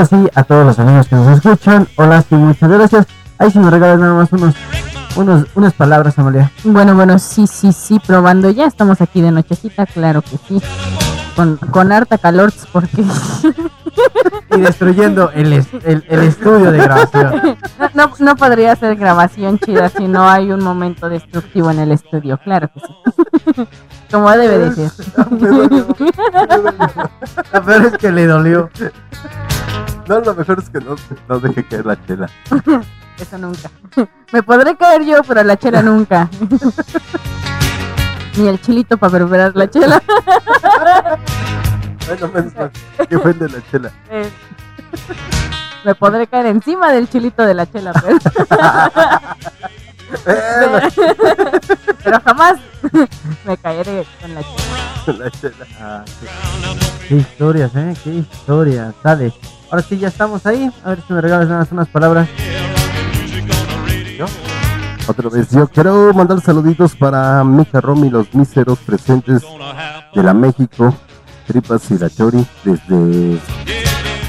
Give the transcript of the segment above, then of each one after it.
Hola sí a todos los amigos que nos escuchan. Hola sí, muchas gracias. Ahí si me regalas nada más unos, unos, unas palabras, Amalia. Bueno, bueno, sí, sí, sí, probando. Ya estamos aquí de nochecita, claro que sí. Con, con harta calor, porque Y destruyendo el, es- el, el estudio de grabación. no, no, no podría ser grabación chida si no hay un momento destructivo en el estudio, claro que sí. Como debe de ser. Lo peor es que le dolió. No, lo mejor es que no, no deje caer la chela. Eso nunca. Me podré caer yo, pero la chela nunca. Ni el chilito para preparar la chela. Ay, no menos mal. Que fue el de la chela. Eh, Me podré caer encima del chilito de la chela, pero, Eh, pero jamás me caeré con la chela. la, la chela. Ah, qué, qué historias, ¿eh? Qué historias. Dale. Ahora sí, ya estamos ahí. A ver si me regalas unas palabras. Otra vez, yo quiero mandar saluditos para Mija Romy, los míseros presentes de la México, Tripas y la Chori, desde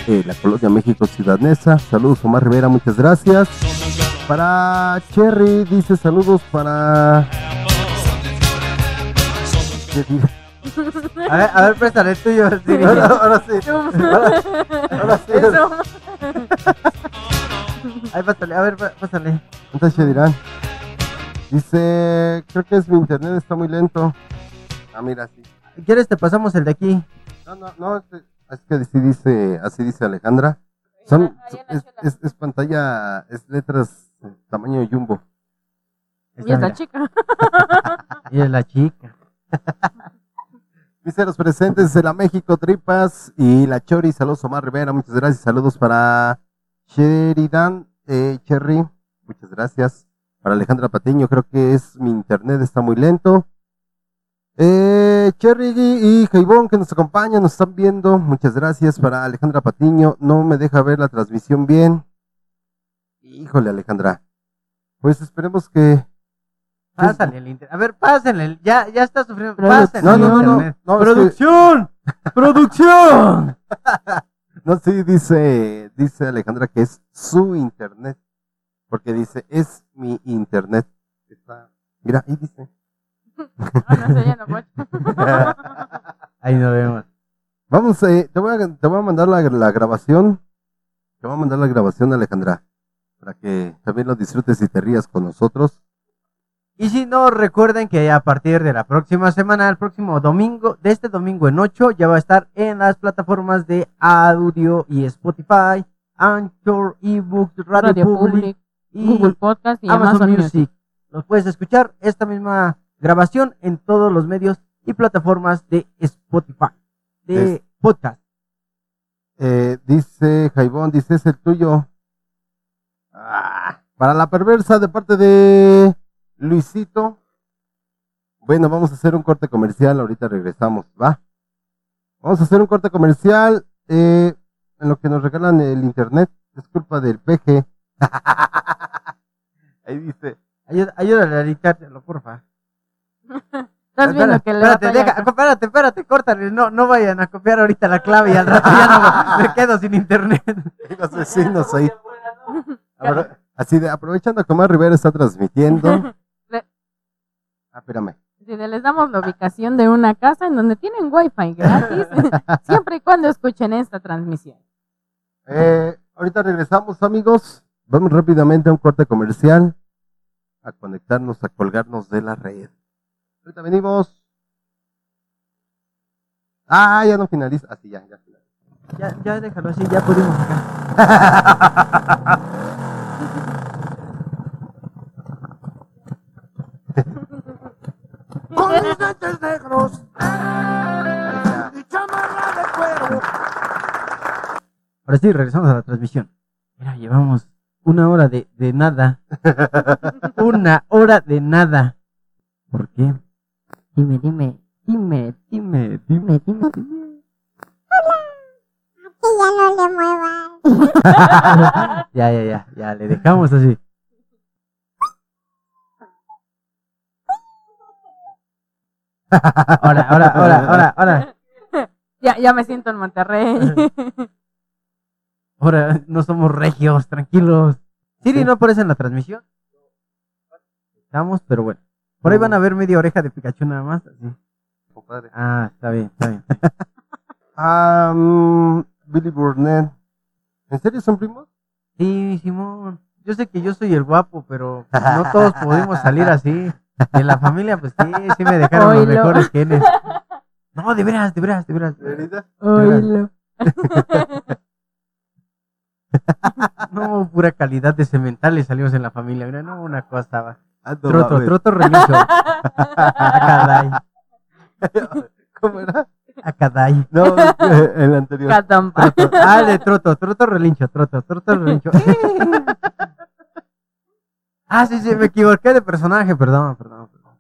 eh, la Colonia México Ciudad. Saludos, Omar Rivera, muchas gracias. Para Cherry, dice saludos para. A ver, a ver, préstale el tuyo. Siri. Ahora, ahora sí. Ahora, ahora sí. Eso. Ahí, pásale, a ver, pá- pásale. Entonces dirán. Dice, creo que es mi internet, está muy lento. Ah, mira, sí. ¿Quieres te pasamos el de aquí? No, no, no, es que- es que así dice, así dice Alejandra. Son, es, es- es pantalla, es letras eh, tamaño jumbo. Y esta mira. chica. Y es la chica. Miseros presentes de la México Tripas y la Chori, saludos Omar Rivera, muchas gracias, saludos para Sheridan eh, Cherry, muchas gracias. Para Alejandra Patiño, creo que es mi internet, está muy lento. Eh, Cherry y Jaibón que nos acompañan, nos están viendo, muchas gracias. Para Alejandra Patiño, no me deja ver la transmisión bien. Híjole Alejandra, pues esperemos que... Pásale el internet. A ver, pásenle. Ya, ya está sufriendo. Pásenle No, no, no, no, ¡Producción! ¡Producción! No, sí, dice, dice Alejandra que es su internet. Porque dice, es mi internet. Está, mira, ahí dice. Ah, no sé, ya no puedo. Ahí nos vemos. Vamos, eh, te, voy a, te voy a mandar la, la grabación. Te voy a mandar la grabación, Alejandra. Para que también lo disfrutes y te rías con nosotros. Y si no, recuerden que a partir de la próxima semana, el próximo domingo, de este domingo en 8, ya va a estar en las plataformas de audio y Spotify, Anchor, eBooks, Radio, Radio Public, Public, y Google Podcast y Amazon, Amazon, Music. Music. Los puedes escuchar esta misma grabación en todos los medios y plataformas de Spotify, de Es- podcast. Eh, dice Jaibón, dice, es el tuyo. Ah, para la perversa de parte de Luisito. Bueno, vamos a hacer un corte comercial, ahorita regresamos, ¿va? Vamos a hacer un corte comercial eh, en lo que nos regalan el internet. Es culpa del PG. Ahí dice. Ayuda- Ayúdale a editártelo, porfa. Estás viendo que le espérate, batalla deja- espérate, espérate, córtale. No, no vayan a copiar ahorita la clave y al rato ya no me quedo sin internet. Los vecinos ahí. Así de, aprovechando que Omar Rivera está transmitiendo. Ah, espérame. Si les damos la ubicación de una casa en donde tienen wifi gratis, siempre y cuando escuchen esta transmisión. Eh, ahorita regresamos, amigos. Vamos rápidamente a un corte comercial. A conectarnos, a colgarnos de la red. Ahorita venimos. Ah, ya no finaliza. Así ya, ya finaliza. Ya, ya déjalo así, ya pudimos lentes negros y chamarra de cuero. Ahora sí, regresamos a la transmisión. Mira, llevamos una hora de, de nada. una hora de nada. ¿Por qué? Dime, dime, dime, dime, dime, dime, dime. Que ya no le muevas. Ya, ya, ya, ya, le dejamos así. Ahora, ahora, ahora, ahora, ahora. Ya, ya me siento en Monterrey. Ahora no somos regios, tranquilos. Siri no aparece en la transmisión. Estamos, pero bueno. Por ahí van a ver media oreja de Pikachu nada más. así. Compadre. Ah, está bien, está bien. Mm, Billy Burnett. ¿En serio son primos? Sí, Simón. Yo sé que yo soy el guapo, pero no todos podemos salir así. En la familia, pues sí, sí me dejaron los Oílo. mejores genes. No, de veras, de veras, de veras. Oílo. No, pura calidad de cementales salimos en la familia. Mira, no, una cosa estaba. Ah, no Troto, troto relincho. Acadai, ¿Cómo era? acadai. No, el anterior. Catampa. Ah, de troto, troto relincho, troto, troto relincho. Ah, sí, sí, me equivoqué de personaje, perdón, perdón, perdón.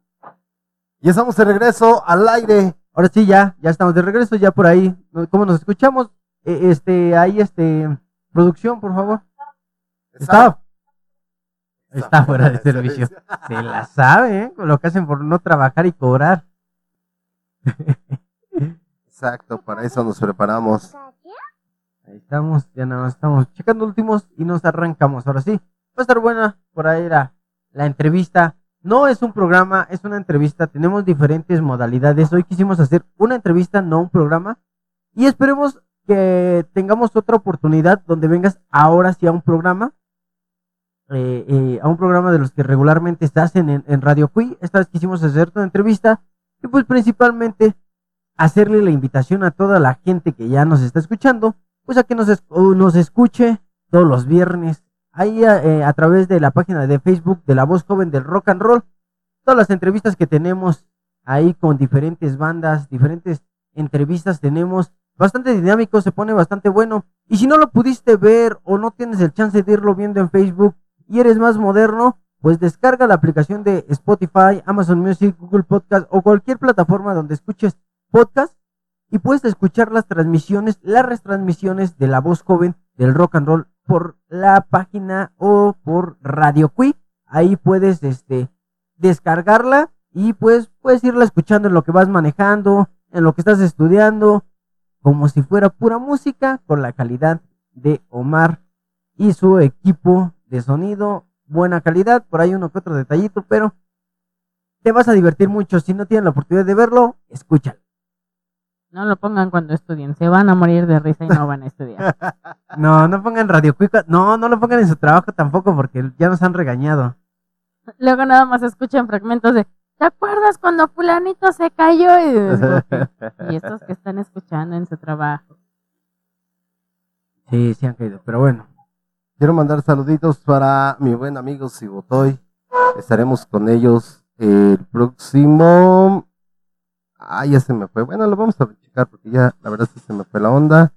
Y estamos de regreso al aire. Ahora sí, ya, ya estamos de regreso, ya por ahí. ¿Cómo nos escuchamos? Eh, este, ahí, este, producción, por favor. Está. Está fuera de servicio. Se la sabe, ¿eh? Con lo que hacen por no trabajar y cobrar. Exacto, para eso nos preparamos. Ahí estamos, ya nada más estamos checando últimos y nos arrancamos. Ahora sí, va a estar buena por ahí la, la entrevista. No es un programa, es una entrevista. Tenemos diferentes modalidades. Hoy quisimos hacer una entrevista, no un programa. Y esperemos que tengamos otra oportunidad donde vengas ahora sí a un programa. eh, eh, a un programa de los que regularmente hacen en, en Radio Cui. Esta vez quisimos hacerte una entrevista. Y pues principalmente hacerle la invitación a toda la gente que ya nos está escuchando, pues a que nos, nos escuche todos los viernes, ahí eh, a través de la página de Facebook de La Voz Joven del Rock and Roll, todas las entrevistas que tenemos ahí con diferentes bandas, diferentes entrevistas tenemos, bastante dinámico, se pone bastante bueno, y si no lo pudiste ver o no tienes el chance de irlo viendo en Facebook y eres más moderno, pues descarga la aplicación de Spotify, Amazon Music, Google Podcast o cualquier plataforma donde escuches podcast y puedes escuchar las transmisiones, las retransmisiones de la voz joven del rock and roll por la página o por Radio Cui. Ahí puedes este descargarla y pues puedes irla escuchando en lo que vas manejando, en lo que estás estudiando, como si fuera pura música con la calidad de Omar y su equipo de sonido, buena calidad, por ahí uno que otro detallito, pero te vas a divertir mucho. Si no tienes la oportunidad de verlo, escúchalo. No lo pongan cuando estudien. Se van a morir de risa y no van a estudiar. No, no pongan Radio Cuica. No, no lo pongan en su trabajo tampoco porque ya nos han regañado. Luego nada más escuchan fragmentos de ¿Te acuerdas cuando fulanito se cayó? Y, estos que están escuchando en su trabajo. Sí, sí han caído, pero bueno. Quiero mandar saluditos para mi buen amigo Sibotoy. Estaremos con ellos el próximo. Ah, ya se me fue. Bueno, lo vamos a porque ya la verdad se me fue la onda.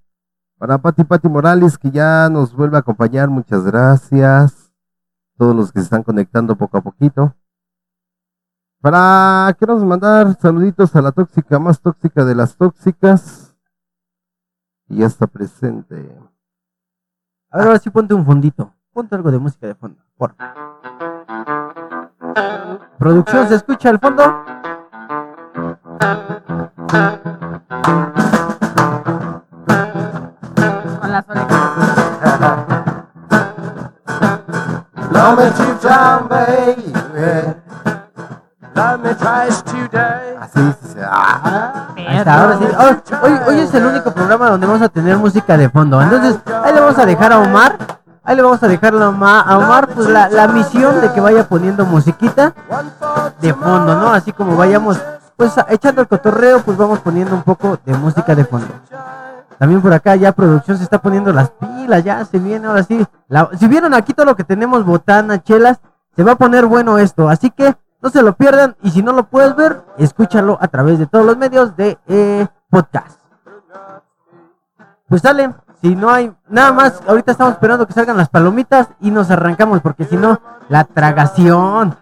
Para Pati Pati Morales, que ya nos vuelve a acompañar, muchas gracias. Todos los que se están conectando poco a poquito. Para, queremos mandar saluditos a la tóxica más tóxica de las tóxicas. Y ya está presente. A ver, ahora sí ponte un fondito. Ponte algo de música de fondo. Por. Producción, ¿se escucha el fondo? Con las orejas. Love me baby. Love me twice today. Así, sí, sí. Ah. Está, ahora sí. Ahora- hoy, hoy es el único programa donde vamos a tener música de fondo. Entonces, ahí le vamos a dejar a Omar. Ahí le vamos a dejar a Omar, a Omar, pues la, la misión de que vaya poniendo musiquita de fondo, ¿no? Así como vayamos, pues echando el cotorreo, pues vamos poniendo un poco de música de fondo. También por acá ya producción se está poniendo las pilas, ya se viene ahora sí. Si vieron aquí todo lo que tenemos, botana, chelas, se va a poner bueno esto. Así que no se lo pierdan y si no lo puedes ver, escúchalo a través de todos los medios de eh, podcast. Pues sale, si no hay nada más, ahorita estamos esperando que salgan las palomitas y nos arrancamos porque si no, la tragación.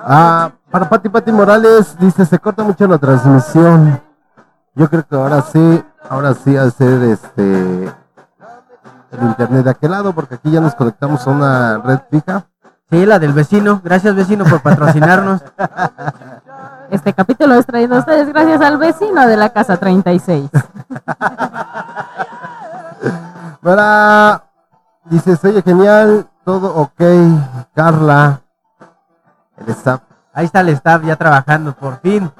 Ah, para Pati Pati Morales, dice, se corta mucho la transmisión. Yo creo que ahora sí, ahora sí hacer este el internet de aquel lado, porque aquí ya nos conectamos a una red fija. Sí, la del vecino. Gracias vecino por patrocinarnos. Este capítulo es traído a ustedes gracias al vecino de la casa 36. Para, dice, se oye genial, todo ok, Carla, el staff. Ahí está el staff ya trabajando, por fin.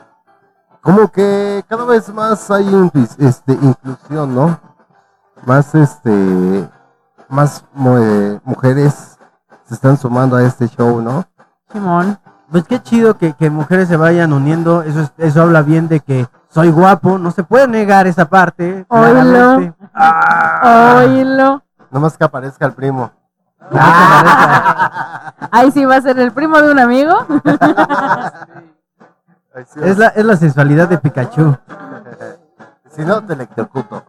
Como que cada vez más hay este, inclusión, ¿no? Más, este, más eh, mujeres se están sumando a este show, ¿no? Simón. Pues qué chido que, que mujeres se vayan uniendo. Eso, es- eso habla bien de que soy guapo. No se puede negar esa parte. Oílo. Ah. Oílo. Nomás que aparezca el primo. Ahí sí va a ser el primo de un amigo. Sí, Es la, es la sensualidad de Pikachu. Si no, te electrocuto.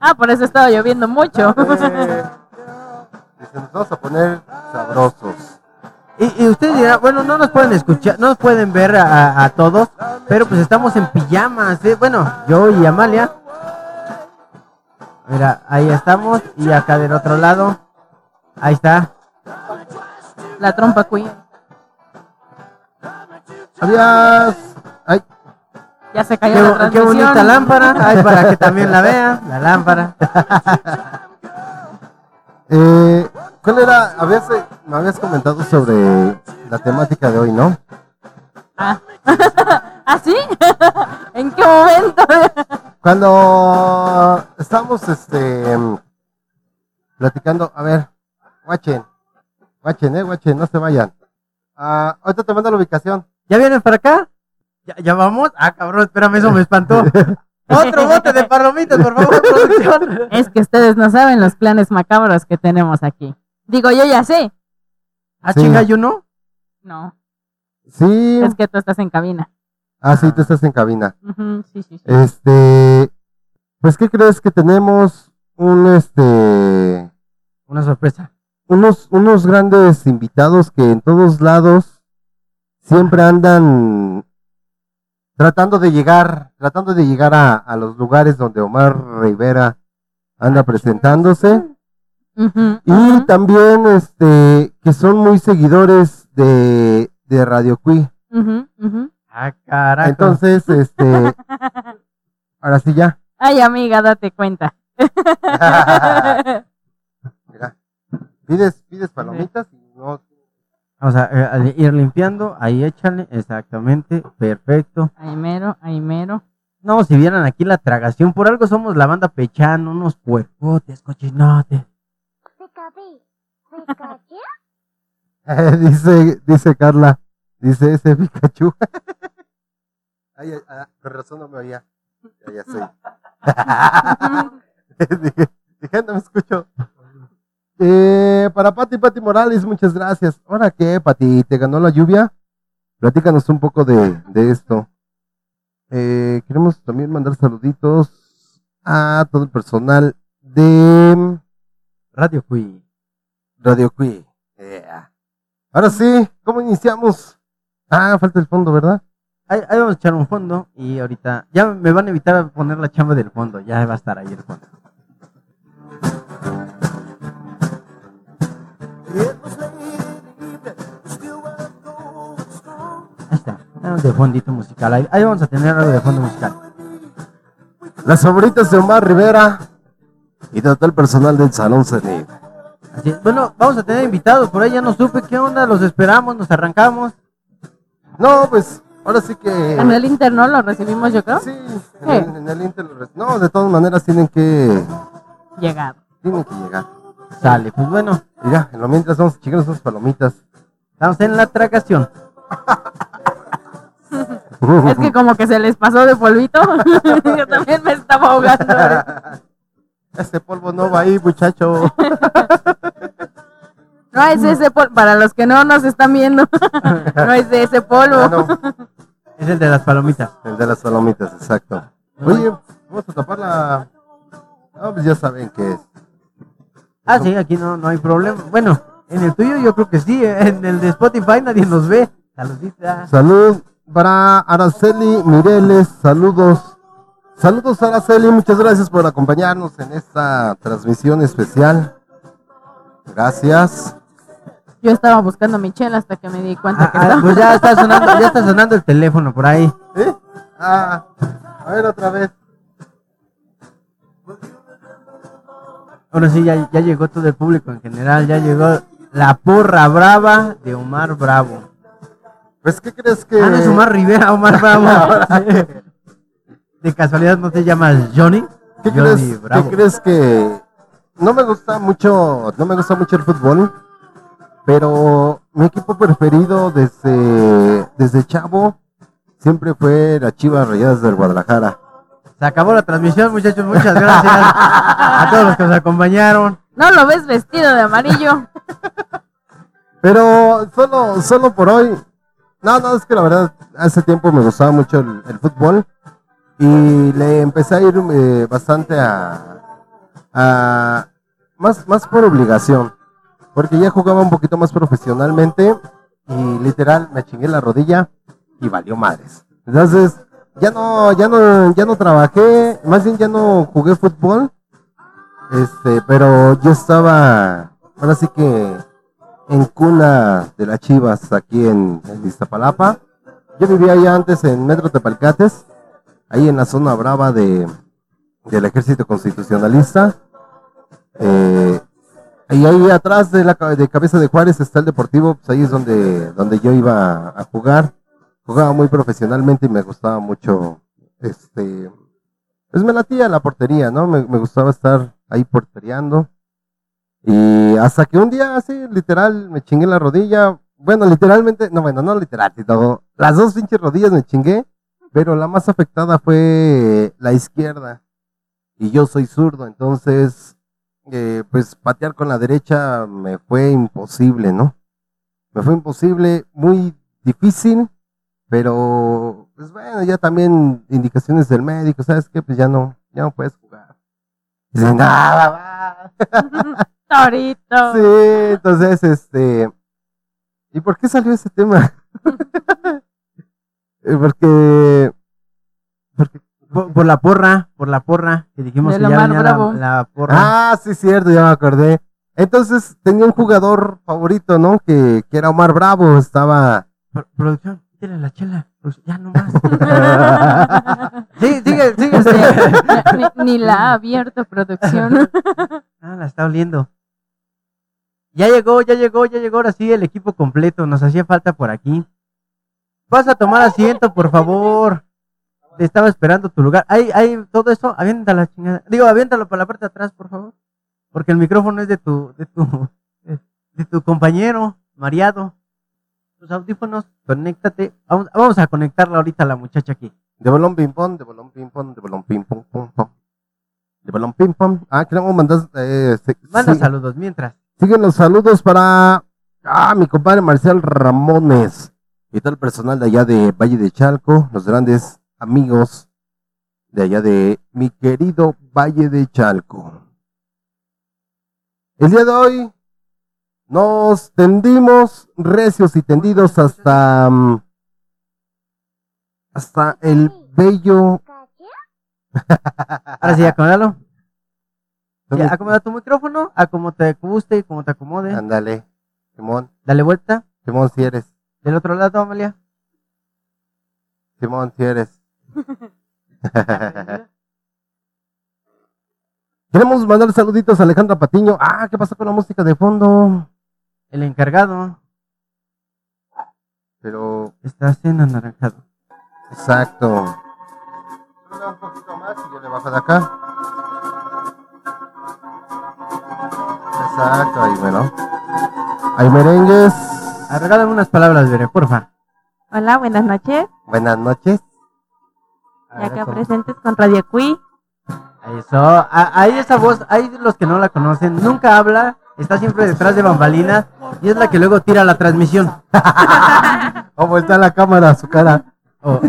Ah, por eso estaba lloviendo mucho. Eh, Dice, nos vamos a poner sabrosos. Y, y ustedes dirán, bueno, no nos pueden escuchar, no nos pueden ver a, a todos, pero pues estamos en pijamas, ¿eh? Bueno, yo y Amalia. Mira, ahí estamos. Y acá del otro lado. Ahí está. La trompa queen. Habías... Ay, Ya se cayó Qué, la bo- qué transmisión. bonita lámpara. Ay, para que también la vean. La lámpara. eh, ¿cuál era? Habías, eh, me habías comentado sobre la temática de hoy, ¿no? Ah. ¿Ah, sí? ¿En qué momento? Cuando estamos este platicando, a ver, guachen, guachen, eh, guachen, no se vayan. Ah, ahorita te mando la ubicación. ¿Ya vienen para acá? ¿Ya, ya vamos? Ah, cabrón, espérame, eso me espantó. Otro bote de palomitas, por favor, producción. Es que ustedes no saben los planes macabros que tenemos aquí. Digo, yo ya sé. ¿Ah, Sí. chinga, yo no? No, Sí, es que tú estás en cabina. Ah, sí, tú estás en cabina. Sí, sí, sí. Este, pues, ¿qué crees que tenemos? Un, este, Una sorpresa. unos, unos grandes invitados que en todos lados siempre andan tratando de llegar, tratando de llegar a, a los lugares donde Omar Rivera anda presentándose Ujú, y también este que son muy seguidores de, de Radio Cui. Ah, carajo. Entonces, este, ahora sí ya. Ay, amiga, date cuenta. Mira, pides, pides palomitas y no. Vamos a, eh, ir limpiando. Ahí échale. Exactamente. Perfecto. Ay, mero, ay, mero. No, si vieran aquí la tragación, por algo somos la banda Pechán, unos puercotes, cochinotes. Dice, dice Carla, dice ese Pikachu. Ay, ay, ah, con razón no me oía. Ya, ya sé. dije, dije, no me escucho. Eh, para Pati, Pati Morales, muchas gracias. ¿Ahora qué, Pati? ¿Te ganó la lluvia? Platícanos un poco de, de esto. Eh, queremos también mandar saluditos a todo el personal de Radio Cui. Radio Cui. Yeah. Ahora sí, ¿cómo iniciamos? Ah, falta el fondo, ¿verdad? Ahí, ahí vamos a echar un fondo y ahorita ya me van a evitar a poner la chamba del fondo, ya va a estar ahí el fondo. Ahí está, algo de fondito musical, ahí, ahí vamos a tener algo de fondo musical. Las favoritas de Omar Rivera y de todo el personal del Salón Cenit. Así. Bueno, vamos a tener invitados, por ahí ya no supe qué onda, los esperamos, nos arrancamos. No, pues, ahora sí que... En el interno lo recibimos, yo creo. Sí, en el, en el Inter lo re- No, de todas maneras tienen que... Llegar. Tienen que llegar. Sale, pues bueno, Mira, en lo mientras vamos a chingar unas palomitas. estamos en la tragación. Es que como que se les pasó de polvito. yo también me estaba ahogando. Este polvo no va ahí, muchacho. No es ese polvo. Para los que no nos están viendo, no es de ese polvo. Ah, no, Es el de las palomitas. el de las palomitas, exacto. Oye, vamos a tapar la... No, pues ya saben qué es. Ah, sí, aquí no, no hay problema. Bueno, en el tuyo yo creo que sí, eh, en el de Spotify nadie nos ve. Saludita. Salud para Araceli Mireles, saludos. Saludos Araceli, muchas gracias por acompañarnos en esta transmisión especial. Gracias. Yo estaba buscando mi chela hasta que me di cuenta Ah, que ah, pues ya está sonando, ya está sonando el teléfono por ahí. ¿Eh? Ah, a ver otra vez. Ahora sí, ya, ya llegó todo el público en general, ya llegó la porra brava de Omar Bravo. Pues, ¿qué crees que...? Ah, no es Omar Rivera, Omar Bravo. de casualidad no te llamas Johnny. ¿Qué Johnny crees, Bravo. ¿Qué crees que no me gusta mucho, no me gusta mucho el fútbol, pero mi equipo preferido desde desde chavo siempre fue la Chivas Rayadas del Guadalajara. Se acabó la transmisión, muchachos. Muchas gracias a todos los que nos acompañaron. No lo ves vestido de amarillo. Pero solo solo por hoy. No, no, es que la verdad hace tiempo me gustaba mucho el, el fútbol y le empecé a ir eh, bastante a, a más más por obligación, porque ya jugaba un poquito más profesionalmente y literal me chingué la rodilla y valió madres. Entonces, ya no, ya no, ya no trabajé, más bien ya no jugué fútbol. Este, pero yo estaba, ahora sí que en cuna de las Chivas aquí en, en Iztapalapa. Yo vivía allá antes en Metro Tepalcates, ahí en la zona brava de, del ejército constitucionalista. Eh, y ahí atrás de la de cabeza de Juárez está el deportivo, pues ahí es donde, donde yo iba a jugar. Jugaba muy profesionalmente y me gustaba mucho, este, pues me latía la portería, ¿no? Me, me gustaba estar ahí portereando. Y hasta que un día así, literal, me chingué la rodilla. Bueno, literalmente, no, bueno, no literal, sino las dos pinches rodillas me chingué, pero la más afectada fue la izquierda. Y yo soy zurdo, entonces, eh, pues patear con la derecha me fue imposible, ¿no? Me fue imposible, muy difícil, pero, pues bueno, ya también indicaciones del médico, ¿sabes qué? Pues ya no, ya no puedes jugar. Y dicen, nada, va. Torito. Sí, entonces, este. ¿Y por qué salió ese tema? Eh, porque. Porque. Por, por la porra, por la porra, que dijimos De que ya Omar venía Bravo. la, la porra. Ah, sí, cierto, ya me acordé. Entonces tenía un jugador favorito, ¿no? Que, que era Omar Bravo, estaba. Pro- producción, quítale la chela. Produ- Ya no más. sí, sigue, sigue. Sí, sigue. ni, ni la ha abierto producción. Ah, la está oliendo. Ya llegó, ya llegó, ya llegó ahora sí el equipo completo. Nos hacía falta por aquí. Vas a tomar asiento, por favor. Te estaba esperando tu lugar. Hay, hay todo eso. Avienta la chingada. Digo, aviéntalo para la parte de atrás, por favor. Porque el micrófono es de tu, de tu, de tu compañero, mareado. Tus audífonos, conéctate. Vamos, vamos a conectarla ahorita a la muchacha aquí. De balón ping pong, de balón ping pong, de balón ping pong, pum, pum. De balón ping pong. Ah, queremos mandar. Eh, Manda sí. saludos mientras. Siguen los saludos para ah, mi compadre Marcial Ramones y todo el personal de allá de Valle de Chalco, los grandes amigos de allá de mi querido Valle de Chalco. El día de hoy nos tendimos recios y tendidos hasta mm, hasta el bello Ahora sí, acomódalo. Sí, ¿Dónde- acomoda tu micrófono a como te guste y como te acomode. Ándale, Simón, Dale vuelta. Simón si eres, Del otro lado, Amalia. Simón si eres. Queremos mandar saluditos a Alejandra Patiño. Ah, ¿qué pasó con la música de fondo? El encargado Pero, está en anaranjado. exacto. Sube Un poquito más y yo le bajo de acá. Exacto, ahí bueno. Hay merengues. Regálame unas palabras, Bere, porfa. Hola, buenas noches. Buenas noches. A Ya ver, acá ¿cómo? presentes con Radio Cui. Eso. Ah, Ahí esa voz, hay los que no la conocen. Nunca habla. Está siempre detrás de bambalinas. Y es la que luego tira la transmisión. Oh, vuelta la cámara a su cara. O,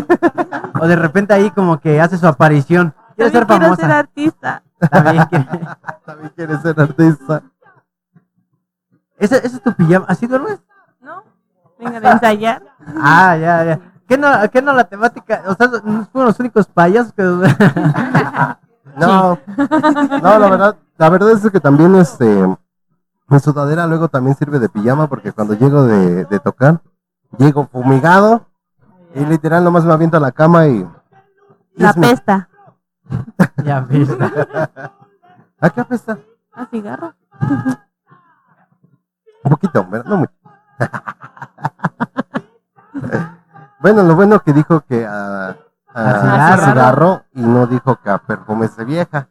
o de repente ahí como que hace su aparición. Quiere ser También quiero ser famosa. artista. También quiere- También quiere ser artista. ¿Ese, ese es tu pijama? ¿Así duermes? ¿No? Venga de ensayar. Ah, ya, ya. ¿Qué no, qué no la temática? O sea, no fueron los únicos payasos que... No, no, la verdad, la verdad es que también este mi sudadera luego también sirve de pijama porque cuando llego de, de tocar, llego fumigado y literal nomás me aviento a la cama y, y La es mi- pesta. ya ves. ¿A qué apesta? Así cigarro. Un poquito, pero no mucho. bueno, lo bueno que dijo que a, a A cigarro. cigarro y no dijo que a perfumes de vieja.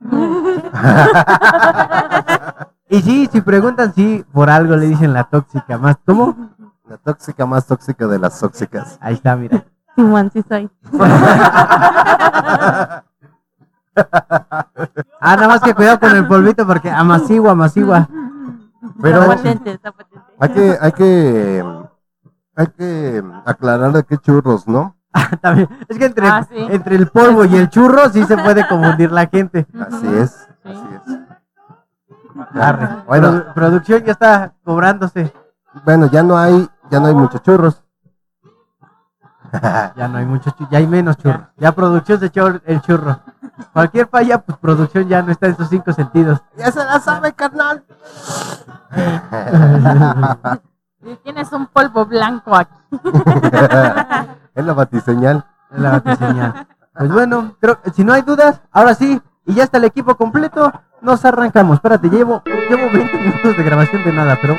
Y sí, si preguntan si por algo le dicen la tóxica más. ¿Cómo? La tóxica más tóxica de las tóxicas. Ahí está, mira. Simón, sí soy. Ah, nada más que cuidado con el polvito porque amacigua, amacigua. Pero Está potente, está potente. hay que, hay que, hay que aclarar de qué churros, ¿no? También. Es que entre, Ah, sí. entre el polvo y el churro sí se puede confundir la gente. Así es, así es. Arre. Bueno. Produ- producción ya está cobrándose. Bueno, ya no hay, ya no hay muchos churros. Ya no hay mucho churro, ya hay menos churro. Ya producción se echó el churro. Cualquier falla, pues producción ya no está en sus cinco sentidos. ya se la sabe, carnal. Si tienes un polvo blanco aquí. es la batiseñal. Es la batiseñal. Pues bueno, creo que si no hay dudas, ahora sí, y ya está el equipo completo, nos arrancamos. Espérate, llevo, llevo 20 minutos de grabación de nada, pero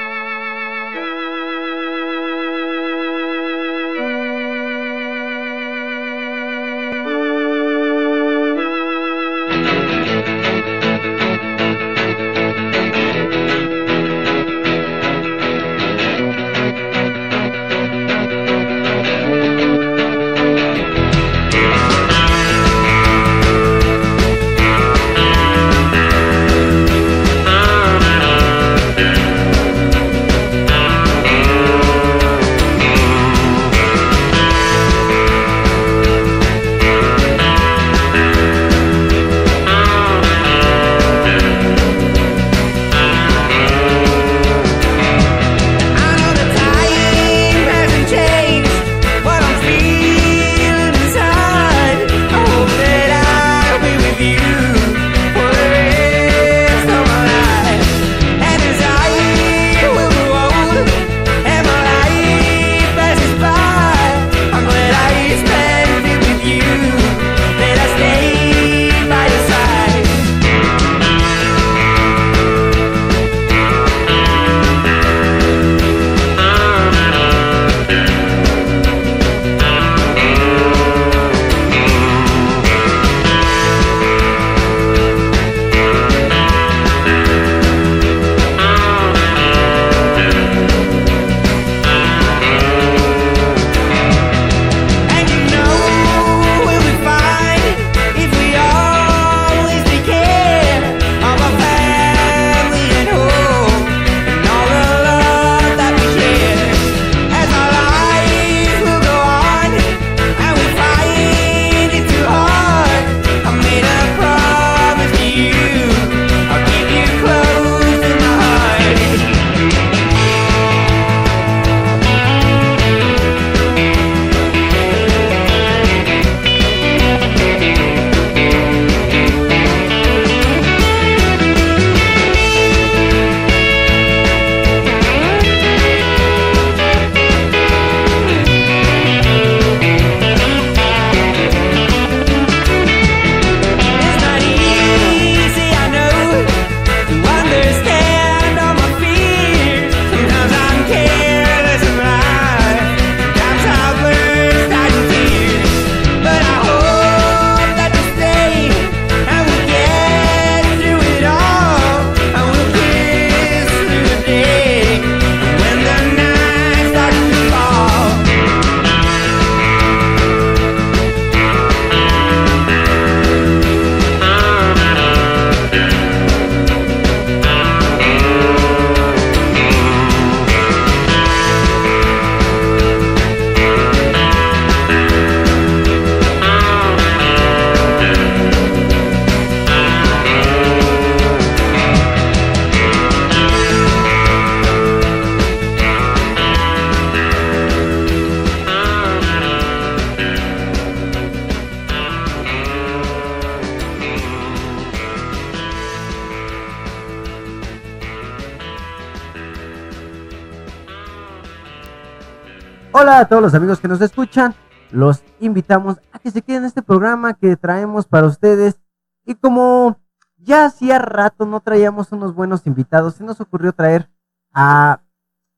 todos los amigos que nos escuchan. Los invitamos a que se queden en este programa que traemos para ustedes. Y como ya hacía rato no traíamos unos buenos invitados. Se nos ocurrió traer a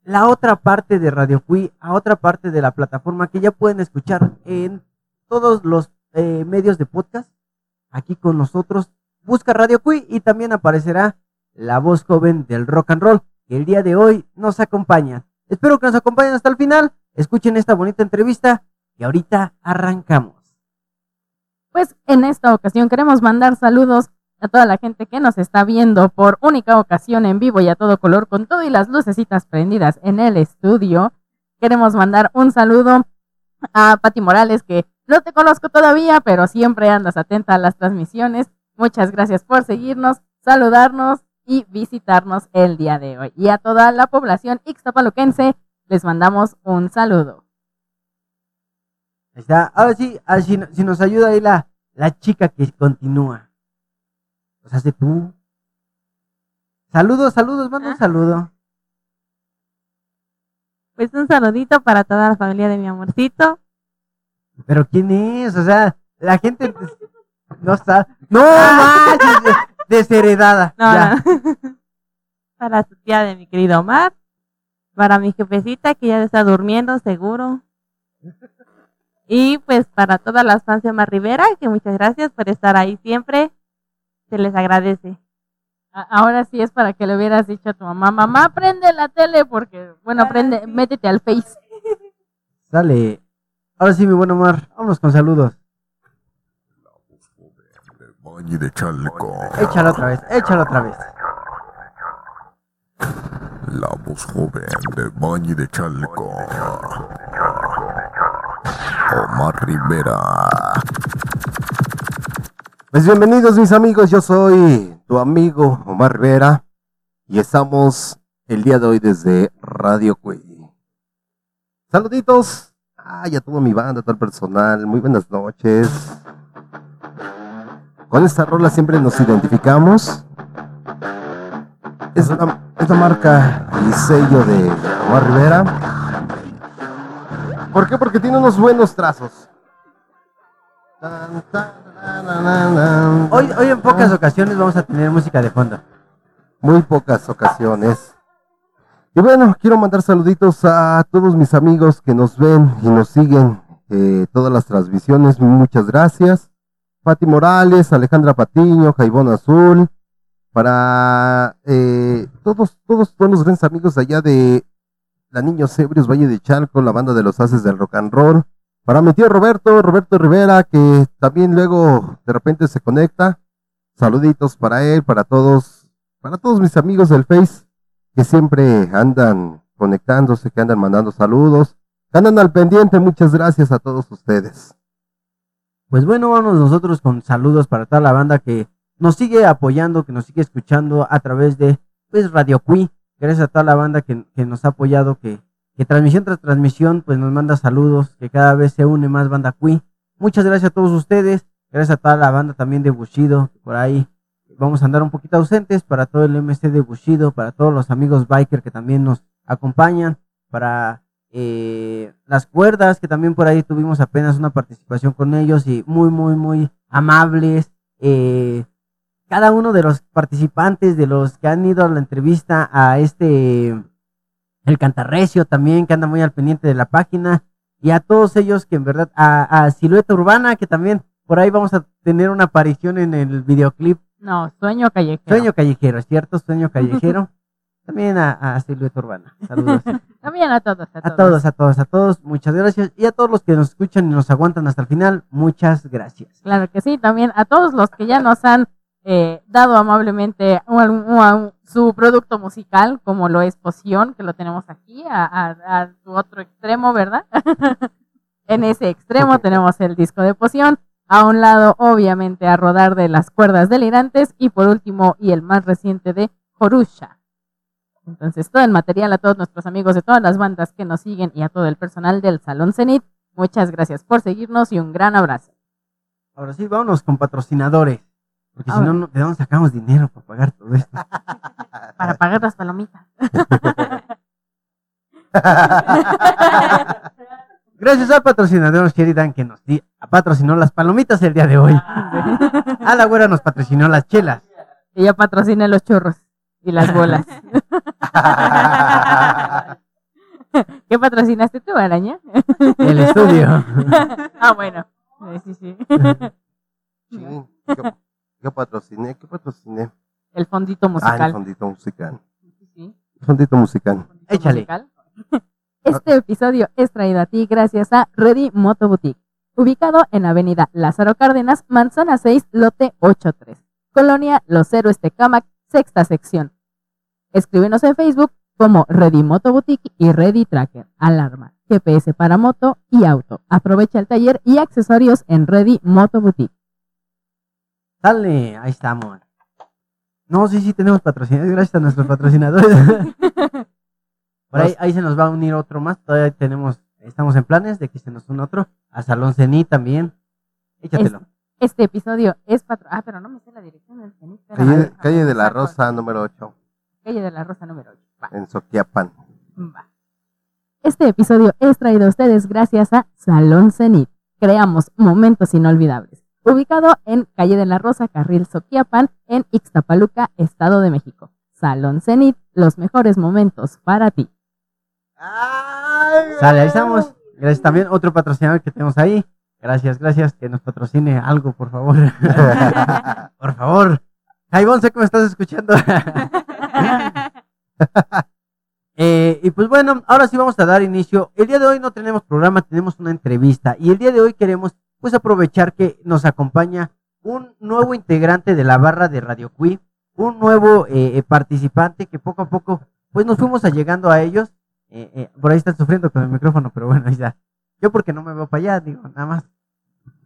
la otra parte de Radio Cui, a otra parte de la plataforma que ya pueden escuchar en todos los eh, medios de podcast. Aquí con nosotros, busca Radio Cui y también aparecerá la voz joven del rock and roll, que el día de hoy nos acompaña. Espero que nos acompañen hasta el final. Escuchen esta bonita entrevista y ahorita arrancamos. Pues en esta ocasión queremos mandar saludos a toda la gente que nos está viendo por única ocasión en vivo y a todo color con todo y las lucecitas prendidas en el estudio. Queremos mandar un saludo a Pati Morales que no te conozco todavía, pero siempre andas atenta a las transmisiones. Muchas gracias por seguirnos, saludarnos y visitarnos el día de hoy. Y a toda la población ixtapaluquense les mandamos un saludo. Ahí está. Ahora sí, a ver si, nos ayuda ahí la, la chica que continúa. Pues hace tú. Saludos, saludos, manda un Ah. saludo. Pues un saludito para toda la familia de mi amorcito. Pero ¿quién es? O sea, la gente no está. ¡No Ah. manches! Desheredada. No, Ya. no. para su tía de mi querido Omar. Para mi jefecita que ya está durmiendo, seguro. Y pues para todas las fans de Omar Rivera, que muchas gracias por estar ahí siempre. Se les agradece. Ahora sí es para que le hubieras dicho a tu mamá, mamá, prende la tele porque, bueno, prende, métete al Face. Sale. Ahora sí, mi buen Omar. Vámonos con saludos. Bañi de Chalco, Échalo otra vez, échalo otra vez. La voz joven de Bañi de Chalco. Omar Rivera. Pues bienvenidos mis amigos, yo soy tu amigo Omar Rivera y estamos el día de hoy desde Radio Cuey. Saluditos ay, a toda mi banda, a personal, muy buenas noches. Con esta rola siempre nos identificamos. Es la, es la marca y sello de Omar Rivera. ¿Por qué? Porque tiene unos buenos trazos. Hoy, hoy en pocas ocasiones vamos a tener música de fondo. muy pocas ocasiones. Y bueno, quiero mandar saluditos a todos mis amigos que nos ven y nos siguen eh, todas las transmisiones. Muchas gracias. Pati Morales, Alejandra Patiño, Jaibón Azul, para eh, todos, todos, los grandes amigos allá de la Niños Ebrios, Valle de Chalco, la banda de los Haces del Rock and Roll. Para mi tío Roberto, Roberto Rivera, que también luego de repente se conecta. Saluditos para él, para todos, para todos mis amigos del Face, que siempre andan conectándose, que andan mandando saludos, que andan al pendiente. Muchas gracias a todos ustedes. Pues bueno, vamos nosotros con saludos para toda la banda que nos sigue apoyando, que nos sigue escuchando a través de pues, Radio Cui. Gracias a toda la banda que, nos ha apoyado, que, que transmisión tras transmisión pues nos manda saludos, que cada vez se une más banda Cui. Muchas gracias a todos ustedes, gracias a toda la banda también de Bushido, por ahí vamos a andar un poquito ausentes, para todo el MC de Bushido, para todos los amigos biker que también nos acompañan, para eh, las cuerdas, que también por ahí tuvimos apenas una participación con ellos y muy, muy, muy amables. eh, cada uno de los participantes, de los que han ido a la entrevista a este, el Cantarrecio también, que anda muy al pendiente de la página, y a todos ellos que en verdad, a, a Silueta Urbana, que también por ahí vamos a tener una aparición en el videoclip No, sueño callejero. Sueño Callejero, ¿es cierto? Sueño Callejero. También a, a Silueta Urbana. Saludos. También a todos, a A todos. todos, a todos, a todos, muchas gracias. Y a todos los que nos escuchan y nos aguantan hasta el final, muchas gracias. Claro que sí, también a todos los que ya nos han eh, dado amablemente un- un- un- su producto musical, como lo es Poción, que lo tenemos aquí, a, a- a su otro extremo, ¿verdad? en ese extremo tenemos el disco de Poción, a un lado, obviamente, a rodar de las cuerdas delirantes, y por último, y el más reciente de Jorusha. Entonces, todo el material a todos nuestros amigos de todas las bandas que nos siguen y a todo el personal del Salón Cenit, muchas gracias por seguirnos y un gran abrazo. Ahora sí, vámonos con patrocinadores. Porque si Ahora. no, no, ¿de dónde sacamos dinero para pagar todo esto? para pagar las palomitas. Gracias al patrocinador Sheridan que nos di- patrocinó las palomitas el día de hoy. A la güera nos patrocinó las chelas. Ella patrocina los churros y las bolas. ¿Qué patrocinaste tú, araña? El estudio. ah, bueno. Sí, sí. Sí, ¿qué, patrociné? ¿Qué patrociné? El fondito Ah, el musical. fondito musical. Sí, sí. El fondito musical. Fondito Échale. musical. Este episodio es traído a ti gracias a Ready Moto Boutique, ubicado en Avenida Lázaro Cárdenas, Manzana 6, lote 83, Colonia Los Héroes Tecamac, sexta sección. Escríbenos en Facebook como Ready Moto Boutique y Ready Tracker, alarma, GPS para moto y auto. Aprovecha el taller y accesorios en Ready Moto Boutique. Dale, ahí estamos. No, sí, sí, tenemos patrocinadores, gracias a nuestros patrocinadores. Por ahí, ahí se nos va a unir otro más. Todavía tenemos, estamos en planes de que se nos une otro. A Salón Cení también. Échatelo. Este episodio es patro... Ah, pero no me sé la dirección del cenit. Espera, Calle, calle de la Rosa, número 8, Calle de la Rosa número 8. Va, en Soquiapan. va. Este episodio es traído a ustedes gracias a Salón Cenit. Creamos momentos inolvidables. Ubicado en Calle de la Rosa, Carril Soquiapan, en Ixtapaluca, Estado de México. Salón Cenit, los mejores momentos para ti. Sale, ahí estamos. Gracias también, otro patrocinador que tenemos ahí. Gracias, gracias, que nos patrocine algo, por favor. por favor. Jaibón, sé que me estás escuchando. Eh, y pues bueno, ahora sí vamos a dar inicio. El día de hoy no tenemos programa, tenemos una entrevista. Y el día de hoy queremos pues aprovechar que nos acompaña un nuevo integrante de la barra de Radio Cui, un nuevo eh, eh, participante que poco a poco pues nos fuimos allegando a ellos. Eh, eh, por ahí están sufriendo con el micrófono, pero bueno, ahí está. Yo porque no me veo para allá, digo, nada más.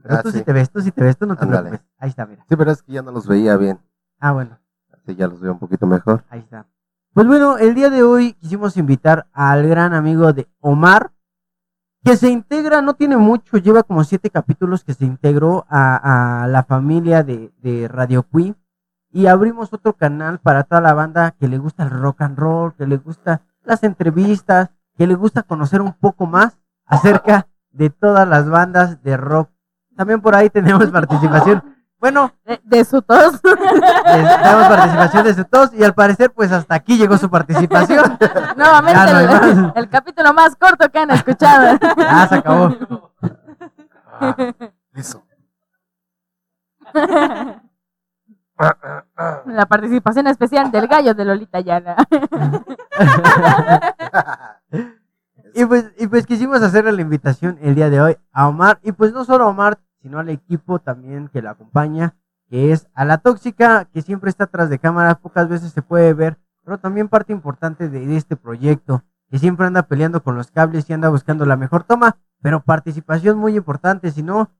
Pero Ah, tú sí. sí. te ves, tú sí te ves, tú no te preocupes. Ahí está, mira. Sí, pero es que ya no los veía bien. Ah, bueno. Así ya los veo un poquito mejor. Ahí está. Pues bueno, el día de hoy quisimos invitar al gran amigo de Omar, que se integra, no tiene mucho, lleva como siete capítulos que se integró a, a la familia de, de Radio Cui. Y abrimos otro canal para toda la banda que le gusta el rock and roll, que le gusta las entrevistas, que le gusta conocer un poco más acerca de todas las bandas de rock. También por ahí tenemos participación. Bueno, De, de su tos. les damos participación de todos y al parecer pues hasta aquí llegó su participación. Nuevamente no el, capítulo más corto que han escuchado. Ah, se acabó. Listo. La participación especial del gallo de Lolita Yana. Y pues, y pues quisimos hacerle la invitación el día de hoy a Omar, y pues no solo a Omar, sino al equipo también que la acompaña, que es a la tóxica, que siempre está atrás de cámara, pocas veces se puede ver, pero también parte importante de, de este proyecto, que siempre anda peleando con los cables y anda buscando la mejor toma, pero participación muy importante, si no,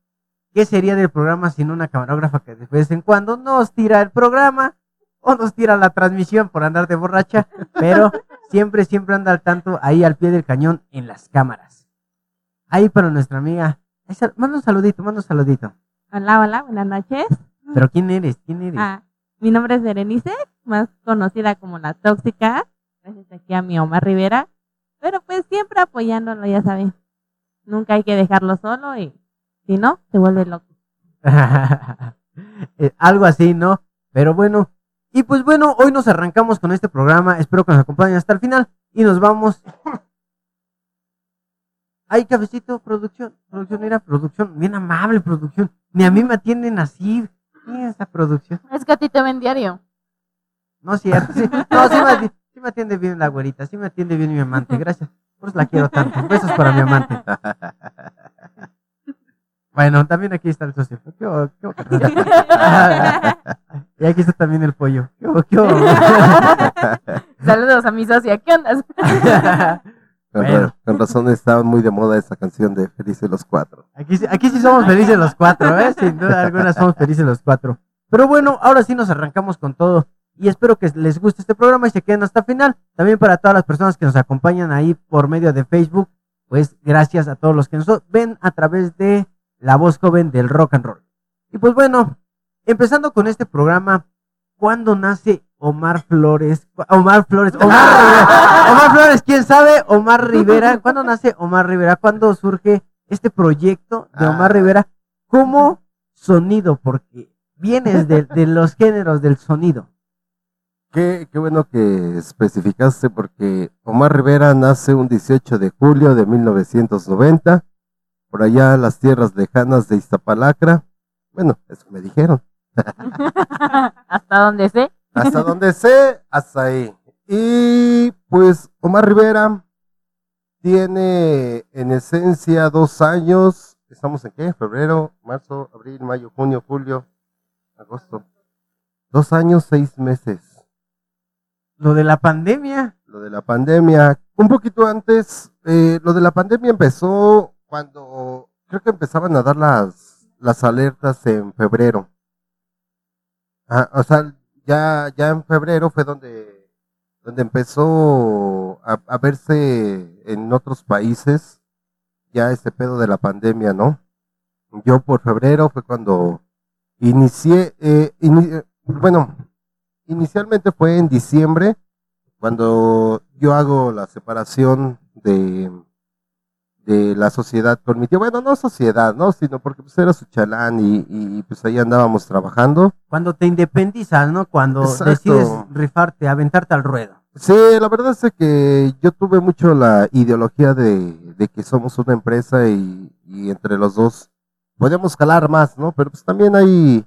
¿qué sería del programa sin una camarógrafa que de vez en cuando nos tira el programa o nos tira la transmisión por andar de borracha? Pero siempre, siempre anda al tanto ahí al pie del cañón en las cámaras. Ahí para nuestra amiga. Manda un saludito, manda un saludito. Hola, hola, buenas noches. Pero ¿quién eres? ¿Quién eres? Ah, mi nombre es Berenice, más conocida como la tóxica. Gracias aquí a mi Omar Rivera. Pero pues siempre apoyándolo, ya saben. Nunca hay que dejarlo solo y si no, se vuelve loco. Eh, algo así, ¿no? Pero bueno. Y pues bueno, hoy nos arrancamos con este programa. Espero que nos acompañen hasta el final. Y nos vamos. Ay, cafecito, producción. Producción, mira, producción. Bien amable, producción. Ni a mí me atienden así. Mira esta producción. Es que a ti te ven diario. No es cierto. Sí, no, sí me, sí me atiende bien la güerita. Sí me atiende bien mi amante. Gracias. Por eso la quiero tanto. Besos para mi amante. Bueno, también aquí está el socio. ¿Qué? ¿Qué hubo? y aquí está también el pollo. ¿Qué? ¿Qué? Saludos a mi socia. ¿Qué onda? Con, Bueno. ra- con razón estaba muy de moda esa canción de Felices los Cuatro. Aquí, sí- aquí sí somos felices los cuatro, ¿eh? Sin duda alguna somos felices los cuatro. Pero bueno, ahora sí nos arrancamos con todo. Y espero que les guste este programa y se queden hasta el final. También para todas las personas que nos acompañan ahí por medio de Facebook, pues gracias a todos los que nos ven a través de la voz joven del rock and roll. Y pues bueno, empezando con este programa, ¿cuándo nace Omar Flores? Omar Flores, Omar Rivera. Omar Flores, ¿quién sabe? Omar Rivera. ¿Cuándo nace Omar Rivera? ¿Cuándo surge este proyecto de Omar Ah. Rivera como sonido? Porque vienes de, de los géneros del sonido. Qué, qué bueno que especificaste porque Omar Rivera nace un 18 de julio de 1990, por allá en las tierras lejanas de Iztapalacra. Bueno, eso me dijeron. Hasta donde sé. Hasta donde sé, hasta ahí. Y pues Omar Rivera tiene en esencia dos años. ¿Estamos en qué? Febrero, marzo, abril, mayo, junio, julio, agosto. Dos años, seis meses. Lo de la pandemia. Lo de la pandemia. Un poquito antes, eh, lo de la pandemia empezó cuando creo que empezaban a dar las, las alertas en febrero. Ah, o sea, ya, ya en febrero fue donde, donde empezó a, verse en otros países ya este pedo de la pandemia, ¿no? Yo por febrero fue cuando inicié, ini- eh, bueno, inicialmente fue en diciembre cuando yo hago la separación de, de la sociedad con mi tío. Bueno, no sociedad, ¿no? Sino porque pues era su chalán y, y pues ahí andábamos trabajando. Cuando te independizas, ¿no? Cuando Exacto. decides rifarte, aventarte al ruedo. Sí, la verdad es que yo tuve mucho la ideología de, de que somos una empresa y, y entre los dos podemos calar más, ¿no? Pero pues también hay,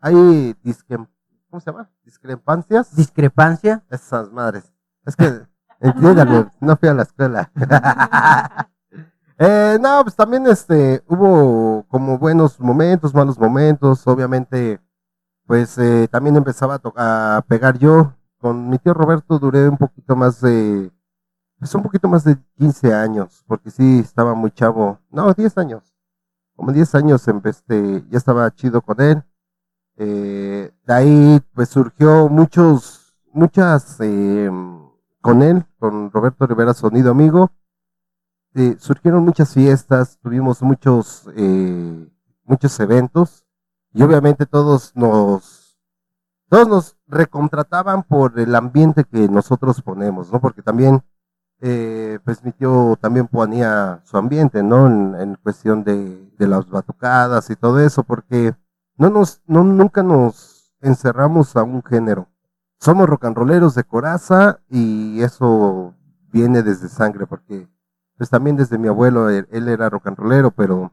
hay disque- ¿cómo se llama? Discrepancias. Discrepancia. Esas madres. Es que, entiéndame, no fui a la escuela. Eh, no, pues también este, hubo como buenos momentos, malos momentos, obviamente, pues eh, también empezaba a, a pegar yo. Con mi tío Roberto duré un poquito más de, pues un poquito más de 15 años, porque sí estaba muy chavo, no, 10 años, como 10 años, em, este, ya estaba chido con él. Eh, de ahí pues surgió muchos, muchas, eh, con él, con Roberto Rivera Sonido Amigo, eh, surgieron muchas fiestas, tuvimos muchos, eh, muchos eventos y obviamente todos nos, todos nos recontrataban por el ambiente que nosotros ponemos, ¿no? Porque también, eh, pues mi también ponía su ambiente, ¿no? En, en cuestión de, de las batucadas y todo eso, porque no nos, no, nunca nos encerramos a un género. Somos rock de coraza y eso viene desde sangre, porque pues también desde mi abuelo, él, él era rock and rollero, pero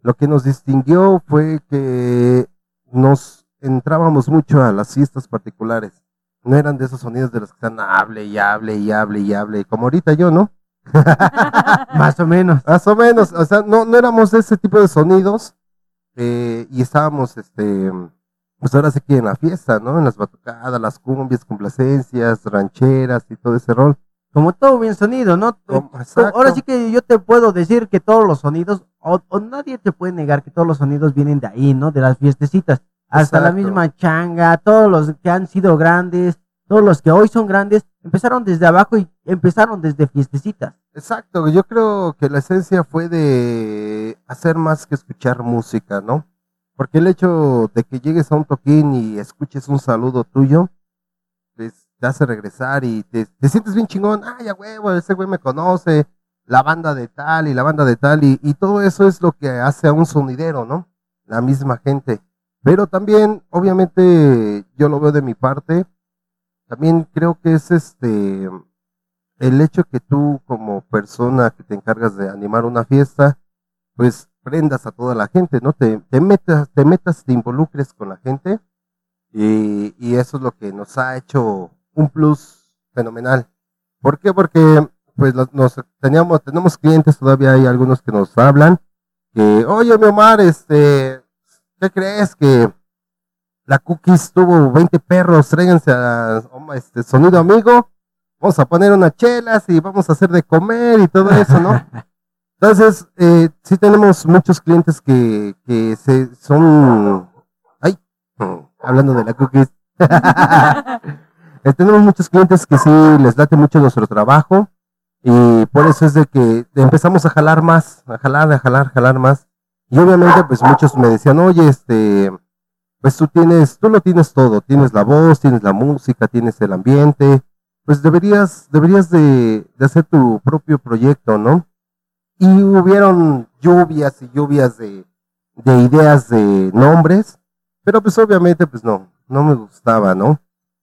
lo que nos distinguió fue que nos entrábamos mucho a las fiestas particulares. No eran de esos sonidos de los que están hable y hable y hable y hable, como ahorita yo, ¿no? Más o menos. Más o menos, o sea, no, no éramos de ese tipo de sonidos eh, y estábamos, este, pues ahora sí que en la fiesta, ¿no? En las batucadas, las cumbias, complacencias, rancheras y todo ese rol. Como todo bien sonido, ¿no? Exacto. Ahora sí que yo te puedo decir que todos los sonidos, o, o nadie te puede negar que todos los sonidos vienen de ahí, ¿no? De las fiestecitas. Hasta la misma changa, todos los que han sido grandes, todos los que hoy son grandes, empezaron desde abajo y empezaron desde fiestecitas. Exacto, yo creo que la esencia fue de hacer más que escuchar música, ¿no? Porque el hecho de que llegues a un toquín y escuches un saludo tuyo, te hace regresar y te, te sientes bien chingón, ay, a huevo, ese güey me conoce, la banda de tal y la banda de tal, y, todo eso es lo que hace a un sonidero, ¿no? La misma gente. Pero también, obviamente, yo lo veo de mi parte, también creo que es este el hecho que tú como persona que te encargas de animar una fiesta, pues prendas a toda la gente, ¿no? Te, te metas, te metas, te involucres con la gente y eso es lo que nos ha hecho un plus fenomenal. ¿Por qué? Porque pues nos teníamos, tenemos clientes, todavía hay algunos que nos hablan, que, oye mi Omar, este, ¿qué crees que la cookies tuvo 20 perros, tráiganse a este sonido amigo? vamos a poner unas chelas y vamos a hacer de comer y todo eso, ¿no? Entonces, eh, sí tenemos muchos clientes que, que se, son, ay, mm, hablando de la cookies, Eh, tenemos muchos clientes que sí les late mucho nuestro trabajo y por eso es de que empezamos a jalar más, a jalar, a jalar, jalar más. Y obviamente, pues muchos me decían, oye, este, pues tú tienes, tú lo tienes todo, tienes la voz, tienes la música, tienes el ambiente, pues deberías, deberías de, de hacer tu propio proyecto, ¿no? Y hubieron lluvias y lluvias de, de ideas de nombres, pero pues obviamente pues no, no me gustaba, ¿no?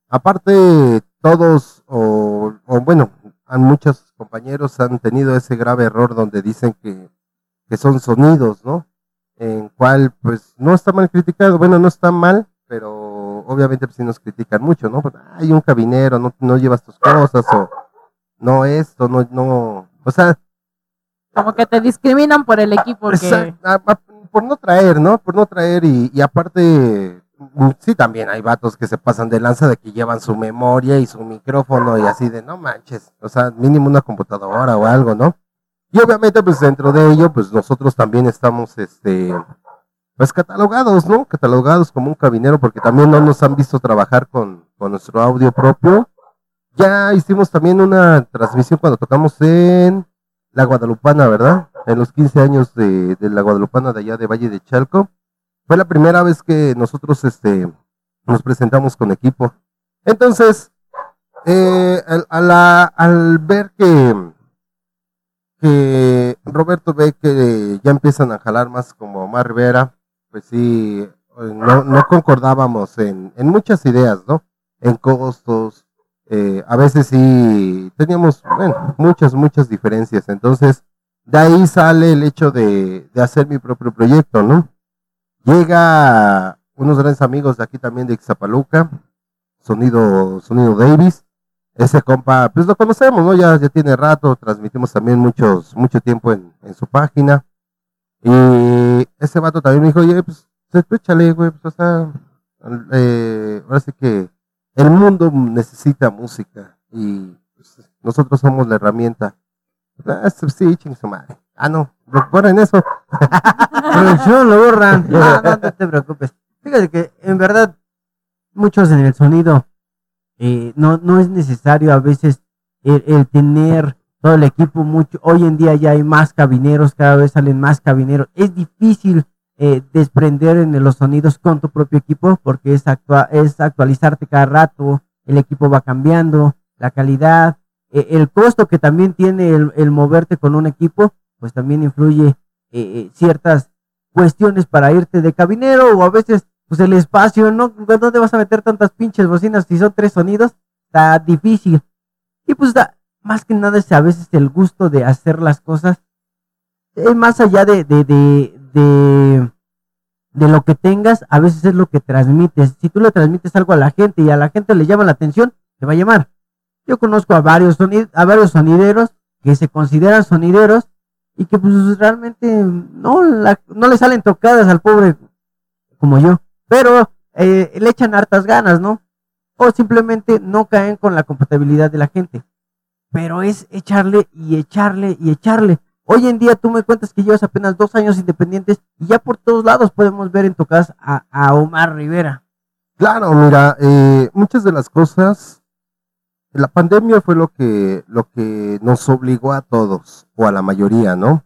Aparte todos, o, o bueno, han, muchos compañeros han tenido ese grave error donde dicen que, que son sonidos, ¿no? En cual, pues, no está mal criticado, bueno, no está mal, pero obviamente pues sí nos critican mucho, ¿no? Pues, Hay un cabinero, no, no llevas tus cosas, o no esto, no, no, o sea, Como que te discriminan por el equipo que... Exact- a- a- por no traer, ¿no? Por no traer y, y aparte, sí también hay vatos que se pasan de lanza de que llevan su memoria y su micrófono y así de no manches, o sea, mínimo una computadora o algo, ¿no? Y obviamente pues dentro de ello pues nosotros también estamos este pues catalogados, ¿no? Catalogados como un cabinero porque también no nos han visto trabajar con, con nuestro audio propio. Ya hicimos también una transmisión cuando tocamos en la Guadalupana, ¿verdad? En los 15 años de, de la Guadalupana de allá de Valle de Chalco. Fue la primera vez que nosotros este, nos presentamos con equipo. Entonces, eh, al, ver que, Roberto ve que ya empiezan a jalar más como Omar Rivera, pues sí, no, concordábamos en, muchas ideas, ¿no? En costos, eh, a veces sí teníamos, muchas, muchas diferencias. Entonces, de ahí sale el hecho de, de hacer mi propio proyecto, ¿no? Llega unos grandes amigos de aquí también de Ixapaluca, Sonido, Sonido Davis. Ese compa, pues lo conocemos, ¿no? Ya, ya tiene rato, transmitimos también muchos, mucho tiempo en, su página. Y ese vato también me dijo, oye, pues, pues, échale, güey, pues, o sea, eh, ahora sí que el mundo necesita música y pues, nosotros somos la herramienta. Ah, este, sí, ching su madre. Ah, no, recuerden eso. Producción, lo borran. No, te preocupes. Fíjate que en verdad muchos en el sonido eh, no, no es necesario a veces el, el tener todo el equipo mucho. Hoy en día ya hay más cabineros, cada vez salen más cabineros. Es difícil eh, desprender en los sonidos con tu propio equipo porque es, actua- es actualizarte cada rato, el equipo va cambiando, la calidad, eh, el costo que también tiene el, el moverte con un equipo, pues también influye eh, eh, ciertas cuestiones para irte de cabinero o a veces pues el espacio, ¿no? ¿Dónde vas a meter tantas pinches bocinas si son tres sonidos? Está difícil. Y pues da, más que nada es a veces el gusto de hacer las cosas. Es más allá de, de, de, de, lo que tengas, a veces es lo que transmites. Si tú le transmites algo a la gente y a la gente le llama la atención, te va a llamar. Yo conozco a varios, soni- a varios sonideros que se consideran sonideros y que pues realmente no, la- no le salen tocadas al pobre como yo, pero eh, le echan hartas ganas, ¿no? O simplemente no caen con la compatibilidad de la gente. Pero es echarle y echarle y echarle. Hoy en día tú me cuentas que llevas apenas dos años independientes y ya por todos lados podemos ver en tocadas a, a Omar Rivera. Claro, mira, eh, muchas de las cosas, la pandemia fue lo que, lo que nos obligó a todos, o a la mayoría, ¿no?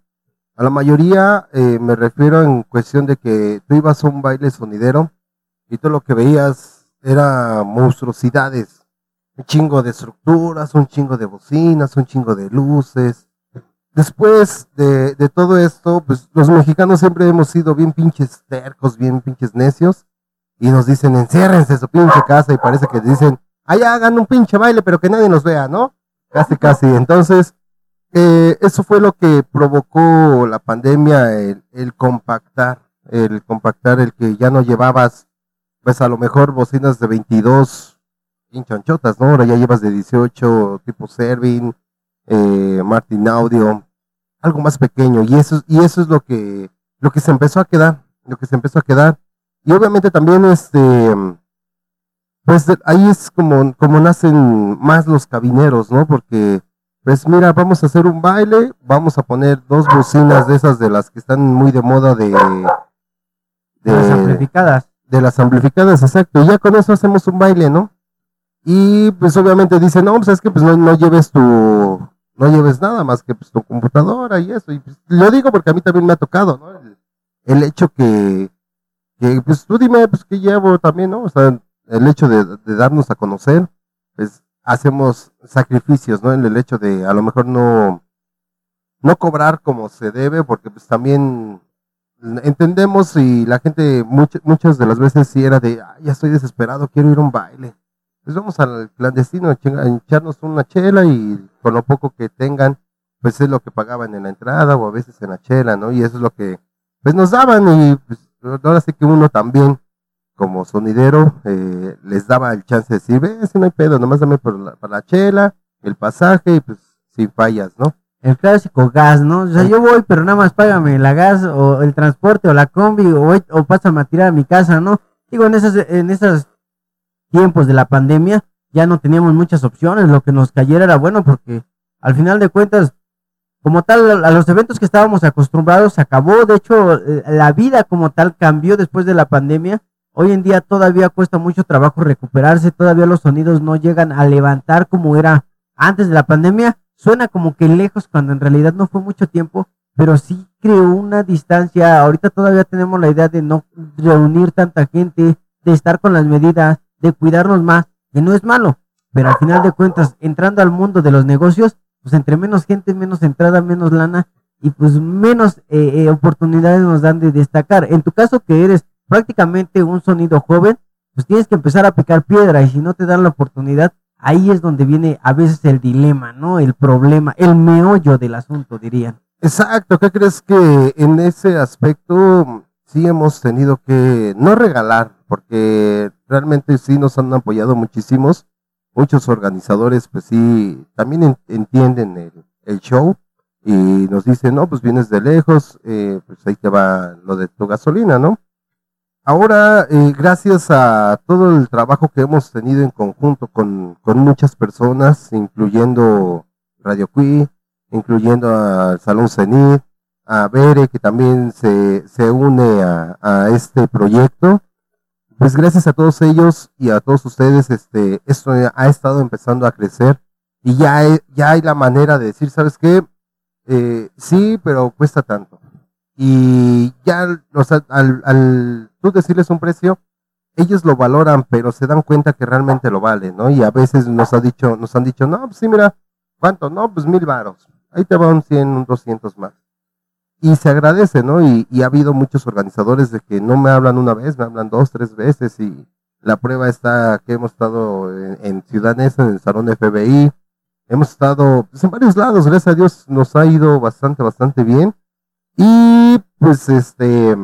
A la mayoría eh, me refiero en cuestión de que tú ibas a un baile sonidero y tú lo que veías era monstruosidades, un chingo de estructuras, un chingo de bocinas, un chingo de luces. Después de, de todo esto, pues los mexicanos siempre hemos sido bien pinches tercos, bien pinches necios y nos dicen, enciérrense en su pinche casa y parece que dicen, allá hagan un pinche baile, pero que nadie nos vea, ¿no? Casi, casi. Entonces, eh, eso fue lo que provocó la pandemia, el, el compactar, el compactar, el que ya no llevabas, pues a lo mejor bocinas de 22 hinchonchotas, ¿no? Ahora ya llevas de 18 tipo Servin, eh, Martin Audio, algo más pequeño, y eso, y eso es lo que, lo que se empezó a quedar, lo que se empezó a quedar. Y obviamente también este pues ahí es como, como nacen más los cabineros, ¿no? Porque, pues mira, vamos a hacer un baile, vamos a poner dos bocinas de esas de las que están muy de moda de, De las amplificadas. de las amplificadas, exacto, y ya con eso hacemos un baile, ¿no? Y pues obviamente dicen, no, pues es que pues no, no lleves tu, no lleves nada más que pues, tu computadora y eso, y pues, lo digo porque a mí también me ha tocado, ¿no? El, el hecho que, que pues tú dime, pues que llevo también, ¿no? O sea, el hecho de, darnos a conocer, pues hacemos sacrificios, ¿no? En el hecho de a lo mejor no, no cobrar como se debe, porque pues también entendemos y la gente muchas muchas de las veces sí era de, "Ay, ya estoy desesperado, quiero ir a un baile. pues vamos al clandestino a echarnos una chela y con lo poco que tengan, pues es lo que pagaban en la entrada o a veces en la chela, ¿no? Y eso es lo que, pues nos daban y pues ahora sí que uno también, como sonidero, eh, les daba el chance de decir, ve, si no hay pedo, nomás dame por la, para la chela, el pasaje y pues sin fallas, ¿no? El clásico gas, ¿no? O sea, yo voy, pero nada más págame la gas o el transporte o la combi o, o pásame a tirar a mi casa, ¿no? Digo, en esas, en esos tiempos de la pandemia ya no teníamos muchas opciones, lo que nos cayera era bueno porque al final de cuentas, como tal, a los eventos que estábamos acostumbrados se acabó, de hecho, eh, la vida como tal cambió después de la pandemia. Hoy en día todavía cuesta mucho trabajo recuperarse, todavía los sonidos no llegan a levantar como era antes de la pandemia. Suena como que lejos cuando en realidad no fue mucho tiempo, pero sí creó una distancia. Ahorita todavía tenemos la idea de no reunir tanta gente, de estar con las medidas, de cuidarnos más, que no es malo, pero al final de cuentas, entrando al mundo de los negocios, pues entre menos gente, menos entrada, menos lana y pues menos eh, eh, oportunidades nos dan de destacar. En tu caso que eres prácticamente un sonido joven, pues tienes que empezar a picar piedra y si no te dan la oportunidad, ahí es donde viene a veces el dilema, ¿no? El problema, el meollo del asunto, dirían. Exacto, ¿qué crees que en ese aspecto sí hemos tenido que no regalar, porque realmente sí nos han apoyado muchísimos, muchos organizadores pues sí también en- entienden el, el show y nos dicen, no, pues vienes de lejos, eh, pues ahí te va lo de tu gasolina, ¿no? Ahora, eh, gracias a todo el trabajo que hemos tenido en conjunto con, con muchas personas, incluyendo Radio Cui, incluyendo al Salón Cenit, a Bere, que también se, se une a, a este proyecto. Pues gracias a todos ellos y a todos ustedes, este, esto ha estado empezando a crecer y ya hay, ya hay la manera de decir, ¿sabes qué? Eh, sí, pero cuesta tanto. Y ya, o sea, al, al tú decirles un precio, ellos lo valoran, pero se dan cuenta que realmente lo vale, ¿no? Y a veces nos ha dicho, nos han dicho, no, pues sí, mira, ¿cuánto? No, pues mil varos. Ahí te van 100, un 200 más. Y se agradece, ¿no? Y, y ha habido muchos organizadores de que no me hablan una vez, me hablan dos, tres veces y la prueba está que hemos estado en, en Ciudad Neza, en el Salón FBI. Hemos estado pues, en varios lados, gracias a Dios nos ha ido bastante, bastante bien. Y pues este,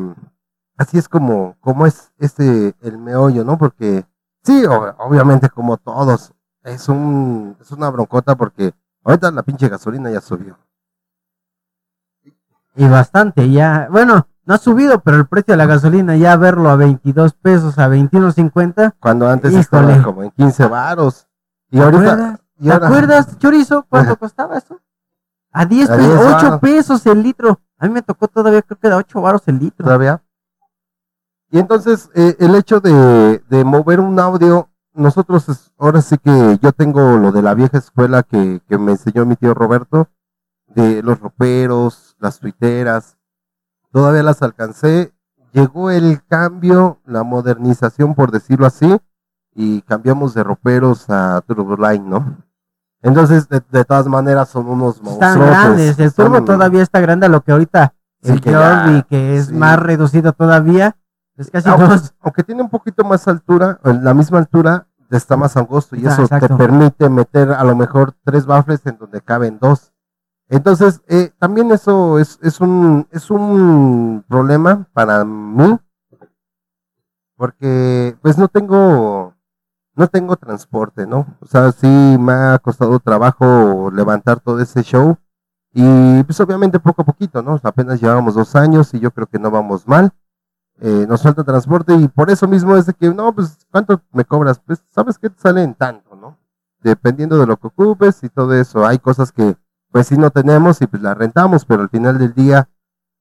así es como, como es este, el meollo, ¿no? Porque sí, o- obviamente como todos, es un, es una broncota porque ahorita la pinche gasolina ya subió. Y bastante, ya, bueno, no ha subido, pero el precio de la gasolina ya verlo a 22 pesos, a 21.50. Cuando antes Híjole. estaba como en 15 varos. Y ¿Te ahorita, acuerdas? y ¿Te ahora- acuerdas, chorizo, cuánto costaba eso? A 10 A pesos, 10 8 varos. pesos el litro. A mí me tocó todavía, creo que de 8 varos el litro. todavía. Y entonces, eh, el hecho de, de mover un audio, nosotros, es- ahora sí que yo tengo lo de la vieja escuela que, que me enseñó mi tío Roberto, de los roperos, las tuiteras, todavía las alcancé. Llegó el cambio, la modernización, por decirlo así, y cambiamos de roperos a Turboline, ¿no? Entonces, de, de todas maneras, son unos Están monstruosos. grandes, el turbo Son- todavía está grande a lo que ahorita Sí, el que ya, que es sí. más reducido todavía, es casi Aunque- dos. aunque tiene un poquito más altura, en la misma altura, está más angosto y Ah, eso te permite meter a lo mejor tres baffles en donde caben dos. Entonces, eh, también eso es, es, un, es un problema para mí, porque pues no tengo, no tengo transporte, ¿no? O sea, sí me ha costado trabajo levantar todo ese show y pues obviamente poco a poquito, ¿no? Apenas llevamos dos años y yo creo que no vamos mal eh, nos falta transporte y por eso mismo es de que, no, pues, ¿cuánto me cobras? Pues, ¿sabes qué te sale en tanto, no? Dependiendo de lo que ocupes y todo eso. Hay cosas que, pues, sí no tenemos y pues las rentamos, pero al final del día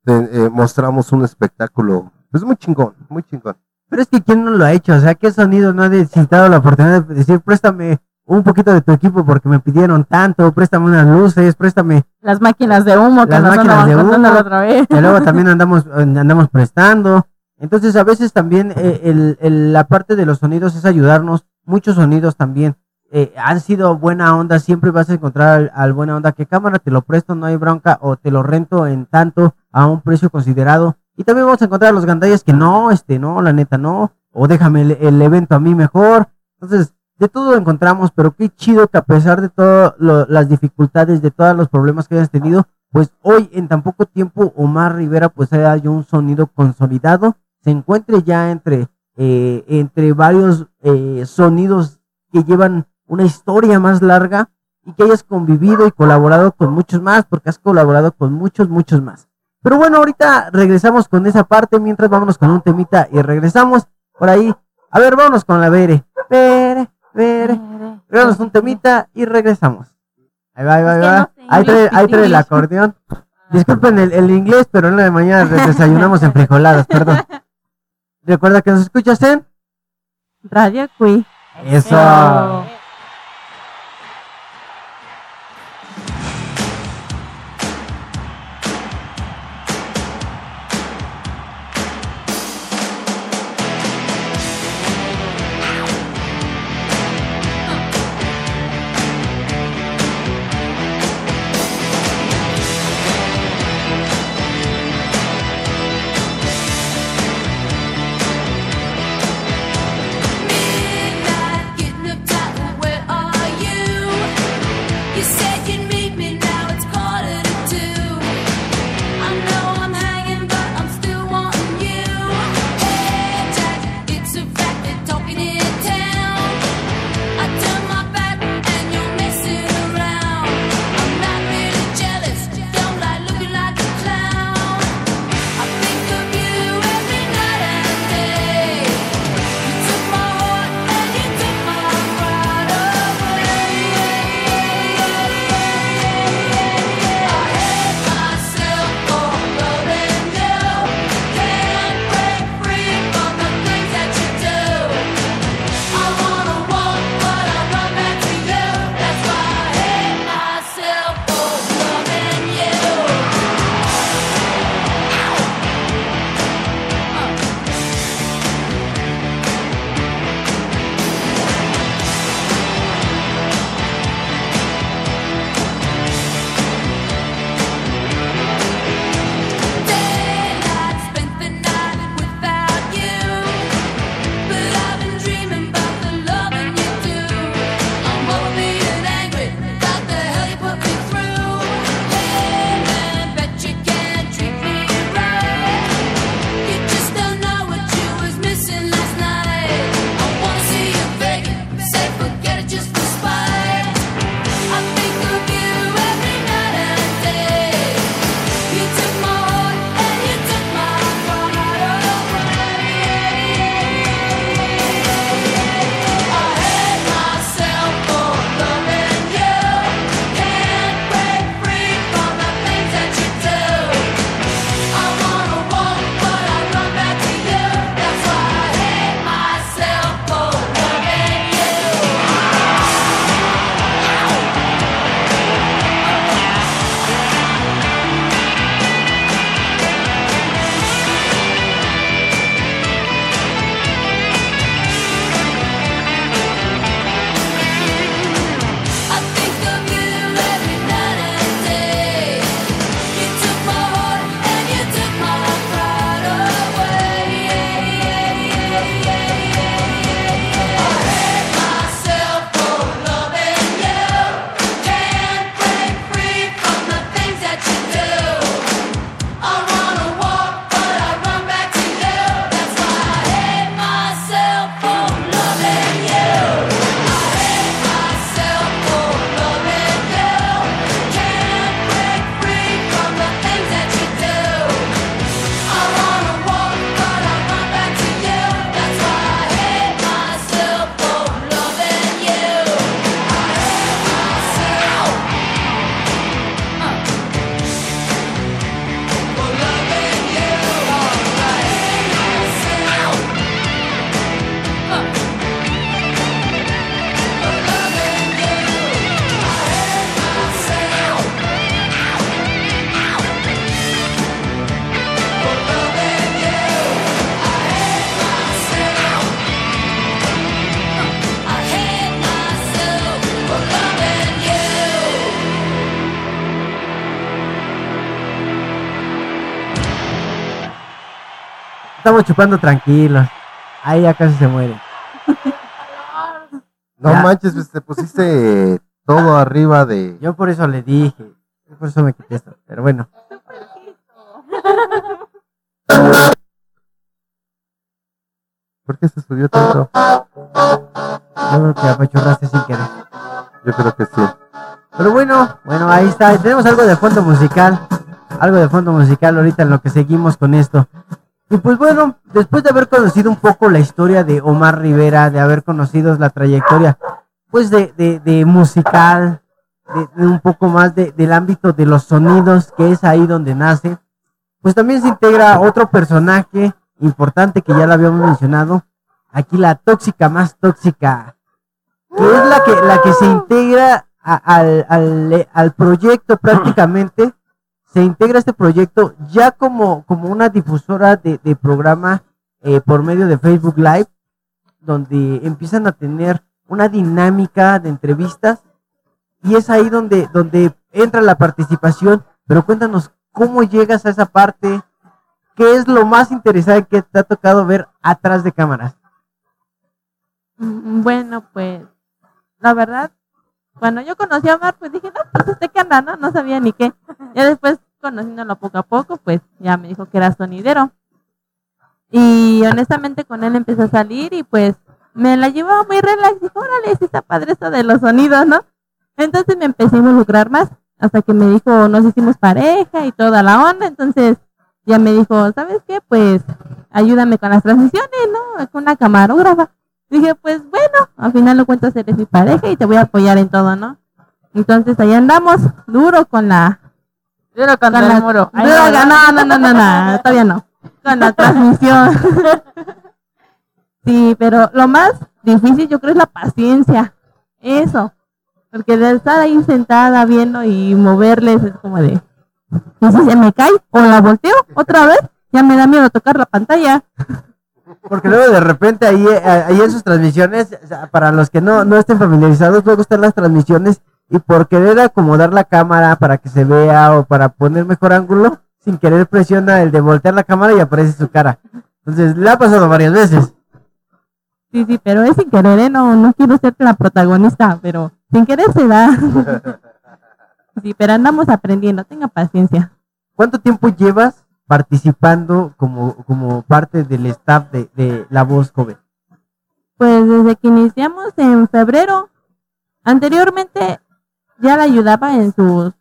te- eh, mostramos un espectáculo, pues, muy chingón, muy chingón. Pero es que ¿quién no lo ha hecho? O sea, ¿qué sonido no ha necesitado la oportunidad de decir, préstame un poquito de tu equipo porque me pidieron tanto, préstame unas luces, préstame Las máquinas de humo que Las nos máquinas de humo. la otra vez. y luego también andamos andamos prestando. Entonces a veces también eh, el, la parte de los sonidos es ayudarnos, muchos sonidos también. Eh, han sido buena onda, siempre vas a encontrar al, buena onda que cámara, te lo presto, no hay bronca, o te lo rento en tanto a un precio considerado. Y también vamos a encontrar a los gandallas que no, este, no, la neta, no, o déjame el, evento a mí mejor. Entonces, de todo lo encontramos, pero qué chido que a pesar de todas las dificultades, de todos los problemas que hayas tenido, pues hoy en tan poco tiempo Omar Rivera pues haya un sonido consolidado se encuentre ya entre, eh, entre varios eh, sonidos que llevan una historia más larga y que hayas convivido y colaborado con muchos más, porque has colaborado con muchos, muchos más. Pero bueno, ahorita regresamos con esa parte, mientras vámonos con un temita y regresamos por ahí. A ver, vámonos con la Bere. Bere, Bere. Vámonos un temita y regresamos. Ahí va, ahí va, ahí va. Ahí trae, ahí trae el acordeón. Disculpen el, el inglés, pero en la de mañana desayunamos en frijoladas, perdón. Recuerda que nos escuchas en Radio Cui. Eso. estamos chupando tranquilos. Ahí ya casi se muere. No manches, pues, te pusiste todo arriba de. Yo por eso le dije. Yo por eso me quité esto. Pero bueno. ¿Por qué se subió tanto? Yo creo que apachurraste sin querer. Yo creo que sí. Pero bueno, bueno, ahí está. Tenemos algo de fondo musical. Algo de fondo musical ahorita en lo que seguimos con esto. Y pues bueno, después de haber conocido un poco la historia de Omar Rivera, de haber conocido la trayectoria, pues de, de, de musical, de, de un poco más de- del ámbito de los sonidos, que es ahí donde nace, pues también se integra otro personaje importante que ya lo habíamos mencionado, aquí la tóxica más tóxica, que es la que, la que se integra al, al, al proyecto prácticamente, se integra este proyecto ya como, como una difusora de, programa eh, por medio de Facebook Live, donde empiezan a tener una dinámica de entrevistas y es ahí donde, donde entra la participación, pero cuéntanos cómo llegas a esa parte, qué es lo más interesante que te ha tocado ver atrás de cámaras. Mm, Bueno, pues, la verdad, cuando yo conocí a Omar, pues dije, no, pues este que anda, ¿no? No sabía ni qué. Ya después, conociéndolo poco a poco, pues ya me dijo que era sonidero. Y honestamente con él empecé a salir y pues me la llevaba muy relax. Dije, órale, sí está padre esto de los sonidos, ¿no? Entonces me empecé a involucrar más hasta que me dijo, nos hicimos pareja y toda la onda. Entonces ya me dijo, ¿sabes qué? Pues ayúdame con las transmisiones, ¿no? Con una camarógrafa. Dije, pues bueno, al final lo cuentas, eres mi pareja y te voy a apoyar en todo, ¿no? Entonces ahí andamos, duro con la... El la- muro. Va. no, no, no, no, no, todavía no. Con la transmisión. sí, pero lo más difícil yo creo es la paciencia. Eso. Porque de estar ahí sentada viendo y moverles es como de... ¿Y si se me cae? ¿O la volteo otra vez? Ya me da miedo tocar la pantalla. Porque luego de repente ahí, eh, ahí en sus transmisiones, para los que no, no estén familiarizados, luego están las transmisiones y por querer acomodar la cámara para que se vea o para poner mejor ángulo, sin querer presiona el de voltear la cámara y aparece su cara. Entonces, le ha pasado varias veces. Sí, sí, pero es sin querer, ¿eh? No, no quiero ser la protagonista, pero sin querer se da. sí, pero andamos aprendiendo, tenga paciencia. ¿Cuánto tiempo llevas participando como, como parte del staff de, de La Voz Joven? Pues desde que iniciamos en febrero, anteriormente ya la ayudaba en sus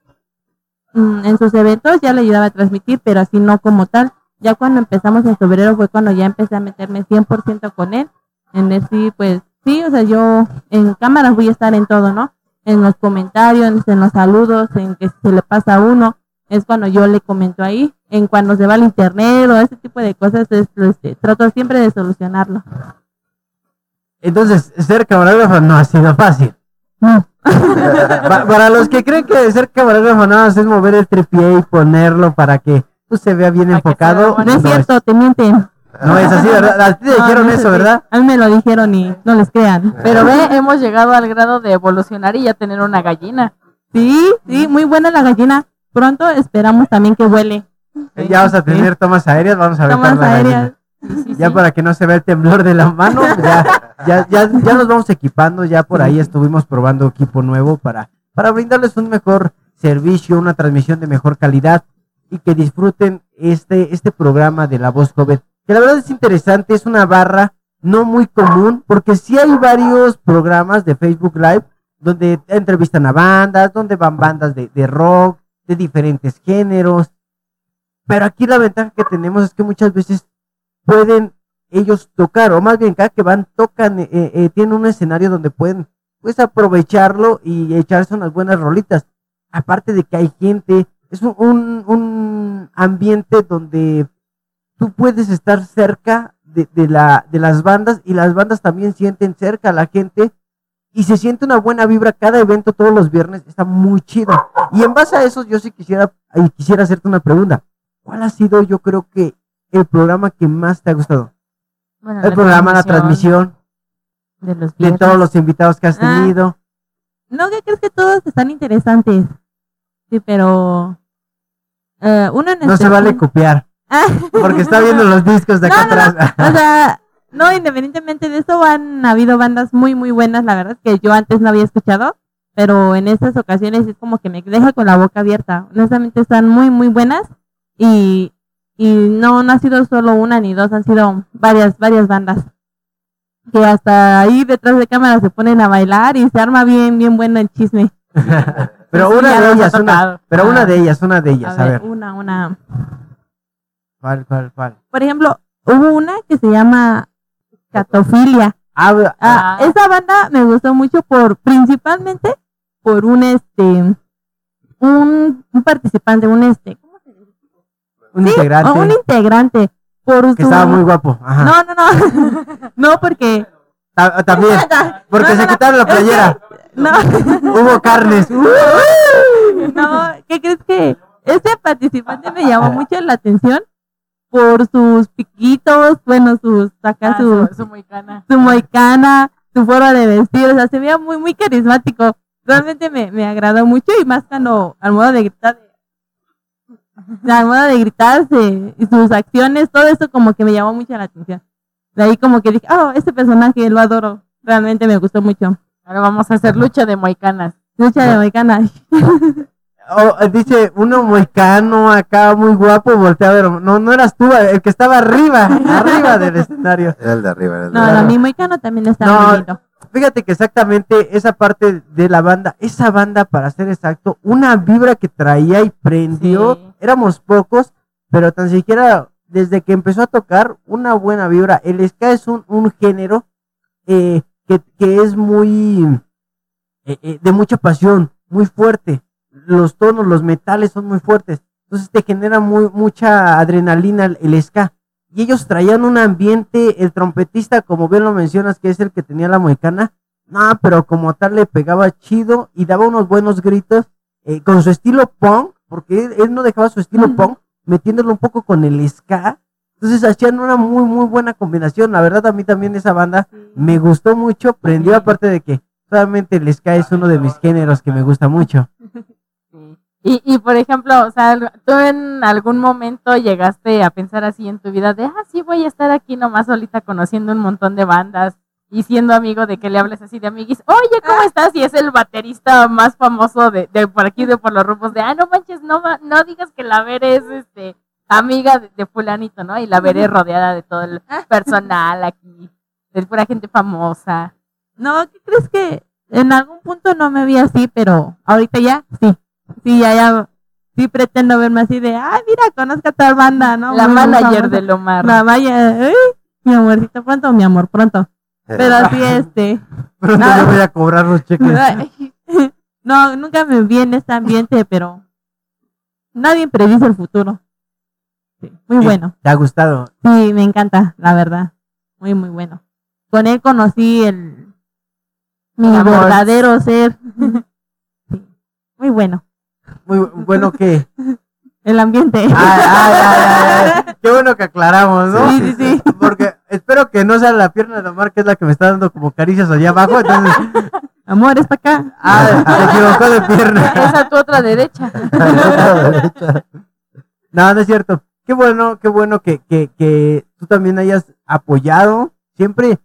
mm, en sus eventos, ya le ayudaba a transmitir, pero así no como tal. Ya cuando empezamos en febrero fue cuando ya empecé a meterme 100% con él. En decir, pues sí, o sea, yo en cámaras voy a estar en todo, ¿no? En los comentarios, en los saludos, en que se le pasa a uno, es cuando yo le comento ahí. En cuando se va al internet o ese tipo de cosas, es, este, trato siempre de solucionarlo. Entonces, ser camarógrafo no ha sido fácil. Pa- para los que creen que ser camarógrafo nada más es mover el tripié y ponerlo para que pues, se vea bien Para vea enfocado. No es cierto, te mienten. no es así, ¿verdad? A ti te No, dijeron no es eso, así. ¿verdad? A mí me lo dijeron y no les crean. Pero ve, hemos llegado al grado de evolucionar y ya tener una gallina. Sí, sí, muy buena la gallina. Pronto esperamos también que vuele. Ya vamos a tener tomas aéreas, vamos a ver Tomas aéreas. Sí, Ya para que no se vea el temblor de la mano, ya, ya, ya, ya nos vamos equipando, ya por ahí estuvimos probando equipo nuevo para, para brindarles un mejor servicio, una transmisión de mejor calidad y que disfruten este, este programa de La Voz Joven, que la verdad es interesante, es una barra no muy común, porque sí hay varios programas de Facebook Live donde entrevistan a bandas, donde van bandas de, de rock, de diferentes géneros, pero aquí la ventaja que tenemos es que muchas veces pueden ellos tocar, o más bien cada que van, tocan, eh, eh, tienen un escenario donde pueden pues aprovecharlo y echarse unas buenas rolitas. Aparte de que hay gente, es un, un, ambiente donde tú puedes estar cerca de, de la, de las bandas y las bandas también sienten cerca a la gente y se siente una buena vibra cada evento todos los viernes, está muy chido. Y en base a eso yo sí quisiera, quisiera hacerte una pregunta. ¿Cuál ha sido yo creo que el programa que más te ha gustado? Bueno, El programa, la transmisión, De los de todos los invitados que has Ah. tenido. No, que crees que todos están interesantes. Sí, pero. eh, uno en No se vale copiar, Ah, porque está viendo los discos de acá No, no, no. atrás. O sea, No, independientemente de eso, han habido bandas muy, muy buenas, la verdad, que yo antes no había escuchado, pero en estas ocasiones es como que me deja con la boca abierta. Honestamente están muy, muy buenas y, y no, no ha sido solo una ni dos, han sido varias, varias bandas. Que hasta ahí detrás de cámara se ponen a bailar y se arma bien, bien bueno el chisme. Pero Sí, una de ellas, una, pero Ah. una de ellas, una de A ellas, a ver, ver. una, una. ¿Cuál, cuál, cuál? Por ejemplo, hubo una que se llama Catofilia. Ah, ah, Ah, esa banda me gustó mucho por, principalmente, por un este, un, un participante, un este. Un Sí, integrante un integrante, por que su- estaba muy guapo. Ajá. No, no, no, no, porque, Ta- también, porque No, se no, quitaron la playera. no, Hubo carnes. no, ¿qué crees que ese participante me llamó mucho la atención por sus piquitos, bueno, sus, acá Ah, su, su, su moicana. su moicana, su forma de vestir, o sea, se veía muy, muy carismático. Realmente me, me agradó mucho y más cuando al modo de gritar, al modo de gritarse y sus acciones, todo eso como que me llamó mucho la atención. De ahí como que dije, oh, este personaje lo adoro. Realmente me gustó mucho. Ahora vamos a hacer lucha de moicanas. Lucha de moicana. Oh, dice uno moicano acá muy guapo, voltea a ver. No, no eras tú, el que estaba arriba, arriba del escenario. Era el de arriba, era el de No, arriba. no, mi moicano también está No. Fíjate que exactamente esa parte de la banda, esa banda para ser exacto, una vibra que traía y prendió, Sí. Éramos pocos, pero tan siquiera desde que empezó a tocar, una buena vibra. El ska es un, un género eh, que, que es muy eh, eh, de mucha pasión, muy fuerte. Los tonos, los metales son muy fuertes. Entonces te genera muy, mucha adrenalina el, ska. Y ellos traían un ambiente, el trompetista, como bien lo mencionas, que es el que tenía la moicana, no, pero como tal le pegaba chido y daba unos buenos gritos eh, con su estilo punk, porque él, él no dejaba su estilo punk, metiéndolo un poco con el ska. Entonces hacían una muy, muy buena combinación. La verdad, a mí también esa banda me gustó mucho, prendió aparte de que solamente el ska es uno de mis géneros que me gusta mucho. Y, y por ejemplo, o sea, tú en algún momento llegaste a pensar así en tu vida de, ah, sí, voy a estar aquí nomás solita conociendo un montón de bandas y siendo amigo de que le hables así de amiguis, oye, ¿cómo estás? Y es el baterista más famoso de, de por aquí, de por los rumbos, de, ah, no manches, no, no digas que la Ver es este, amiga de, de fulanito, ¿no? Y la Ver es rodeada de todo el personal aquí, de pura gente famosa. No, ¿qué crees que en algún punto no me vi así, pero ahorita ya, sí. Sí, ya, ya, sí pretendo verme así de, ay, mira, conozco a tal banda, ¿no? la Muy, manager famosa. del Omar. La vaya, ay, mi amorcito pronto, mi amor pronto. Pero así, este, Pronto Ah. yo voy a cobrar los cheques. no, nunca me vi en este ambiente, pero nadie predice el futuro. Sí, muy bueno. ¿Te ha gustado? Sí, me encanta, la verdad. Muy, muy bueno. Con él conocí el mi amor. verdadero ser. Sí, muy bueno. Muy bu- bueno que... El ambiente. Ay, ay, ay, ay, ay. Qué bueno que aclaramos, ¿no? Sí, sí, sí. Porque espero que no sea la pierna de Omar, que es la que me está dando como caricias allá abajo. Entonces, Amor, está acá. ah, se equivocó de pierna. Esa tu otra derecha. No, no es cierto. Qué bueno, qué bueno que, que, que tú también hayas apoyado. Siempre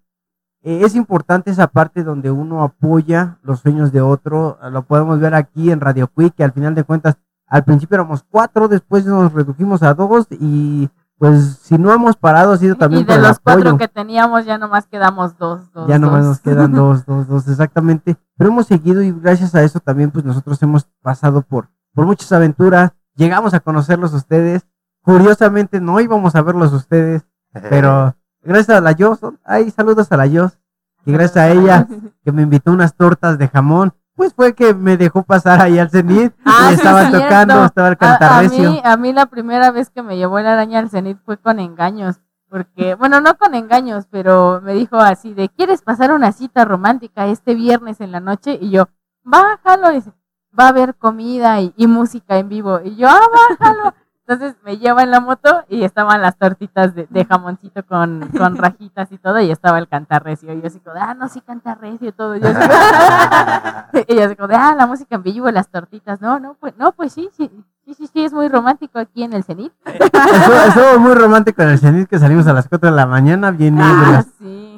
eh, es importante esa parte donde uno apoya los sueños de otro. Lo podemos ver aquí en Radio Quick, que al final de cuentas, al principio éramos cuatro, después nos redujimos a dos y pues si no hemos parado ha sido también y por de el los cuatro que teníamos ya nomás quedamos dos, dos, ya nomás dos. nos quedan dos, dos, dos, exactamente. Pero hemos seguido y gracias a eso también, pues nosotros hemos pasado por, por muchas aventuras. Llegamos a conocerlos a ustedes. Curiosamente no íbamos a verlos a ustedes, pero gracias a la Yos, ay, saludos a la Yos, que gracias a ella que me invitó unas tortas de jamón, pues fue que me dejó pasar ahí al cenit Ah, y es tocando, estaba el A, a cantarrecio. mí, a mí la primera vez que me llevó el araña al cenit fue con engaños. Porque, bueno, no con engaños, pero me dijo así de, ¿quieres pasar una cita romántica este viernes en la noche? Y yo, bájalo, dice, va a haber comida y, y música en vivo. Y yo, ah, bájalo. Entonces me lleva en la moto y estaban las tortitas de, de jamoncito con, con rajitas y todo, y estaba el cantarrecio. Y yo así como, de, ah, no, sí cantarrecio y todo. Y yo así, y yo así como, de, ah, la música en vivo, las tortitas. No, no, pues, no, pues sí, sí, Sí, sí, sí, es muy romántico aquí en el Cenit. Estuvo, estuvo muy romántico en el cenit que salimos a las 4 de la mañana, bien Ah, ebrios. sí.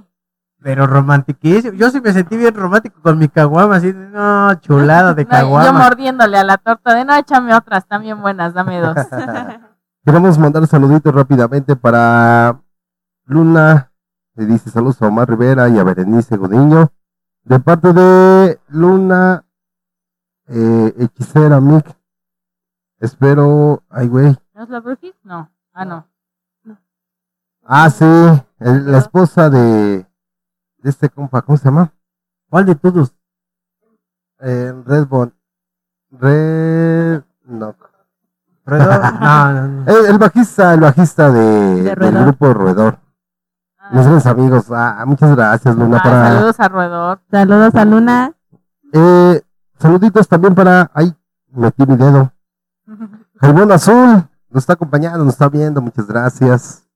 Pero romantiquísimo. Yo sí me sentí bien romántico con mi caguama, así, de, no, chulada de No, yo caguama. mordiéndole a la torta de no, échame otras, están bien buenas, dame dos. Queremos mandar saluditos rápidamente para Luna, le dice saludos a Omar Rivera y a Berenice Godiño. De parte de Luna, eh, hechicera Mick. Espero, ay güey. ¿No es la Brujis? No. Ah, no. Ah, sí, el- la esposa de, de este compa, ¿cómo se llama? ¿Cuál de todos? Eh, Redbone. Red, no. No, no, no. El, el bajista, el bajista de, De del grupo Roedor. Mis grandes amigos. Ah, muchas gracias, Luna. Ah, para, saludos a Roedor. Saludos a Luna. Eh, saluditos también para. Ay, metí mi dedo. Jaibón Azul nos está acompañando, nos está viendo. Muchas gracias.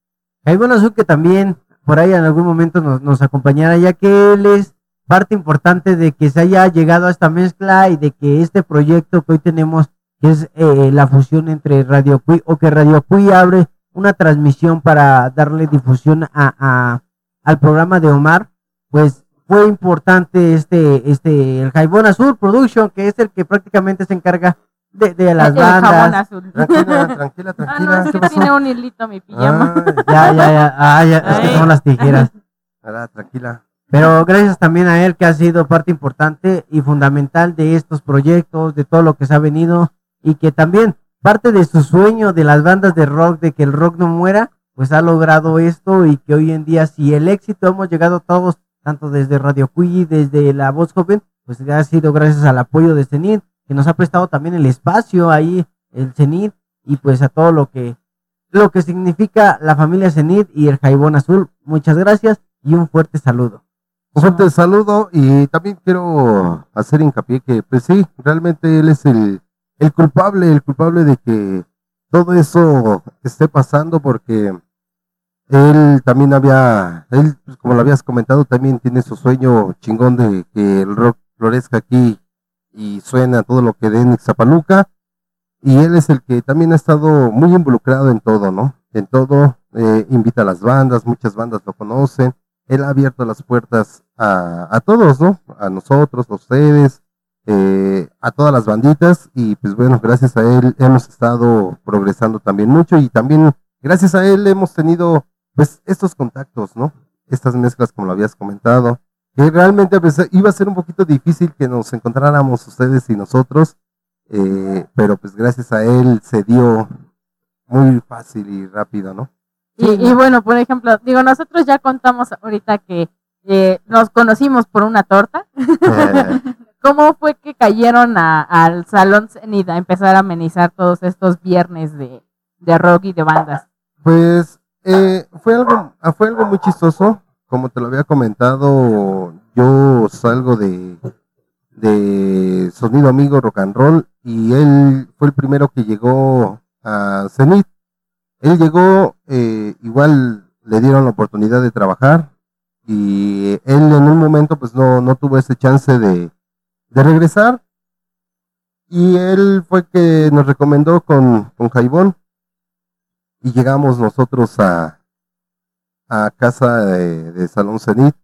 Jaibón Azul que también por ahí en algún momento nos, nos acompañará, ya que él es parte importante de que se haya llegado a esta mezcla y de que este proyecto que hoy tenemos, que es eh, la fusión entre Radio Cui, o que Radio Cui abre una transmisión para darle difusión a, a- al programa de Omar, pues fue importante este, este, el Jaibón Azul Production, que es el que prácticamente se encarga de, de las bandas. azul. Tranquila, tranquila, Ah, no, tranquila. es ¿Qué que pasó? tiene un hilito mi pijama. Ah, Ya, ya, ya, ah, ya, es que son las tijeras. ah, tranquila. Pero gracias también a él que ha sido parte importante y fundamental de estos proyectos, de todo lo que se ha venido y que también parte de su sueño de las bandas de rock, de que el rock no muera, pues ha logrado esto y que hoy en día si el éxito hemos llegado todos, tanto desde Radio Cui, desde La Voz Joven, pues ha sido gracias al apoyo de Cenit, que nos ha prestado también el espacio ahí, el Cenit, y pues a todo lo que, lo que significa la familia Cenit y el Jaibón Azul. Muchas gracias y un fuerte saludo. Un fuerte saludo y también quiero hacer hincapié que, pues sí, realmente él es el, el culpable, el culpable de que todo eso esté pasando porque él también había, él, pues, como lo habías comentado, también tiene su sueño chingón de que el rock florezca aquí y suena todo lo que dé en Ixtapaluca. Y él es el que también ha estado muy involucrado en todo, ¿no? En todo, eh, invita a las bandas, muchas bandas lo conocen él ha abierto las puertas a, a todos, ¿no? A nosotros, a ustedes, eh, a todas las banditas y pues bueno, gracias a él hemos estado progresando también mucho y también gracias a él hemos tenido pues estos contactos, ¿no? Estas mezclas como lo habías comentado, realmente pues, iba a ser un poquito difícil que nos encontráramos ustedes y nosotros, eh, pero pues gracias a él se dio muy fácil y rápido, ¿no? Y, y bueno, por ejemplo, digo, nosotros ya contamos ahorita que eh, nos conocimos por una torta. Eh, ¿Cómo fue que cayeron a- al Salón Cenit a empezar a amenizar todos estos viernes de, de rock y de bandas? Pues eh, fue algo fue algo muy chistoso, como te lo había comentado, yo salgo de de Sonido Amigo Rock and Roll y él fue el primero que llegó a Zenith. Él llegó, eh, igual le dieron la oportunidad de trabajar y él en un momento pues no, no tuvo ese chance de, de regresar y él fue que nos recomendó con, con Jaibón y llegamos nosotros a, a casa de, Salón Cenit.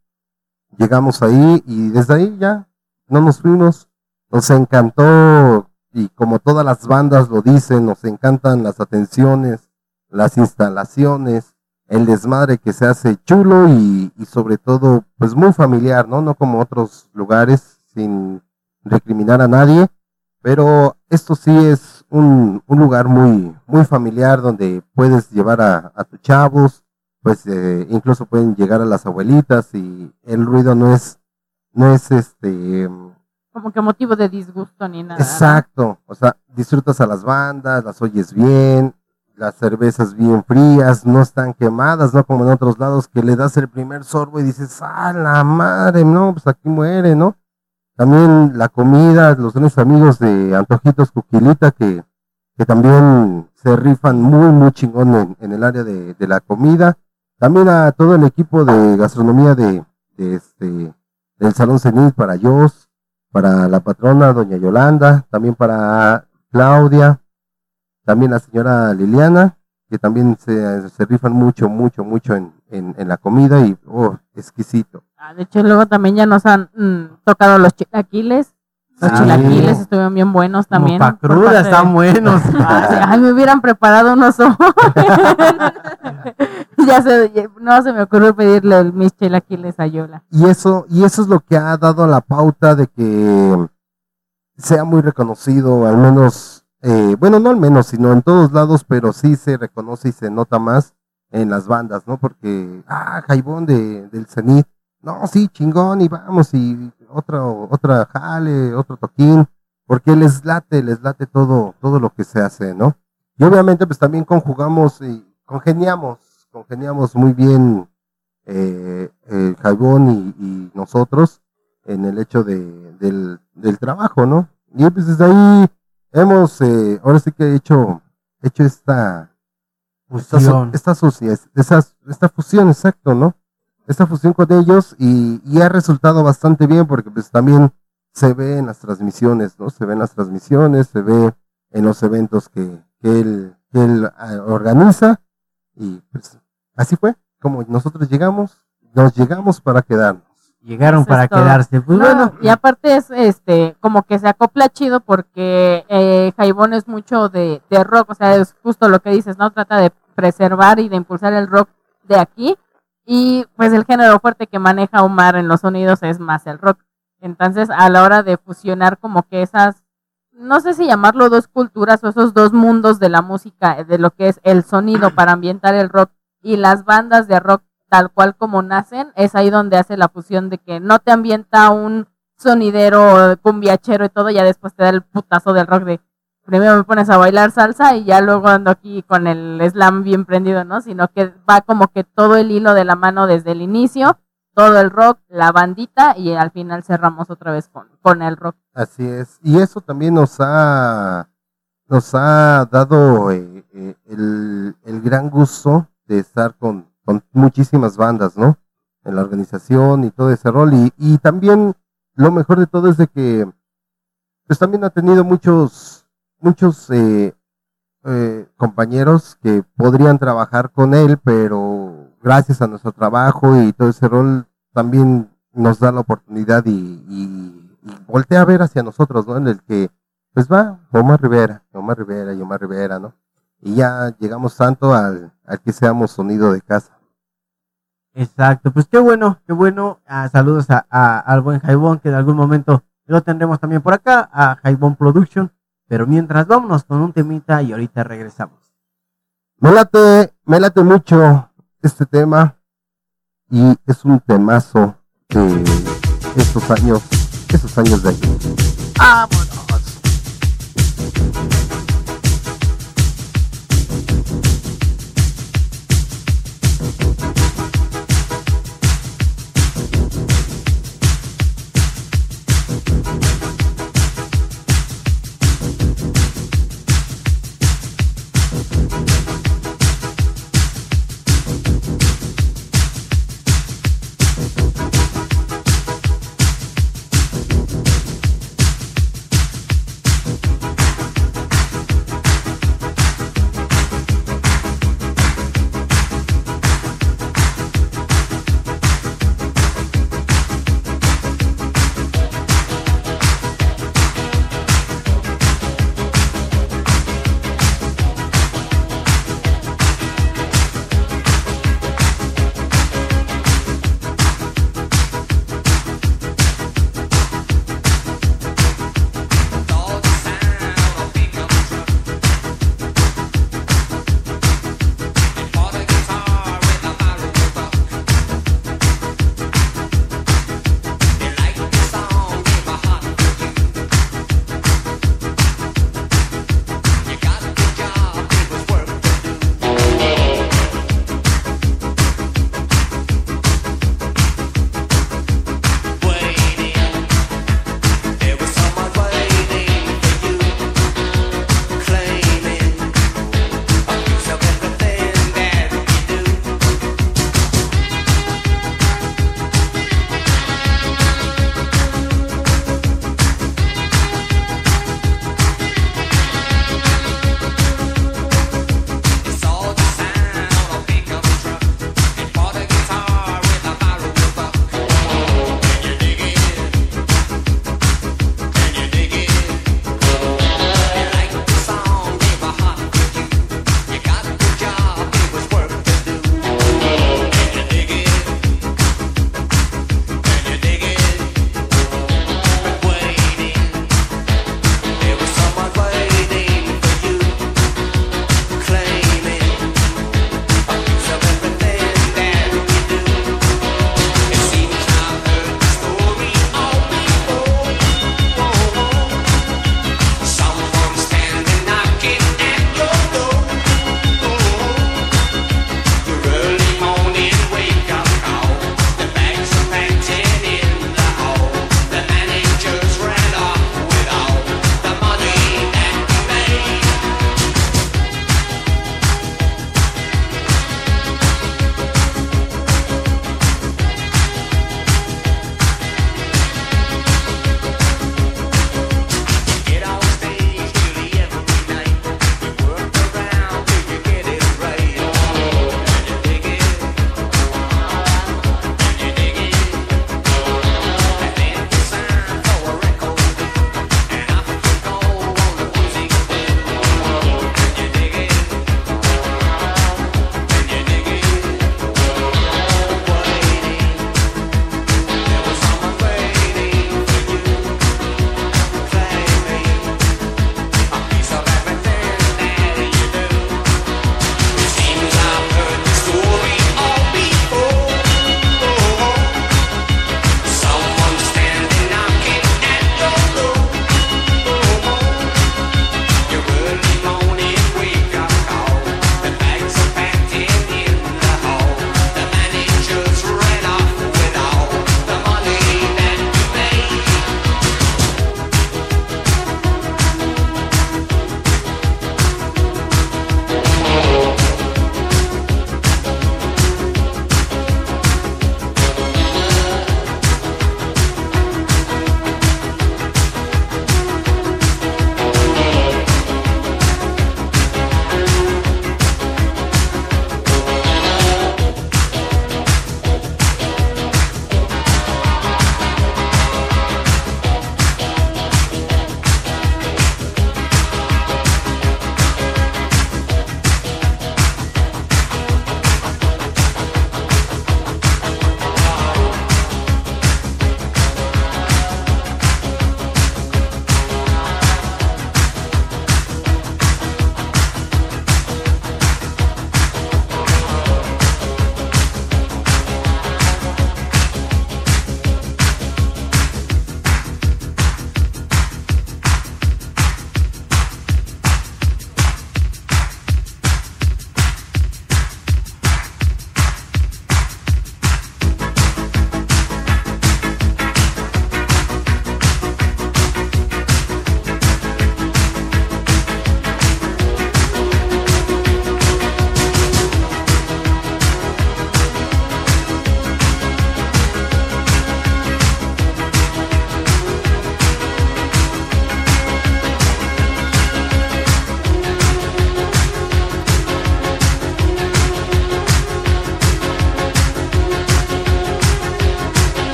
Llegamos ahí y desde ahí ya no nos fuimos. Nos encantó y como todas las bandas lo dicen, nos encantan las atenciones, las instalaciones, el desmadre que se hace chulo y, y sobre todo pues muy familiar, ¿no? No como otros lugares sin recriminar a nadie, pero esto sí es un, un lugar muy, muy familiar donde puedes llevar a, a tus chavos, pues eh, incluso pueden llegar a las abuelitas y el ruido no es, no es este, Como que motivo de disgusto ni nada. exacto, o sea, disfrutas a las bandas, las oyes bien, las cervezas bien frías, no están quemadas, no como en otros lados que le das el primer sorbo y dices, ah, la madre, no, pues aquí muere, ¿no? También la comida, los grandes amigos de Antojitos Cuquilita que, que también se rifan muy, muy chingón en, en el área de, de la comida. También a todo el equipo de gastronomía de, este, del Salón Cenit para Jos, para la patrona, doña Yolanda, también para Claudia, también la señora Liliana, que también se, se rifan mucho, mucho, mucho en, en, en la comida y, oh, exquisito. Ah, de hecho, luego también ya nos han mm, tocado los chilaquiles. Los Ah, chilaquiles estuvieron bien buenos también. Como pa' por cruda, de- están buenos. Ah, sí, Ay, me hubieran preparado unos ojos. ya se, no se me ocurrió pedirle el- mis chilaquiles a Yola. Y eso, y eso es lo que ha dado la pauta de que sea muy reconocido, al menos, eh, bueno, no al menos, sino en todos lados, pero sí se reconoce y se nota más en las bandas, ¿no? Porque, ah, Jaibón de, del Cenit, no, sí, chingón, y vamos, y otra, otra jale, otro toquín, porque les late, les late todo, todo lo que se hace, ¿no? Y obviamente, pues también conjugamos y congeniamos, congeniamos muy bien eh, el Jaibón y, y nosotros en el hecho de, del, del trabajo, ¿no? Y pues desde ahí hemos, eh, ahora sí que he hecho, hecho esta, esta, Fusión. esta, esas- esta fusión, exacto, ¿no? Esta fusión con ellos y, y ha resultado bastante bien porque pues también se ve en las transmisiones, ¿no? Se ve en las transmisiones, se ve en los eventos que, que él, que él ah, organiza y pues así fue como nosotros llegamos, nos llegamos para quedarnos. Llegaron Eso para quedarse. Pues No, bueno, y aparte es este como que se acopla chido porque eh, Jaibón es mucho de, de rock, o sea, es justo lo que dices, ¿no? Trata de preservar y de impulsar el rock de aquí y pues el género fuerte que maneja Omar en los sonidos es más el rock. Entonces, a la hora de fusionar como que esas no sé si llamarlo dos culturas o esos dos mundos de la música, de lo que es el sonido para ambientar el rock y las bandas de rock tal cual como nacen, es ahí donde hace la fusión de que no te ambienta un sonidero cumbiachero y todo, ya después te da el putazo del rock de primero me pones a bailar salsa y ya luego ando aquí con el slam bien prendido, ¿no? Sino que va como que todo el hilo de la mano desde el inicio, todo el rock, la bandita y al final cerramos otra vez con, con el rock. Así es. Y eso también nos ha, nos ha dado eh, eh, el, el gran gusto de estar con, con muchísimas bandas, ¿no? En la organización y todo ese rol. Y, y también lo mejor de todo es de que, pues también ha tenido muchos, muchos eh, eh, compañeros que podrían trabajar con él, pero gracias a nuestro trabajo y todo ese rol también nos da la oportunidad y, voltea a ver hacia nosotros, ¿no? En el que, pues va, Omar Rivera, Omar Rivera y Omar Rivera, ¿no? Y ya llegamos tanto al, que seamos sonido de casa. Exacto, pues qué bueno, qué bueno. Ah, saludos a, a- al buen Jaibón, que en algún momento lo tendremos también por acá, a Jaibón Production. Pero mientras vámonos con un temita y ahorita regresamos. Me late, me late mucho este tema y es un temazo de estos años, esos años de aquí. ¡Vámonos!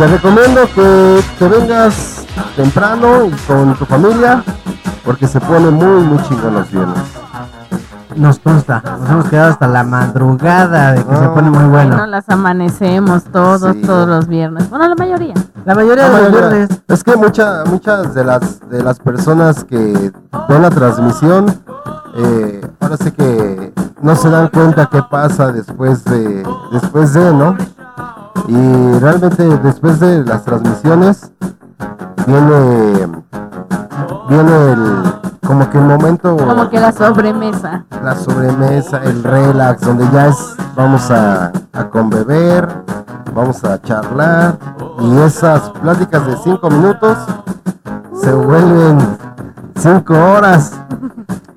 Te recomiendo que te vengas temprano y con tu familia, porque se pone muy, muy chingón los viernes. Nos consta, nos hemos quedado hasta la madrugada de que se Ah. pone muy No bueno. las amanecemos todos, Sí. todos los viernes. Bueno, la mayoría. La mayoría de los viernes. Es que mucha, muchas de las de las personas que ven la transmisión, eh, ahora sí que no se dan cuenta qué pasa después de después de, ¿no? Y realmente después de las transmisiones viene viene el como que el momento Como que la sobremesa. la sobremesa, el relax, donde ya es, vamos a, a conbeber, vamos a charlar, y esas pláticas de cinco minutos se vuelven cinco horas.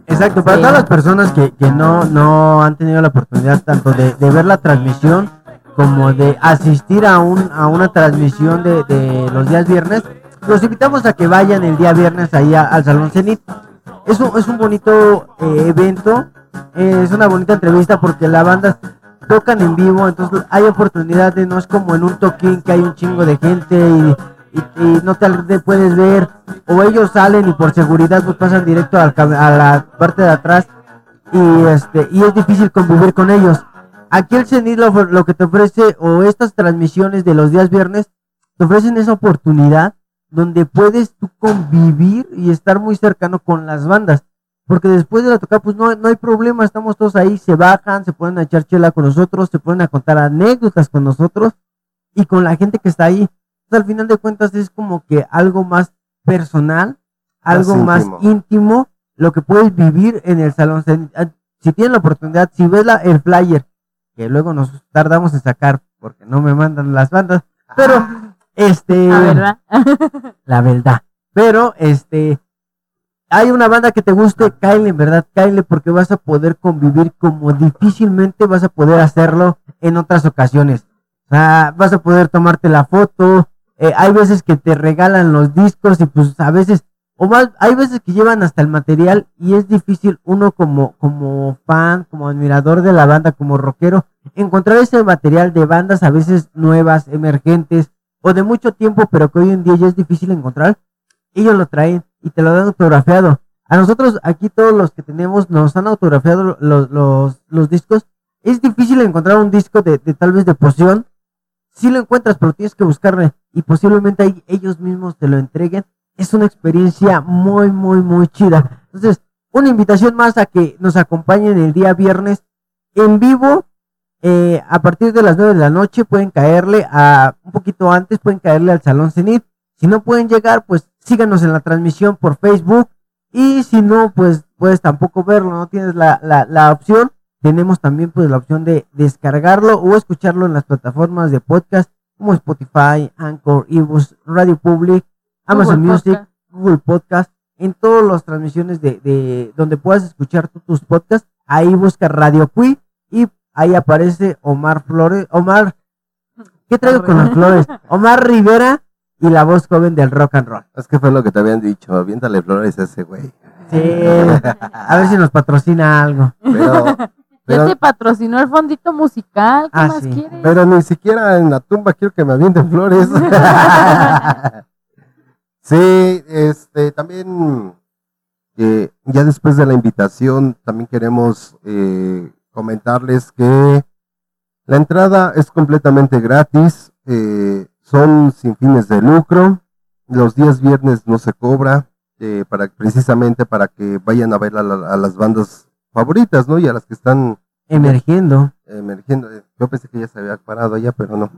Exacto, para Sí. todas las personas que, que no, no han tenido la oportunidad tanto de, de ver la transmisión como de asistir a, un, a una transmisión de, de los días viernes, los invitamos a que vayan el día viernes ahí al Salón Cenit. Es un, es un bonito eh, evento, es una bonita entrevista porque la banda tocan en vivo, entonces hay oportunidad de, no es como en un toquín que hay un chingo de gente y, y- no te puedes ver, o ellos salen y por seguridad pues pasan directo al a la parte de atrás y este y es difícil convivir con ellos. Aquí el CENIT lo, lo que te ofrece, o estas transmisiones de los días viernes, te ofrecen esa oportunidad donde puedes tú convivir y estar muy cercano con las bandas. Porque después de la tocar, pues no, no hay problema, estamos todos ahí, se bajan, se ponen a echar chela con nosotros, se ponen a contar anécdotas con nosotros y con la gente que está ahí. Entonces, al final de cuentas es como que algo más personal, algo más íntimo. íntimo, lo que puedes vivir en el salón. Si tienes la oportunidad, si ves la, el flyer, que luego nos tardamos en sacar porque no me mandan las bandas, pero este La verdad. la verdad. Pero, este, hay una banda que te guste, cáele, en verdad, cáele, porque vas a poder convivir como difícilmente vas a poder hacerlo en otras ocasiones. O sea, vas a poder tomarte la foto, eh, hay veces que te regalan los discos y pues a veces, o más, hay veces que llevan hasta el material y es difícil uno como, como fan, como admirador de la banda, como rockero, encontrar ese material de bandas a veces nuevas, emergentes, o de mucho tiempo, pero que hoy en día ya es difícil encontrar, ellos lo traen y te lo dan autografiado. A nosotros aquí todos los que tenemos nos han autografiado los, los, los discos. Es difícil encontrar un disco de, de tal vez de poción. Si lo encuentras, pero tienes que buscarle y posiblemente ellos mismos te lo entreguen. Es una experiencia muy, muy, muy chida. Entonces, una invitación más a que nos acompañen el día viernes en vivo eh, a partir de las 9 de la noche pueden caerle a un poquito antes, pueden caerle al Salón Cenit. Si no pueden llegar, pues síganos en la transmisión por Facebook. Y si no, pues puedes tampoco verlo, no tienes la, la, la opción. Tenemos también pues la opción de descargarlo o escucharlo en las plataformas de podcast como Spotify, Anchor, Ebooks, Radio Public, Amazon Google Music, Podcast. Google Podcast, en todas las transmisiones de, de donde puedas escuchar tú tus podcasts. Ahí busca Radio Cui y ahí aparece Omar Flores, Omar, ¿qué traigo con las flores? Omar Rivera y la voz joven del rock and roll. Es que fue lo que te habían dicho, aviéntale flores a ese güey. Sí, a ver si nos patrocina algo. Pero, Ya pero, te patrocinó el fondito musical. ¿Qué Ah, más sí. quieres? pero ni siquiera en la tumba quiero que me avienten flores. sí, este, también, eh, ya después de la invitación, también queremos eh, comentarles que la entrada es completamente gratis, eh, son sin fines de lucro, los días viernes no se cobra, eh, para precisamente para que vayan a ver a, la- a las bandas favoritas, ¿no? Y a las que están Emergiendo. emergiendo. Eh, Yo pensé que ya se había parado allá, pero no.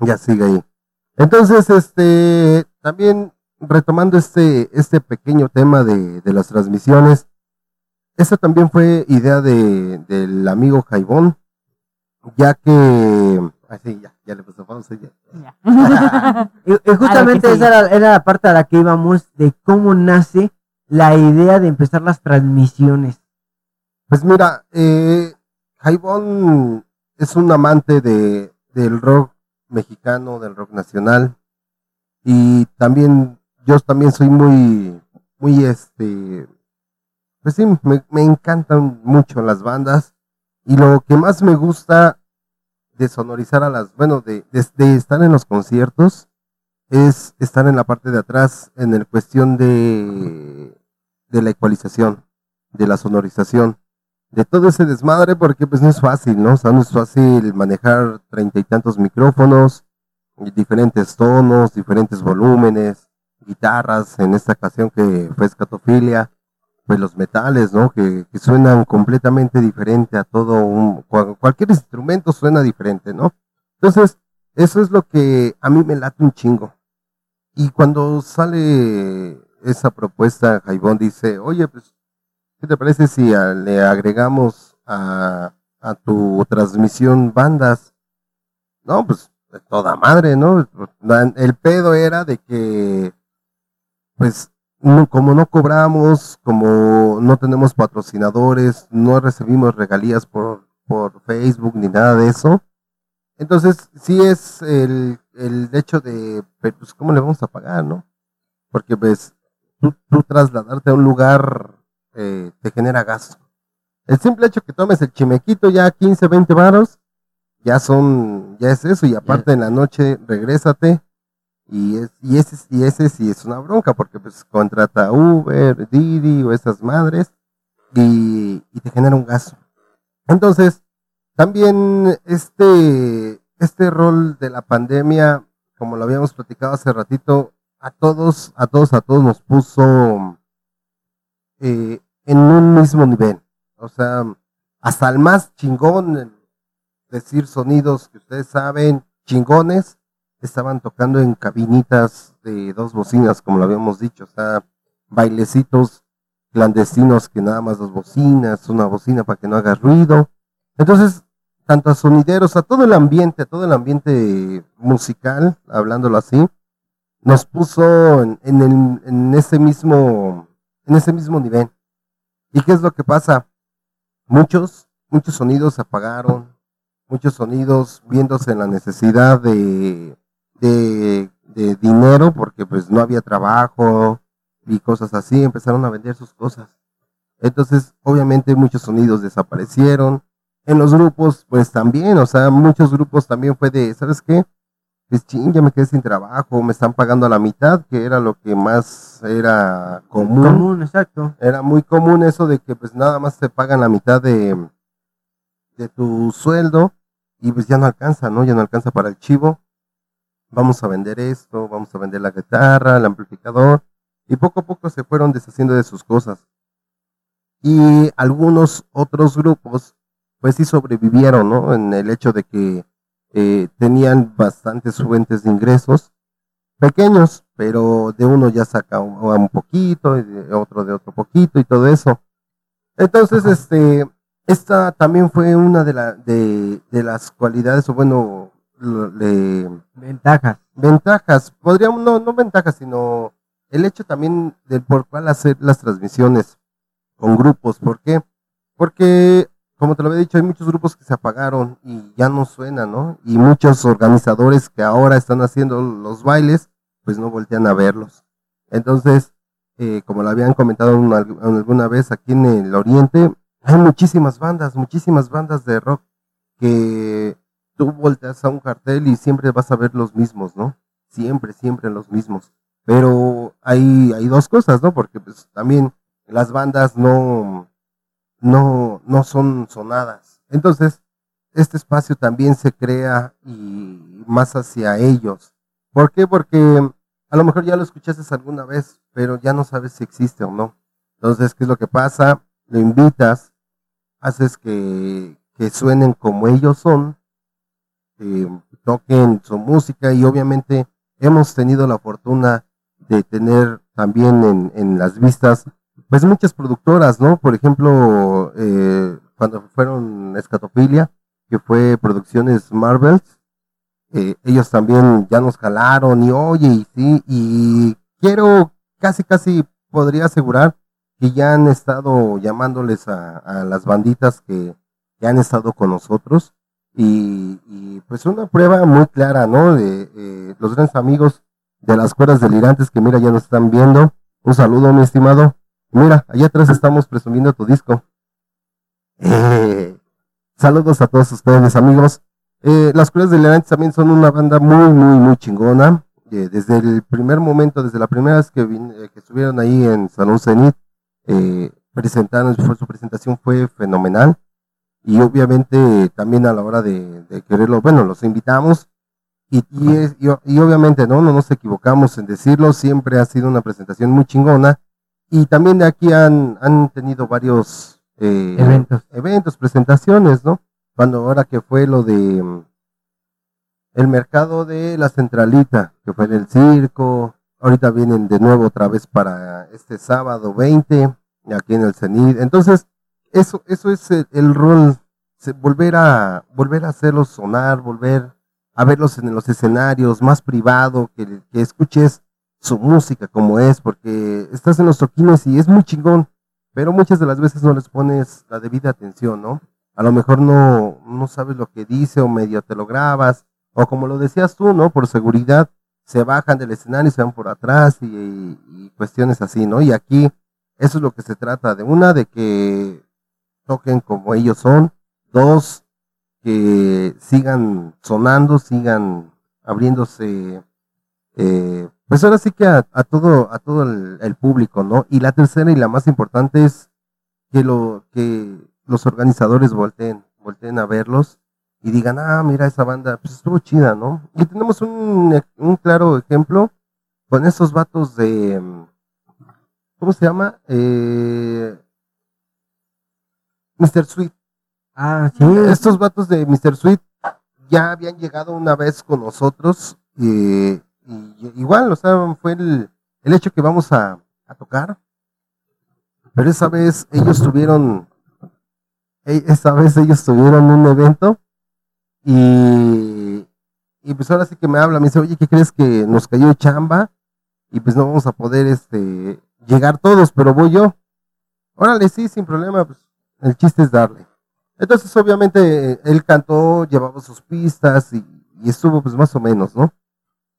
Ya sigue ahí. Entonces, este, también retomando este, este pequeño tema de, de las transmisiones, esta también fue idea de, del amigo Jaibón, ya que, ah, sí, ya, ya le puse pausa, ya. Ya. Y, y justamente esa era, era la parte a la que íbamos de cómo nace la idea de empezar las transmisiones. Pues mira, eh, Jaibón es un amante de, del rock mexicano, del rock nacional. Y también, yo también soy muy, muy este, pues sí, me, encantan mucho las bandas. Y lo que más me gusta de sonorizar a las, bueno, de, de, estar en los conciertos, es estar en la parte de atrás en el cuestión de, de la ecualización, de la sonorización, de todo ese desmadre, porque pues no es fácil, ¿no? O sea, no es fácil manejar treinta y tantos micrófonos, diferentes tonos, diferentes volúmenes, guitarras, en esta ocasión que fue escatofilia, pues los metales, ¿no? Que, suenan completamente diferente a todo un, cual- cualquier instrumento suena diferente, ¿no? Entonces, eso es lo que a mí me late un chingo. Y cuando sale esa propuesta, Jaibón dice, oye, pues, ¿qué te parece si a- le agregamos a, a tu transmisión bandas? No, pues, toda madre, ¿no? El pedo era de que, pues, no- como no cobramos, como no tenemos patrocinadores, no recibimos regalías por, por Facebook ni nada de eso. Entonces, sí es el, el hecho de, pero, pues, ¿cómo le vamos a pagar, no? Porque, pues, tú, tú trasladarte a un lugar eh, te genera gasto. El simple hecho que tomes el chimequito ya 15, 20 varos, ya son, ya es eso, y aparte en la noche regrésate, y es, y ese, y ese sí es una bronca, porque pues contrata Uber, Didi o esas madres, y, te genera un gasto. Entonces, también este, este rol de la pandemia, como lo habíamos platicado hace ratito, a todos, a todos, a todos nos puso eh, en un mismo nivel. O sea, hasta el más chingón, decir sonidos que ustedes saben, chingones, estaban tocando en cabinitas de dos bocinas, como lo habíamos dicho. O sea, bailecitos clandestinos que nada más dos bocinas, una bocina para que no haga ruido. Entonces, tanto a sonideros, a todo el ambiente, a todo el ambiente musical, hablándolo así, nos puso en, en, el- en ese mismo, en ese mismo nivel. ¿Y qué es lo que pasa? Muchos, muchos sonidos se apagaron, muchos sonidos viéndose en la necesidad de, de, de dinero, porque pues no había trabajo y cosas así, empezaron a vender sus cosas. Entonces, obviamente muchos sonidos desaparecieron. En los grupos, pues también, o sea, muchos grupos también fue de, ¿sabes qué? Pues ching, ya me quedé sin trabajo, me están pagando a la mitad, que era lo que más era común. Común, exacto. Era muy común eso de que pues nada más te pagan la mitad de, de tu sueldo y pues ya no alcanza, ¿no? Ya no alcanza para el chivo. Vamos a vender esto, vamos a vender la guitarra, el amplificador. Y poco a poco se fueron deshaciendo de sus cosas. Y algunos otros grupos pues sí sobrevivieron, ¿no? En el hecho de que eh, tenían bastantes fuentes de ingresos pequeños, pero de uno ya saca un, un poquito, y de otro de otro poquito y todo eso. Entonces, este, esta también fue una de, la, de, de las cualidades, o bueno, le- Ventajas. ventajas, podríamos, no, no ventajas, sino el hecho también del por cuál hacer las transmisiones con grupos. ¿Por qué? Porque, como te lo había dicho, hay muchos grupos que se apagaron y ya no suenan, ¿no? Y muchos organizadores que ahora están haciendo los bailes, pues no voltean a verlos. Entonces, eh, como lo habían comentado una- alguna vez aquí en el Oriente, hay muchísimas bandas, muchísimas bandas de rock que tú volteas a un cartel y siempre vas a ver los mismos, ¿no? Siempre, siempre los mismos. Pero hay, hay dos cosas, ¿no? Porque pues también las bandas no, no, no son sonadas. Entonces, este espacio también se crea y más hacia ellos. ¿Por qué? Porque a lo mejor ya lo escuchaste alguna vez, pero ya no sabes si existe o no. Entonces, ¿qué es lo que pasa? Lo invitas, haces que, que suenen como ellos son, eh, toquen su música y obviamente hemos tenido la fortuna de tener también en, en las vistas pues muchas productoras, ¿no? Por ejemplo, eh, cuando fueron Escatofilia, que fue Producciones Marvels, eh, ellos también ya nos jalaron y oye, y sí, y quiero casi, casi podría asegurar que ya han estado llamándoles a, a las banditas que, que han estado con nosotros y, y, pues una prueba muy clara, ¿no? De eh, los grandes amigos de las cuerdas delirantes que mira ya nos están viendo. Un saludo, mi estimado. Mira, allá atrás estamos presumiendo tu disco. Eh, saludos a todos ustedes, amigos. Eh, las cuerdas delirantes también son una banda muy, muy, muy chingona. eh, desde el primer momento, desde la primera vez que, vin- eh, que estuvieron ahí en Salón Cenit, eh, presentaron, su presentación fue fenomenal. Y obviamente también a la hora de, de quererlo, bueno, los invitamos. Y, y, es- y y obviamente, ¿no? No nos equivocamos en decirlo, siempre ha sido una presentación muy chingona. Y también de aquí han, han tenido varios eh, Eventos. eventos, presentaciones, ¿no? Cuando ahora que fue lo de mm, el mercado de la centralita, que fue en el circo, ahorita vienen de nuevo otra vez para este sábado 20, aquí en el CENID. Entonces, eso, eso es el, rol, volver a, volver a hacerlos sonar, volver a verlos en los escenarios, más privado, que, que escuches su música como es, porque estás en los toquines y es muy chingón, pero muchas de las veces no les pones la debida atención, ¿no? A lo mejor no, no sabes lo que dice o medio te lo grabas, o como lo decías tú, ¿no? Por seguridad se bajan del escenario y se van por atrás y, y cuestiones así, ¿no? Y aquí eso es lo que se trata, de una, de que toquen como ellos son, dos, que sigan sonando, sigan abriéndose, eh, pues ahora sí que a, todo, a todo el, público, ¿no? Y la tercera y la más importante es que lo, que los organizadores volteen, volteen a verlos y digan, ah, mira esa banda, pues estuvo chida, ¿no? Y tenemos un, un claro ejemplo con esos vatos de, ¿cómo se llama? Eh, Mr. Sweet. Ah, sí. Estos vatos de Mr. Sweet ya habían llegado una vez con nosotros eh, y igual, o sea, fue el, el hecho que vamos a, a tocar. Pero esa vez ellos tuvieron, e- esa vez ellos tuvieron un evento y, y pues ahora sí que me habla, me dice, oye, ¿qué crees que nos cayó chamba? Y pues no vamos a poder este llegar todos, pero voy yo. Órale, sí, sin problema, pues el chiste es darle. Entonces, obviamente, él cantó, llevaba sus pistas y, y estuvo pues más o menos, ¿no?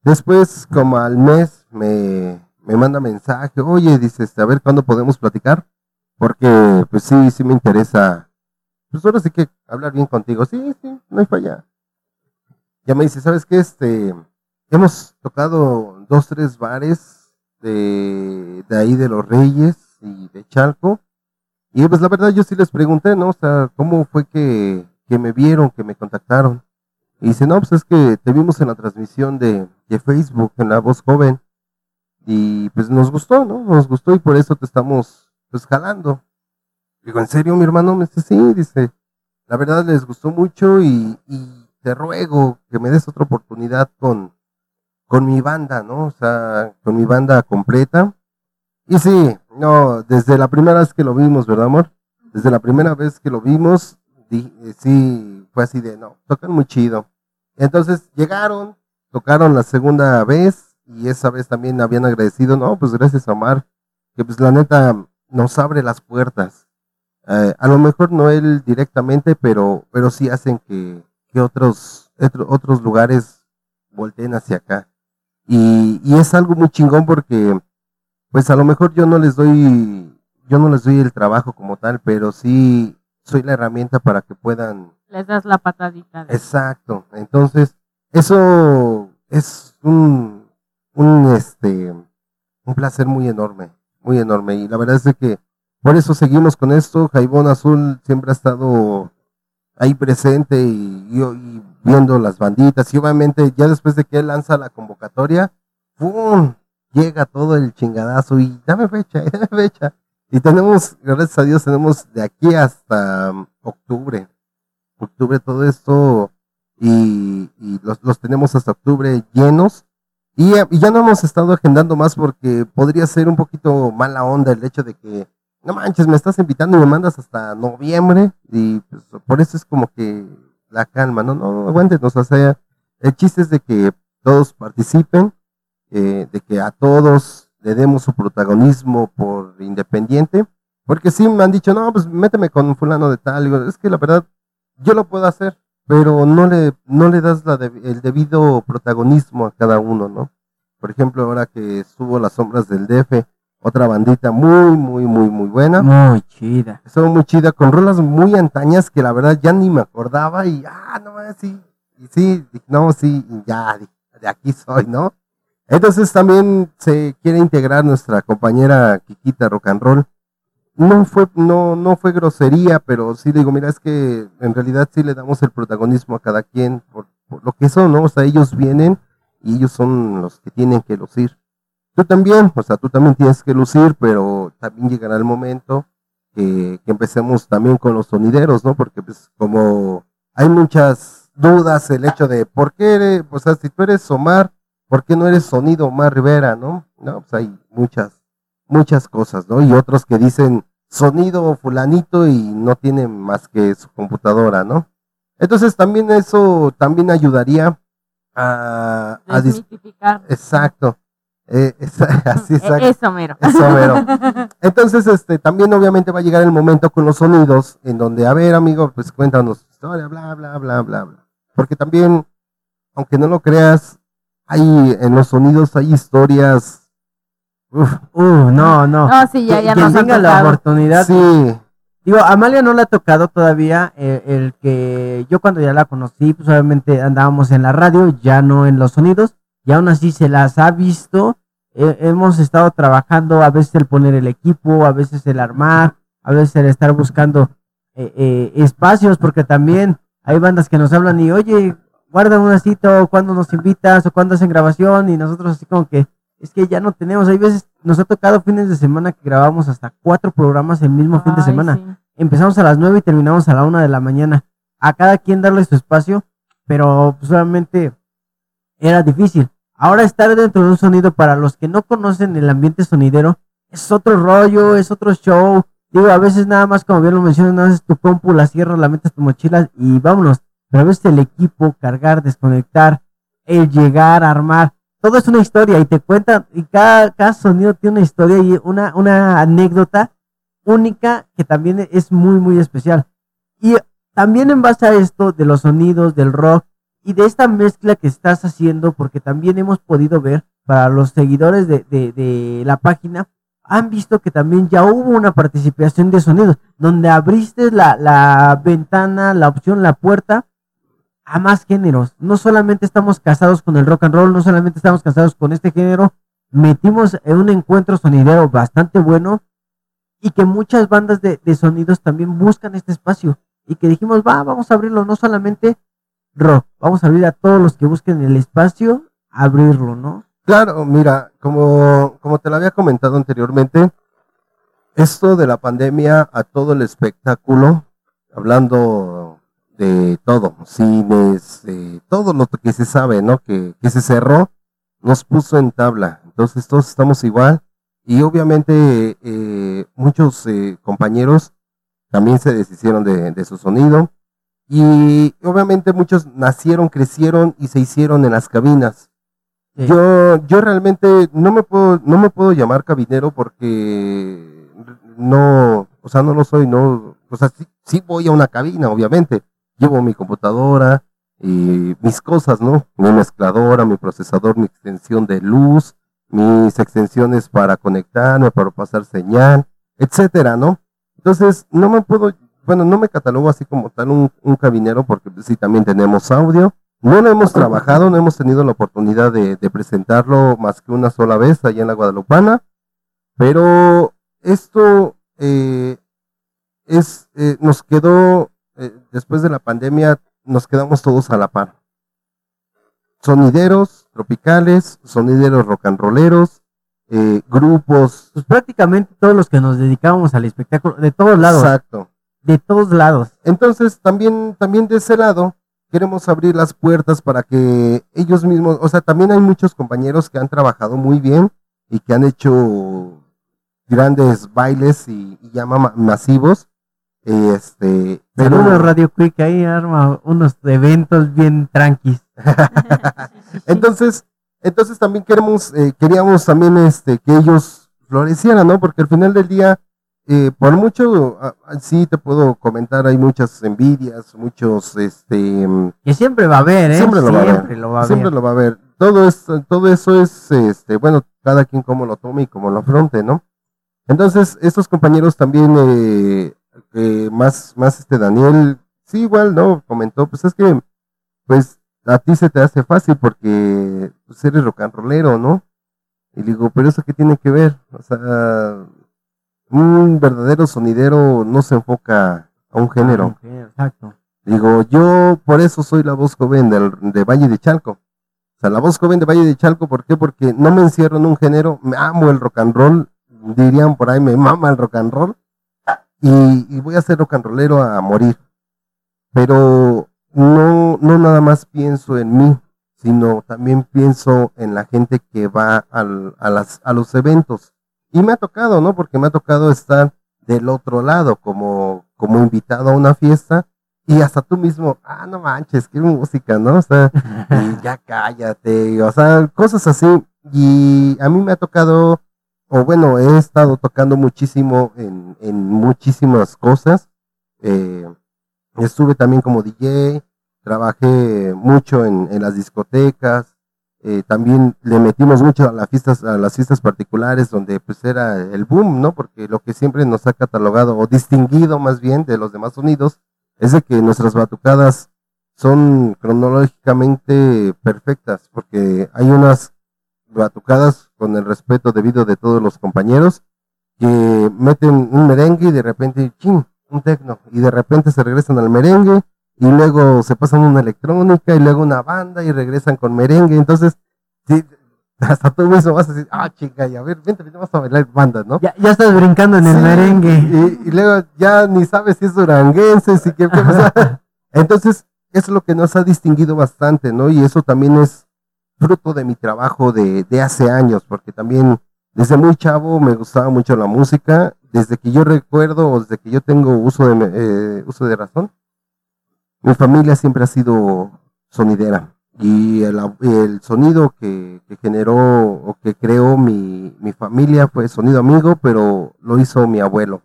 Después, como al mes, me, me manda mensaje, oye, dice, este, a ver cuándo podemos platicar, porque pues sí, sí me interesa, pues ahora sí que hablar bien contigo, sí, sí, no hay falla. Ya me dice, ¿sabes qué? Este, hemos tocado dos, tres bares de, de ahí de Los Reyes y de Chalco, y pues la verdad yo sí les pregunté, ¿no? O sea, ¿cómo fue que, que me vieron, que me contactaron? Y dice, no, pues es que te vimos en la transmisión de, de Facebook, en la voz joven. Y pues nos gustó, ¿no? Nos gustó y por eso te estamos pues jalando. Digo, ¿en serio, mi hermano? Me dice, sí, dice, la verdad les gustó mucho y, y te ruego que me des otra oportunidad con, con mi banda, ¿no? O sea, con mi banda completa. Y sí, no, desde la primera vez que lo vimos, ¿verdad, amor? Desde la primera vez que lo vimos, eh, sí, fue así de, no, tocan muy chido. Entonces llegaron, tocaron la segunda vez y esa vez también habían agradecido, no, pues gracias a Omar, que pues la neta nos abre las puertas. Eh, a lo mejor no él directamente, pero, pero sí hacen que, que otros, otro- otros lugares volteen hacia acá. Y, y es algo muy chingón porque, pues a lo mejor yo no les doy, yo no les doy el trabajo como tal, pero sí soy la herramienta para que puedan Les das la patadita. de- Exacto. Entonces, eso es un, un, este, un placer muy enorme, muy enorme. Y la verdad es de que por eso seguimos con esto. Jaibón Azul siempre ha estado ahí presente y, y- y viendo las banditas. Y obviamente ya después de que él lanza la convocatoria, ¡pum! Llega todo el chingadazo y dame fecha, dame fecha. Y tenemos, gracias a Dios, tenemos de aquí hasta um, octubre octubre todo esto y, los, los tenemos hasta octubre llenos. Y, eh, ya no hemos estado agendando más porque podría ser un poquito mala onda el hecho de que, no manches, me estás invitando y me mandas hasta noviembre y pues, por eso es como que la calma, no, no, aguántenos, o sea, el chiste es de que todos participen, eh, de que a todos le demos su protagonismo por independiente, porque sí me han dicho, no, pues méteme con fulano de tal, digo, es que la verdad, yo lo puedo hacer, pero no le, no le das la de- el debido protagonismo a cada uno, ¿no? Por ejemplo, ahora que estuvo Las Sombras del DF, otra bandita muy, muy, muy, muy buena. Muy chida. Estuvo muy chida, con rolas muy antañas que la verdad ya ni me acordaba y, ah, no, sí, y sí, no, sí, y ya, de aquí soy, ¿no? Entonces también se quiere integrar nuestra compañera Kikita Rock and Roll. No fue, no, no fue grosería, pero sí digo, mira, es que en realidad sí le damos el protagonismo a cada quien por, por lo que son, ¿no? O sea, ellos vienen y ellos son los que tienen que lucir. Tú también, o sea, tú también tienes que lucir, pero también llegará el momento que, que empecemos también con los sonideros, ¿no? Porque pues como hay muchas dudas, el hecho de por qué, eres, o sea, si tú eres Omar, ¿por qué no eres sonido Omar Rivera, no? No, pues hay muchas, muchas cosas, ¿no? Y otros que dicen sonido fulanito y no tienen más que su computadora, ¿no? Entonces también eso también ayudaría a, a Desmitificar. exacto, eh, esa- así Eh, exacto. Eso, mero. Eso, mero. Entonces, este, también obviamente va a llegar el momento con los sonidos en donde, a ver, amigo, pues cuéntanos tu historia, bla, bla, bla, bla, bla. Porque también, aunque no lo creas, hay, en los sonidos hay historias, uf, Uh, no, no. No, sí, ya, ya quien tenga la oportunidad. sí, Digo, a Amalia no le ha tocado todavía eh, el que yo cuando ya la conocí, pues obviamente andábamos en la radio, ya no en los sonidos, y aún así se las ha visto. Eh, hemos estado trabajando, a veces el poner el equipo, a veces el armar, a veces el estar buscando eh, eh, espacios, porque también hay bandas que nos hablan y, oye, guarda una cita, o cuando nos invitas, o cuando hacen grabación, y nosotros así como que, es que ya no tenemos, hay veces, nos ha tocado fines de semana que grabamos hasta cuatro programas el mismo fin de semana sí. empezamos a las 9 y terminamos a la una de la mañana. A cada quien darle su espacio, pero pues, solamente era difícil. Ahora estar dentro de un sonido para los que no conocen el ambiente sonidero es otro rollo, es otro show. Digo, a veces nada más, como bien lo mencionas, nada más es tu compu, la cierras, la metes tu mochila y vámonos. Pero a veces el equipo, cargar, desconectar, el llegar, armar, todo es una historia y te cuentan, y cada, cada sonido tiene una historia y una, una anécdota única que también es muy, muy especial. Y también en base a esto de los sonidos, del rock y de esta mezcla que estás haciendo, porque también hemos podido ver para los seguidores de, de, de la página, han visto que también ya hubo una participación de sonidos, donde abriste la, la ventana, la opción, la puerta a más géneros. No solamente estamos casados con el rock and roll, no solamente estamos casados con este género, metimos en un encuentro sonidero bastante bueno y que muchas bandas de, sonidos también buscan este espacio y que dijimos, va, vamos a abrirlo, no solamente rock, vamos a abrir a todos los que busquen el espacio, abrirlo, ¿no? Claro, mira, como, como te lo había comentado anteriormente, esto de la pandemia a todo el espectáculo, hablando de todo, cines, eh, todo lo que se sabe, ¿no? Que, que se cerró, nos puso en tabla. Entonces todos estamos igual y obviamente eh, muchos eh, compañeros también se deshicieron de, de su sonido y obviamente muchos nacieron, crecieron y se hicieron en las cabinas. Sí. Yo, yo realmente no me puedo, no me puedo llamar cabinero porque no, o sea, no lo soy, no, o sea, sí, sí voy a una cabina, obviamente. Llevo mi computadora y mis cosas, ¿no? Mi mezcladora, mi procesador, mi extensión de luz, mis extensiones para conectarme, para pasar señal, etcétera, ¿no? Entonces, no me puedo, bueno, no me catalogo así como tal un, un cabinero porque sí también tenemos audio. No lo hemos trabajado, no hemos tenido la oportunidad de, de presentarlo más que una sola vez allá en la Guadalupana, pero esto eh, es, eh, nos quedó, eh, después de la pandemia, nos quedamos todos a la par. Sonideros tropicales, sonideros rock and rolleros, eh, grupos. Pues prácticamente todos los que nos dedicábamos al espectáculo, de todos lados, Exacto. de todos lados. Entonces, también, también de ese lado, queremos abrir las puertas para que ellos mismos, o sea, también hay muchos compañeros que han trabajado muy bien y que han hecho grandes bailes y, y ya ma- masivos. Este, pero Saludos Radio Quick, ahí arma unos eventos bien tranquis. entonces, entonces también queremos, eh, queríamos también este que ellos florecieran, ¿no? Porque al final del día, eh, por mucho, ah, ah, sí te puedo comentar, hay muchas envidias, muchos, este, mm, Que siempre va a haber, ¿eh? Siempre lo va a haber. Siempre lo va a siempre haber. lo va a haber. Todo esto, todo eso es, este, bueno, cada quien como lo tome y como lo afronte, ¿no? Entonces, estos compañeros también, eh, eh, más, más este Daniel, sí, igual, ¿no? Comentó, pues es que, pues, a ti se te hace fácil porque pues, eres rock and rollero, ¿no? Y le digo, pero eso qué tiene que ver? O sea, un verdadero sonidero no se enfoca a un género. Ah, exacto. Digo, yo por eso soy la voz joven del, de Valle de Chalco. O sea, la voz joven de Valle de Chalco, ¿por qué? Porque no me encierro en un género, me amo el rock and roll, dirían por ahí, me mama el rock and roll, y, y voy a ser rock and rollero a morir. Pero no, no nada más pienso en mí, sino también pienso en la gente que va al- a, las, a los eventos. Y me ha tocado, ¿no? Porque me ha tocado estar del otro lado, como, como invitado a una fiesta, y hasta tú mismo, ah, no manches, qué música, ¿no? O sea, y ya cállate, o sea, cosas así. Y a mí me ha tocado, o bueno, he estado tocando muchísimo en, en muchísimas cosas. Eh, estuve también como DJ, trabajé mucho en, en las discotecas, eh, también le metimos mucho a las fiestas, a las fiestas particulares donde pues era el boom, ¿no? Porque lo que siempre nos ha catalogado o distinguido más bien de los demás sonidos es de que nuestras batucadas son cronológicamente perfectas, porque hay unas batucadas con el respeto debido de todos los compañeros que meten un merengue y de repente, chin, un tecno, y de repente se regresan al merengue y luego se pasan una electrónica y luego una banda y regresan con merengue, entonces, sí, hasta tú mismo vas a decir, ah, chica, y a ver, vente, vente, vamos a bailar bandas, ¿no? Ya, ya estás brincando en el merengue. Y, y luego ya ni sabes si es duranguense, si o sea, entonces, es lo que nos ha distinguido bastante, ¿no? Y eso también es fruto de mi trabajo de, de hace años, porque también desde muy chavo me gustaba mucho la música, desde que yo recuerdo, o desde que yo tengo uso de, eh, uso de razón, mi familia siempre ha sido sonidera. Y el, sonido que, que generó o que creó mi, mi familia fue sonido amigo, pero lo hizo mi abuelo.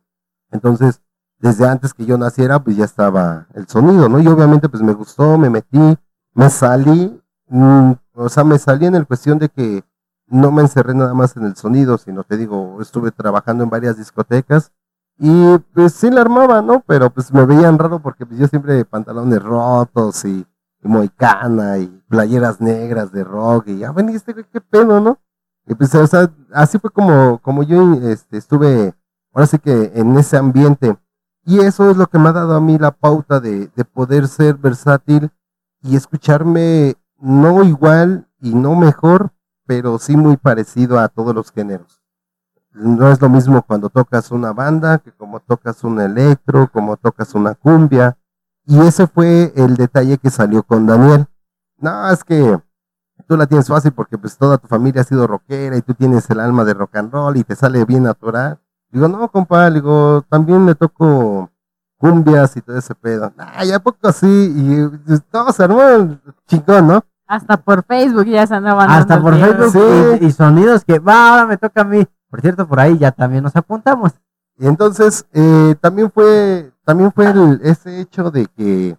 Entonces, desde antes que yo naciera, pues ya estaba el sonido, ¿no? Y obviamente, pues me gustó, me metí, me salí, mm, o sea, me salí en el cuestión de que no me encerré nada más en el sonido, sino te digo, estuve trabajando en varias discotecas y pues sí la armaba, ¿no? Pero pues me veían raro porque pues yo siempre pantalones rotos y, y moicana y playeras negras de rock y ya ven, ¿y este güey qué pedo, ¿no? Y pues, o sea, así fue como, como yo este, estuve, ahora sí que en ese ambiente. Y eso es lo que me ha dado a mí la pauta de, de poder ser versátil y escucharme no igual y no mejor, pero sí muy parecido a todos los géneros. No es lo mismo cuando tocas una banda que como tocas un electro, como tocas una cumbia. Y ese fue el detalle que salió con Daniel. No, es que tú la tienes fácil porque pues toda tu familia ha sido rockera y tú tienes el alma de rock and roll y te sale bien natural. Digo, no, compa, digo, también le toco cumbias y todo ese pedo. Ay, ¿a poco así? Y pues, todo se armó chingón, ¿no? Hasta por Facebook ya se andaban Hasta por Facebook. Sí. y, y sonidos que, va, ahora me toca a mí. Por cierto, por ahí ya también nos apuntamos. Y entonces, eh, también fue, también fue el- ese hecho de que,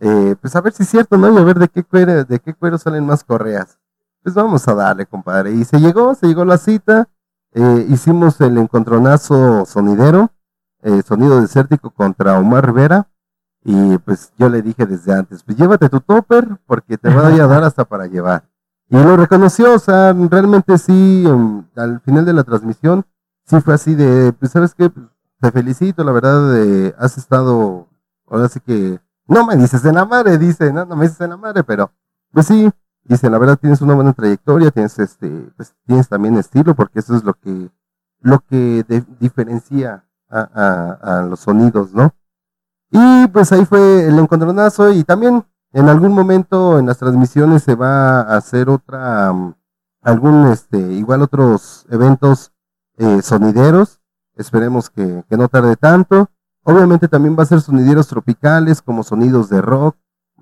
eh, pues a ver si es cierto, ¿no? Y a ver de qué cuero, de qué cuero salen más correas. Pues vamos a darle, compadre. Y se llegó, se llegó la cita, eh, hicimos el encontronazo sonidero, eh, sonido desértico contra Omar Rivera. Y pues yo le dije desde antes, pues llévate tu topper porque te voy a dar hasta para llevar. Y lo reconoció, o sea, realmente sí, al final de la transmisión, sí fue así de, pues sabes qué, Pues, te felicito, la verdad, eh, has estado, ahora sí que, no me dices en la madre, dice, no, no me dices en la madre, pero, pues sí, dice, la verdad tienes una buena trayectoria, tienes este, pues tienes también estilo, porque eso es lo que, lo que de- diferencia a, a- a los sonidos, ¿no? Y pues ahí fue el encontronazo y también en algún momento en las transmisiones se va a hacer otra, mm, algún, este, igual otros eventos eh, sonideros. Esperemos que, que no tarde tanto. Obviamente también va a ser sonideros tropicales como sonidos de rock.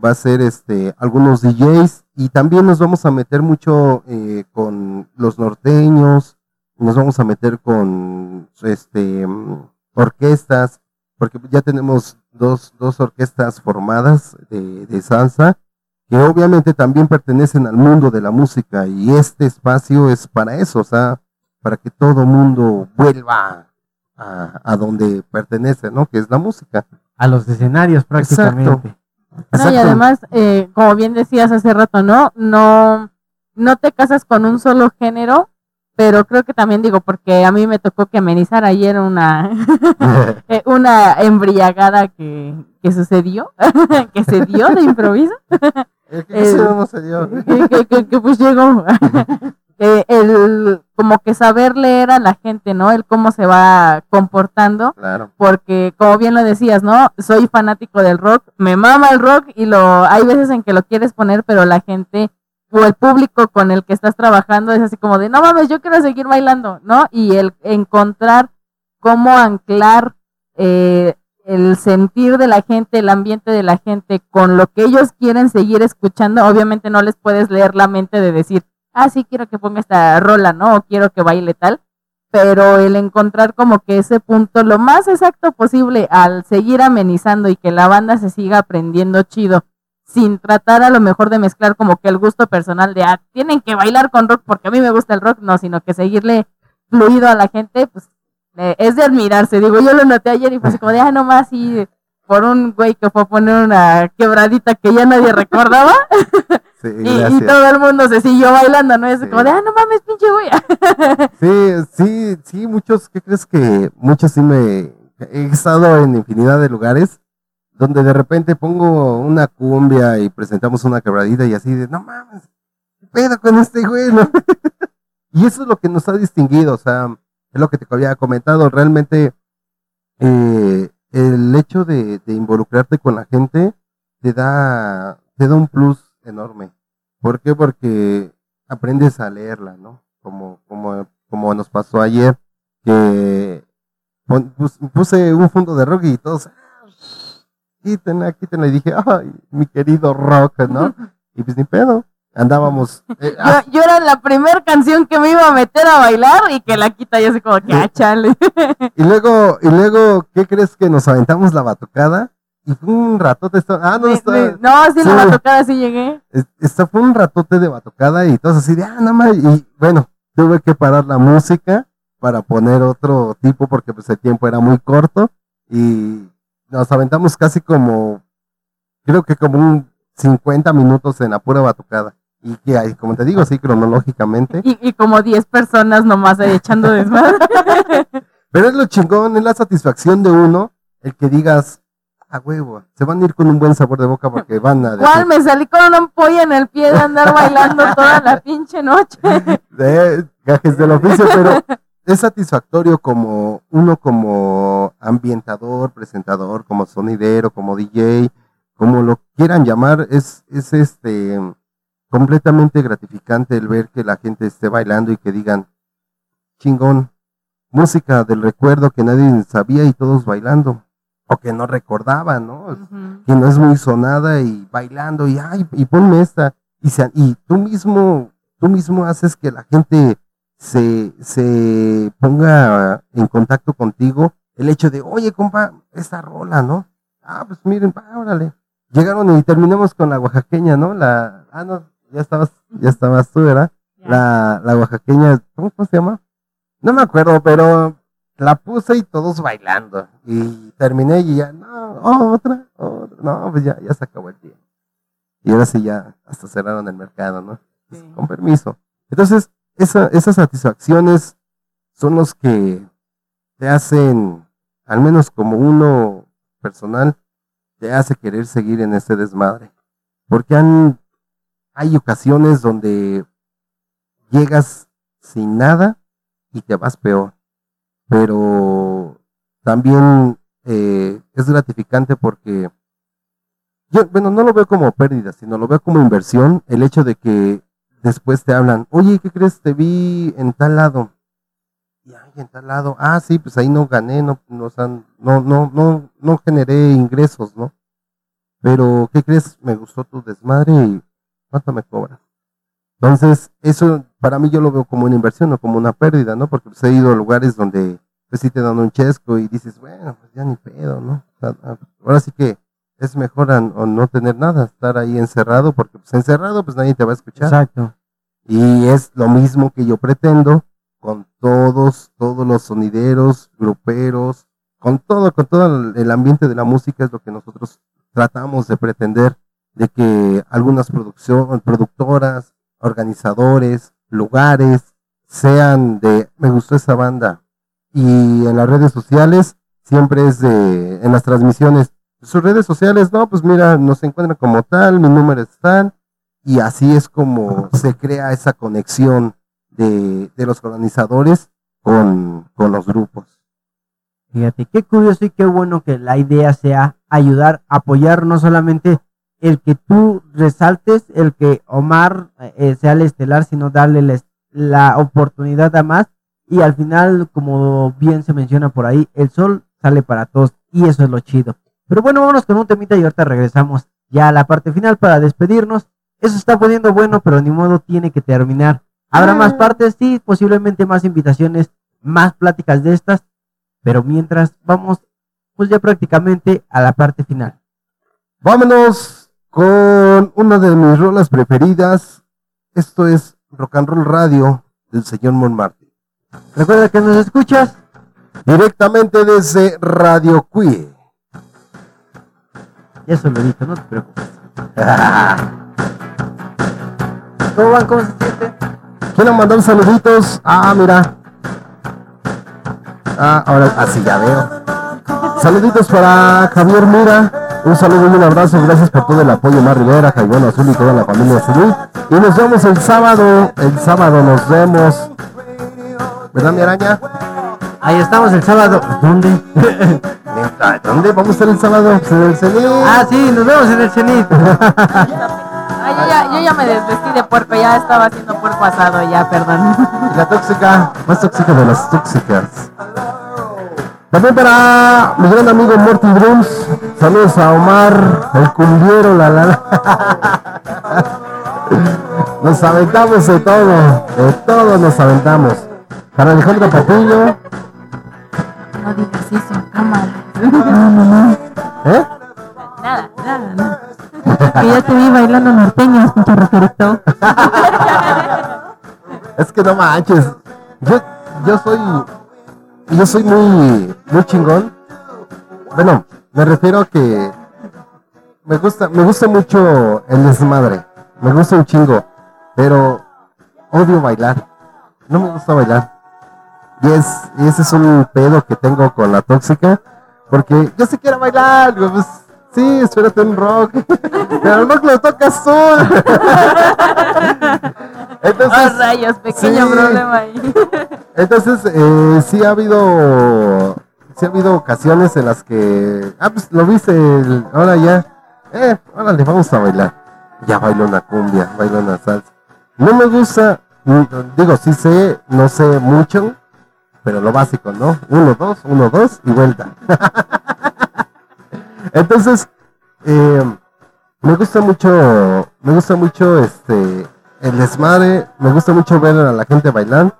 Va a ser este, algunos DJs y también nos vamos a meter mucho eh, con los norteños. Nos vamos a meter con este, mm, orquestas porque ya tenemos dos, dos orquestas formadas de, de salsa que obviamente también pertenecen al mundo de la música y este espacio es para eso, o sea, para que todo mundo vuelva a, a donde pertenece, ¿no? Que es la música. A los escenarios prácticamente. No, y además, eh, como bien decías hace rato, ¿no? No, no te casas con un solo género, pero creo que también digo, porque a mí me tocó que amenizar ayer una, eh, una embriagada que, que sucedió, que se dio de improviso, ¿Qué cosa no se dio? que, que- que- que, pues llegó. El, como que saber leer a la gente, ¿no? El cómo se va comportando Claro. porque como bien lo decías, ¿no? Soy fanático del rock, me mama el rock y lo hay veces en que lo quieres poner, pero la gente o el público con el que estás trabajando es así como de, no mames, yo quiero seguir bailando, ¿no? Y el encontrar cómo anclar eh, el sentir de la gente, el ambiente de la gente con lo que ellos quieren seguir escuchando, obviamente no les puedes leer la mente de decir, ah, sí, quiero que ponga esta rola, ¿no? O quiero que baile tal pero el encontrar como que ese punto lo más exacto posible al seguir amenizando y que la banda se siga aprendiendo chido, sin tratar a lo mejor de mezclar como que el gusto personal de, ah, tienen que bailar con rock porque a mí me gusta el rock, no, sino que seguirle fluido a la gente, pues eh, es de admirarse. Digo, yo lo noté ayer y fue así como de, ah, nomás, y por un güey que fue a poner una quebradita que ya nadie recordaba Sí, y, y todo el mundo se siguió bailando, ¿no? Es Sí. como de, ah, no mames, pinche güey. Sí, sí, sí, muchos, ¿qué crees que muchos sí me he estado en infinidad de lugares donde de repente pongo una cumbia y presentamos una quebradita y así de, no mames, ¿qué pedo con este güey? no?" y eso es lo que nos ha distinguido, o sea, es lo que te había comentado, realmente eh, el hecho de, involucrarte con la gente te da, te da un plus enorme. ¿Por qué? Porque aprendes a leerla, ¿no? Como, como, como nos pasó ayer, que puse un fondo de rock y todos, "Ah, quítenla, quítenla, y dije, ay, mi querido rock, ¿no? Y pues ni pedo, andábamos, eh, ah, Yo, era la primera canción que me iba a meter a bailar y que la quita yo así como que, ah, chale. y luego, y luego, ¿qué crees que nos aventamos la batucada? Y fue un ratote, esto- ah, no, Sí, está, sí. No, sí, sí. la batucada sí llegué. Es- Esta fue un ratote de batucada y todos así de, ah, nada más. Y bueno, tuve que parar la música para poner otro tipo porque pues el tiempo era muy corto y nos aventamos casi como, creo que como un 50 minutos en la pura batucada. Y que ahí, como te digo, sí, cronológicamente. Y, y como 10 personas nomás ahí echando desmadre. Pero es lo chingón, es la satisfacción de uno, el que digas, a huevo, se van a ir con un buen sabor de boca porque van a... ¿Cuál? Me salí con una ampolla en el pie de andar bailando toda la pinche noche. de gajes del oficio, pero es satisfactorio como uno como ambientador, presentador, como sonidero, como DJ, como lo quieran llamar, es, es este completamente gratificante el ver que la gente esté bailando y que digan chingón, música del recuerdo que nadie sabía y todos bailando, o que no recordaban, ¿no? Ujú. que no es muy sonada y bailando y ay y ponme esta y se- y tú mismo tú mismo haces que la gente se, se ponga en contacto contigo el hecho de oye compa esta rola no ah pues miren pa, órale llegaron y terminamos con la oaxaqueña no la ah no ya estabas ya estabas tú verdad la, la oaxaqueña ¿cómo, cómo se llama no me acuerdo pero la puse y todos bailando. Y terminé y ya, no, otra, otra. No, pues ya, ya se acabó el tiempo. Y ahora sí ya hasta cerraron el mercado, ¿no? Sí. Con permiso. Entonces, esa, esas satisfacciones son los que te hacen, al menos como uno personal, te hace querer seguir en este desmadre. Porque han, hay ocasiones donde llegas sin nada y te vas peor pero también eh, es gratificante porque yo, bueno, no lo veo como pérdida, sino lo veo como inversión, el hecho de que después te hablan, oye, ¿qué crees? Te vi en tal lado. Y ay, en tal lado, ah, sí, pues ahí no gané, no, no, no, no, generé ingresos, ¿no? Pero, ¿qué crees? Me gustó tu desmadre y ¿cuánto me cobras? Entonces, eso para mí yo lo veo como una inversión, no como una pérdida, ¿no? Porque pues, he ido a lugares donde pues sí te dan un chesco y dices, bueno, pues ya ni pedo, ¿no? Ah, ahora sí que es mejor a, o no tener nada, estar ahí encerrado, porque pues encerrado pues nadie te va a escuchar. Exacto. Y es lo mismo que yo pretendo con todos, todos los sonideros, gruperos, con todo, con todo el- el ambiente de la música es lo que nosotros tratamos de pretender de que algunas producción, productoras, organizadores, lugares sean de me gustó esa banda y en las redes sociales siempre es de en las transmisiones sus redes sociales no pues mira nos encuentran como tal mi número es tal y así es como se crea esa conexión de, de los organizadores con, con los grupos Fíjate, qué curioso y qué bueno que la idea sea ayudar, apoyar no solamente el que tú resaltes, el que Omar eh, sea el estelar, sino darle la, la oportunidad a más. Y al final, como bien se menciona por ahí, el sol sale para todos y eso es lo chido. Pero bueno, vámonos con un temita y ahorita regresamos ya a la parte final para despedirnos. Eso está poniendo bueno, pero ni modo tiene que terminar. Habrá más partes, sí, posiblemente más invitaciones, más pláticas de estas, pero mientras vamos pues ya prácticamente a la parte final. Vámonos con una de mis rolas preferidas. Esto es Rock and Roll Radio del señor Montmartre. Recuerda que nos escuchas. Directamente desde Radio Cue. Eso lo edito, no te preocupes. ¿Cómo van? ¿Cómo se siente? Quiero mandar saluditos. Ah, mira. Ah, ahora, así ya veo. Saluditos para Javier Mira. Un saludo y un abrazo. Gracias por todo el apoyo, Mar Rivera, Jaibón Azul y toda la familia Azul. Y nos vemos el sábado. El sábado nos vemos. ¿Verdad, mi araña? Ahí estamos el sábado. ¿Dónde? ¿Dónde vamos a estar el sábado? Pues en el Cenit. ah, sí, nos vemos en el cenit. Ay, yo, ya, yo ya me desvestí de puerco, ya estaba haciendo puerco asado, ya, perdón. Y la tóxica, más tóxica de las tóxicas. También para mi gran amigo Morty Drums. Saludos a Omar, el cumbiero, la la la. Nos aventamos de todo, de todo nos aventamos. Para Alejandro Patillo, No digas eso, cámara. ¿eh? Nada. Nada, nada. Que ya te vi bailando norteños, pinche rockerito. Es que no manches. Yo, yo soy, yo soy muy, muy chingón. Bueno, me refiero a que me gusta, me gusta mucho el desmadre. Me gusta un chingo, pero odio bailar. No me gusta bailar. Y es, y ese es un pedo que tengo con la tóxica, porque yo sí quiero bailar. Pues, sí, espérate un rock, pero el rock lo tocas tú. Entonces, Oh, rayos, pequeño sí. problema ahí. entonces, eh, sí ha habido, sí ha habido ocasiones en las que, ah, pues lo viste, el- ahora ya, eh, órale, vamos a bailar. Ya bailo una cumbia, bailo una salsa. No me gusta, digo, sí sé, no sé mucho, pero lo básico, ¿no? Uno, dos, uno, dos y vuelta. Entonces, eh, me gusta mucho, me gusta mucho este, el desmadre, me gusta mucho ver a la gente bailar.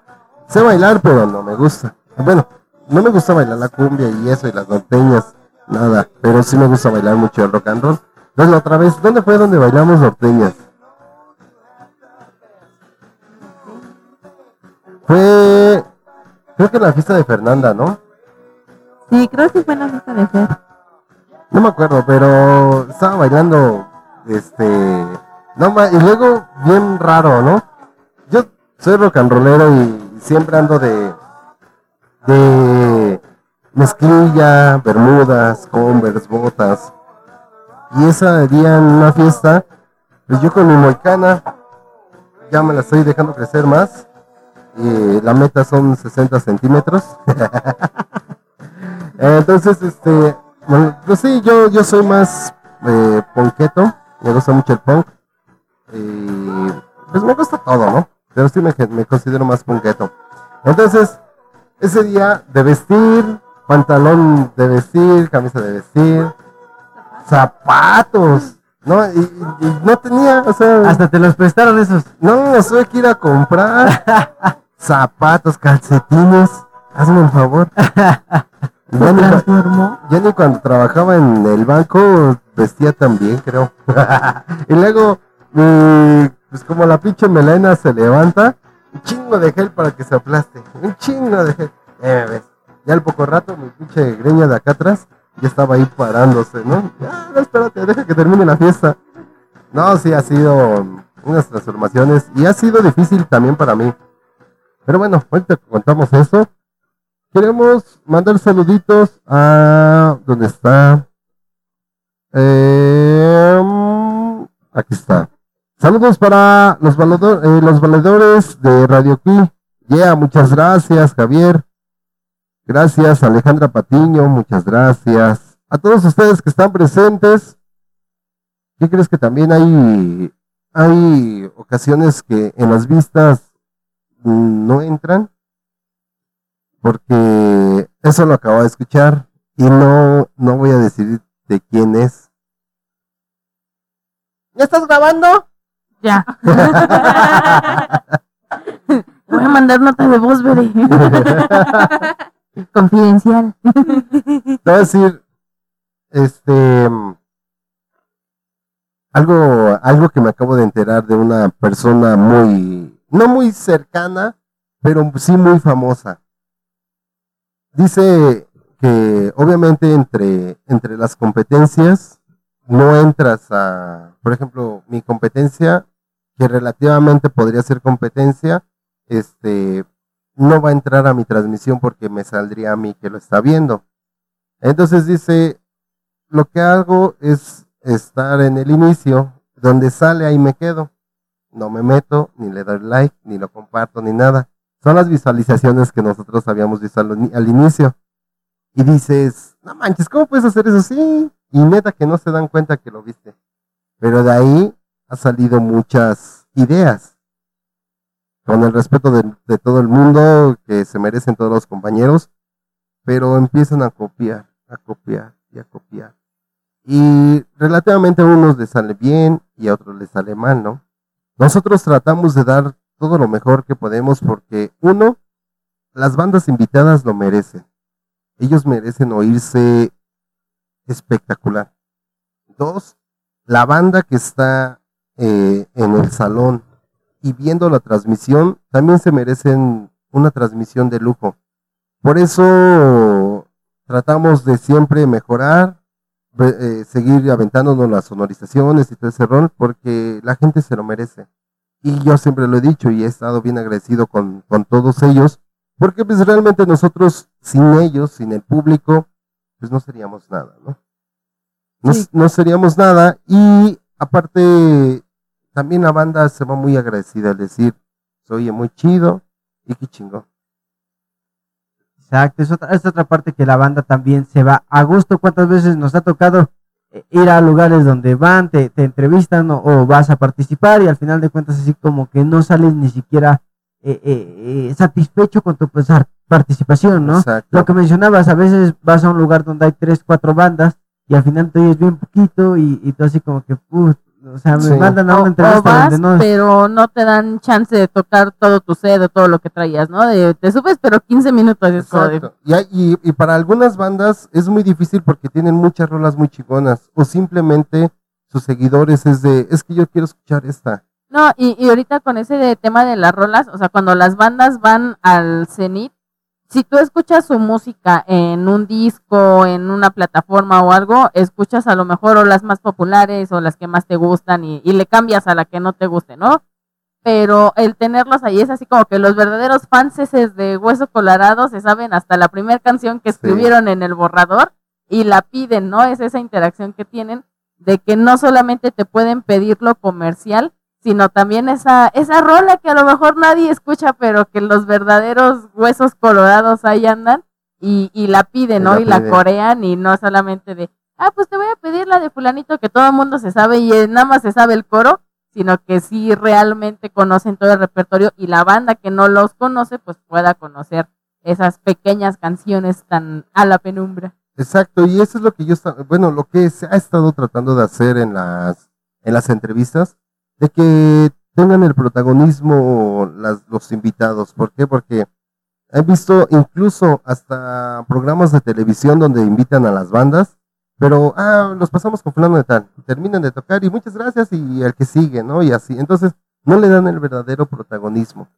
Sé bailar, pero no me gusta. Bueno, no me gusta bailar la cumbia y eso y las norteñas, nada, pero sí me gusta bailar mucho el rock and roll. Entonces la otra vez, ¿dónde fue donde bailamos norteñas? Fue, creo que en la fiesta de Fernanda, ¿no? Sí, creo que fue en la fiesta de Fer. No me acuerdo, pero estaba bailando, este, no y luego bien raro, ¿no? Yo soy rock and rollero y siempre ando de, de mezclilla, bermudas, converse, botas. Y ese día en una fiesta, pues yo con mi moicana, ya me la estoy dejando crecer más. Y la meta son 60 centímetros. Entonces, este, pues sí, yo, yo soy más eh, me gusta mucho el punk. Y pues me gusta todo, ¿no? Pero sí me, me considero más ponqueto. Entonces, ese día de vestir, pantalón de vestir, camisa de vestir, zapatos, ¿no? Y, no tenía, o sea, Hasta te los prestaron esos. no, tuve que ir a comprar zapatos, calcetines, hazme el favor. Ya ni, cua- ya ni cuando trabajaba en el banco vestía tan bien, creo. y luego, mi- pues como la pinche melena se levanta, un chingo de gel para que se aplaste. Un chingo de gel. Eh. Ya al poco rato, mi pinche greña de acá atrás, ya estaba ahí parándose, ¿no? Ya, espérate, deja que termine la fiesta. No, sí, ha sido unas transformaciones y ha sido difícil también para mí. Pero bueno, ahorita contamos eso, queremos mandar saluditos a... ¿Dónde está? Eh, aquí está. Saludos para los, valedor- eh, los valedores de Radio Qui. Yeah, muchas gracias, Javier. Gracias, Alejandra Patiño, muchas gracias. A todos ustedes que están presentes. ¿Qué crees que también hay, hay ocasiones que en las vistas no entran? Porque eso lo acabo de escuchar y no, no voy a decir de quién es. ¿Ya estás grabando? Ya. Voy a mandar nota de voz, Bere. Confidencial. Te voy a decir, este, algo, algo que me acabo de enterar de una persona muy, no muy cercana, pero sí muy famosa. Dice que obviamente entre, entre las competencias no entras a, por ejemplo, mi competencia, que relativamente podría ser competencia, este, no va a entrar a mi transmisión porque me saldría a mí que lo está viendo. Entonces dice, lo que hago es estar en el inicio, donde sale ahí me quedo. No me meto, ni le doy like, ni lo comparto, ni nada. Son las visualizaciones que nosotros habíamos visto al, al inicio. Y dices, no manches, ¿cómo puedes hacer eso? Sí. Y neta que no se dan cuenta que lo viste. Pero de ahí ha salido muchas ideas. Con el respeto de, todo el mundo que se merecen todos los compañeros. Pero empiezan a copiar, a copiar y a copiar. Y relativamente a unos les sale bien y a otros les sale mal, ¿no? Nosotros tratamos de dar todo lo mejor que podemos porque uno, las bandas invitadas lo merecen. Ellos merecen oírse espectacular. Dos, la banda que está eh, en el salón y viendo la transmisión también se merecen una transmisión de lujo. Por eso tratamos de siempre mejorar, eh, seguir aventándonos las sonorizaciones y todo ese rol porque la gente se lo merece. Y yo siempre lo he dicho y he estado bien agradecido con, con todos ellos porque pues realmente nosotros sin ellos, sin el público, pues no seríamos nada, ¿no? No, Sí. no seríamos nada y aparte también la banda se va muy agradecida al decir, se oye muy chido y qué chingón. Exacto, es otra, es otra parte que la banda también se va a gusto. ¿Cuántas veces nos ha tocado eh, ir a lugares donde van, te, te entrevistan o, o vas a participar y al final de cuentas así como que no sales ni siquiera eh, eh, eh, satisfecho con tu pues, ar- participación, ¿no? Exacto. Lo que mencionabas, a veces vas a un lugar donde hay tres, cuatro bandas y al final te oyes bien poquito y, y tú así como que, "Put, o sea, me Sí. mandan a una o entrevista vas, donde no... pero no te dan chance de tocar todo tu sed o todo lo que traías, ¿no? De, te subes, pero 15 minutos es de, Exacto. Y, hay- y, y para algunas bandas es muy difícil porque tienen muchas rolas muy chingonas o simplemente sus seguidores es de, es que yo quiero escuchar esta. No, y, y ahorita con ese de tema de las rolas, o sea, cuando las bandas van al cenit, si tú escuchas su música en un disco, en una plataforma o algo, escuchas a lo mejor o las más populares o las que más te gustan y, y le cambias a la que no te guste, ¿no? Pero el tenerlos ahí es así como que los verdaderos fans de Hueso Colorado se saben hasta la primera canción que Sí. escribieron en el borrador y la piden, ¿no? Es esa interacción que tienen de que no solamente te pueden pedir lo comercial, sino también esa, esa rola que a lo mejor nadie escucha, pero que los verdaderos huesos colorados ahí andan y, y la piden, ¿no? la y la corean y no solamente de, ah, pues te voy a pedir la de fulanito que todo el mundo se sabe y eh, nada más se sabe el coro, sino que sí realmente conocen todo el repertorio y la banda que no los conoce, pues pueda conocer esas pequeñas canciones tan a la penumbra. Exacto, y eso es lo que yo bueno, lo que se ha estado tratando de hacer en las en las entrevistas, de que tengan el protagonismo las, los invitados. ¿Por qué? Porque he visto incluso hasta programas de televisión donde invitan a las bandas, pero ah, los pasamos con fulano de tal, terminan de tocar y muchas gracias y el que sigue, ¿no? Y así. Entonces, no le dan el verdadero protagonismo.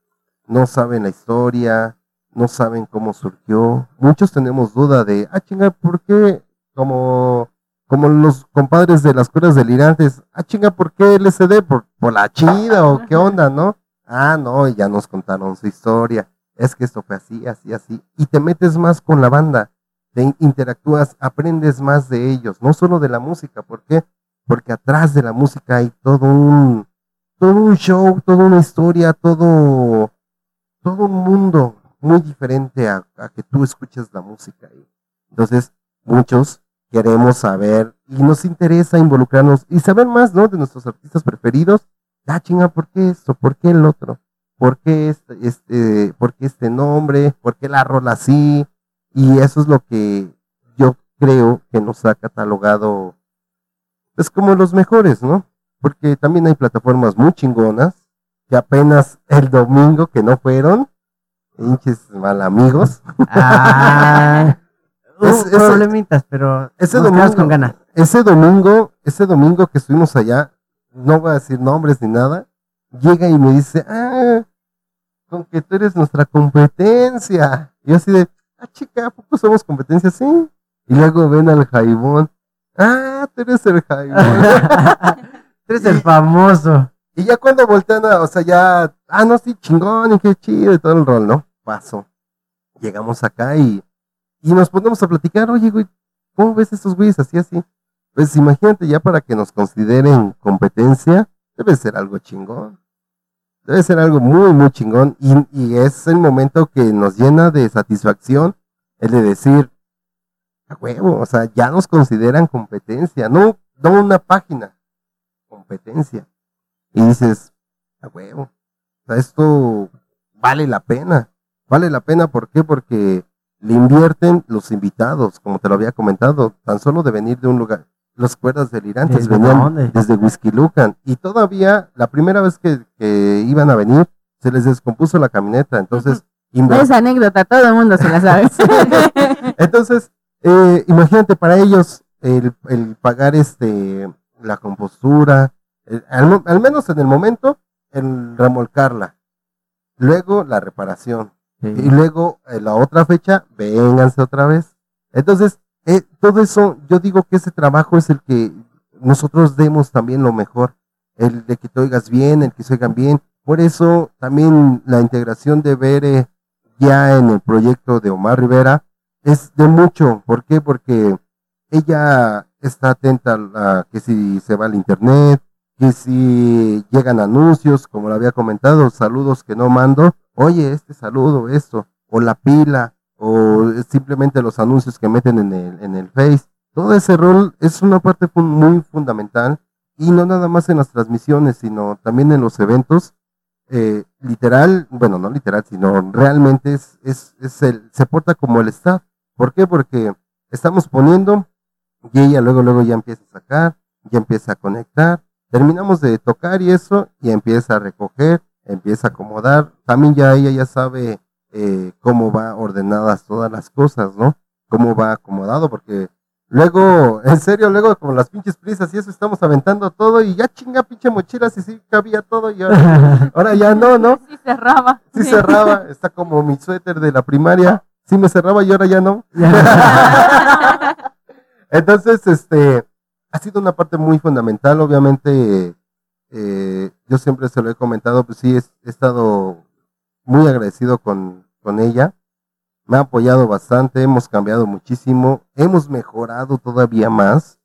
No saben la historia, no saben cómo surgió. Muchos tenemos duda de, ah, chinga, ¿por qué como, como los compadres de las curas delirantes. Ah, chinga, ¿por qué LSD? ¿Por, por la chida o qué onda, no? Ah, no, y ya nos contaron su historia. Es que esto fue así, así, así. Y te metes más con la banda, te in- interactúas, aprendes más de ellos, no solo de la música. ¿Por qué? Porque atrás de la música hay todo un, todo un show, toda una historia, todo, todo un mundo muy diferente a, a que tú escuches la música. Entonces, muchos queremos saber y nos interesa involucrarnos y saber más, ¿no? De nuestros artistas preferidos. Ah, chinga, ¿por qué esto? ¿Por qué el otro? ¿Por qué este, este, por qué este nombre? ¿Por qué la rola así? Y eso es lo que yo creo que nos ha catalogado, es como los mejores, ¿no? Porque también hay plataformas muy chingonas que apenas el domingo que no fueron, hinches mal amigos, Ah, Es- problemitas, pero ese nos domingo- con ganas. ese domingo, ese domingo que estuvimos allá, no voy a decir nombres ni nada, llega y me dice, ah, con que tú eres nuestra competencia. Y yo así de, ah, chica, ¿a poco somos competencia? Sí. Y luego ven al Jaibón, ah, tú eres el Jaibón. Tú eres el famoso. y ya cuando voltean, a- o sea, ya, ah, no, sí, chingón, y qué chido, y todo el rol, ¿no? Paso. Llegamos acá y, y nos ponemos a platicar, oye, güey, ¿cómo ves estos güeyes así, así? Pues imagínate ya para que nos consideren competencia, debe ser algo chingón. Debe ser algo muy, muy chingón. Y, y es el momento que nos llena de satisfacción el de decir, a huevo, o sea, ya nos consideran competencia, no, no una página, competencia. Y dices, a huevo, o sea, esto vale la pena. Vale la pena, ¿por qué? Porque le invierten los invitados, como te lo había comentado, tan solo de venir de un lugar. Los cuerdas delirantes ¿Desde venían dónde? desde Whisky Lucan. Y todavía, la primera vez que, que iban a venir, se les descompuso la camioneta. Entonces, Esa anécdota, todo el mundo se la sabe. entonces, eh, imagínate para ellos el, el pagar este la compostura, el- al, mo- al menos en el momento, el remolcarla. Luego la reparación. Y luego eh, la otra fecha, vénganse otra vez. Entonces, eh, todo eso, yo digo que ese trabajo es el que nosotros demos también lo mejor. El de que te oigas bien, el que se oigan bien. Por eso también la integración de Bere ya en el proyecto de Omar Rivera es de mucho. ¿Por qué? Porque ella está atenta a que si se va al internet, que si llegan anuncios, como lo había comentado, saludos que no mando, oye, este saludo, esto, o la pila, o simplemente los anuncios que meten en el, en el Face. Todo ese rol es una parte muy fundamental y no nada más en las transmisiones, sino también en los eventos. eh, literal, bueno, no literal, sino realmente es, es, es el, se porta como el staff. ¿Por qué? Porque estamos poniendo y ella luego, luego ya empieza a sacar, ya empieza a conectar, terminamos de tocar y eso, y empieza a recoger, empieza a acomodar, también ya ella ya sabe eh, cómo va ordenadas todas las cosas, ¿no? Cómo va acomodado, porque luego, en serio, luego con las pinches prisas y eso estamos aventando todo y ya chinga pinche mochila, si sí cabía todo y ahora, ahora ya no, ¿no? Sí cerraba. Sí cerraba, está como mi suéter de la primaria, sí me cerraba y ahora ya no. Entonces, este, ha sido una parte muy fundamental, obviamente, eh, yo siempre se lo he comentado, pues sí, he estado muy agradecido con, con ella, me ha apoyado bastante, hemos cambiado muchísimo, hemos mejorado todavía más,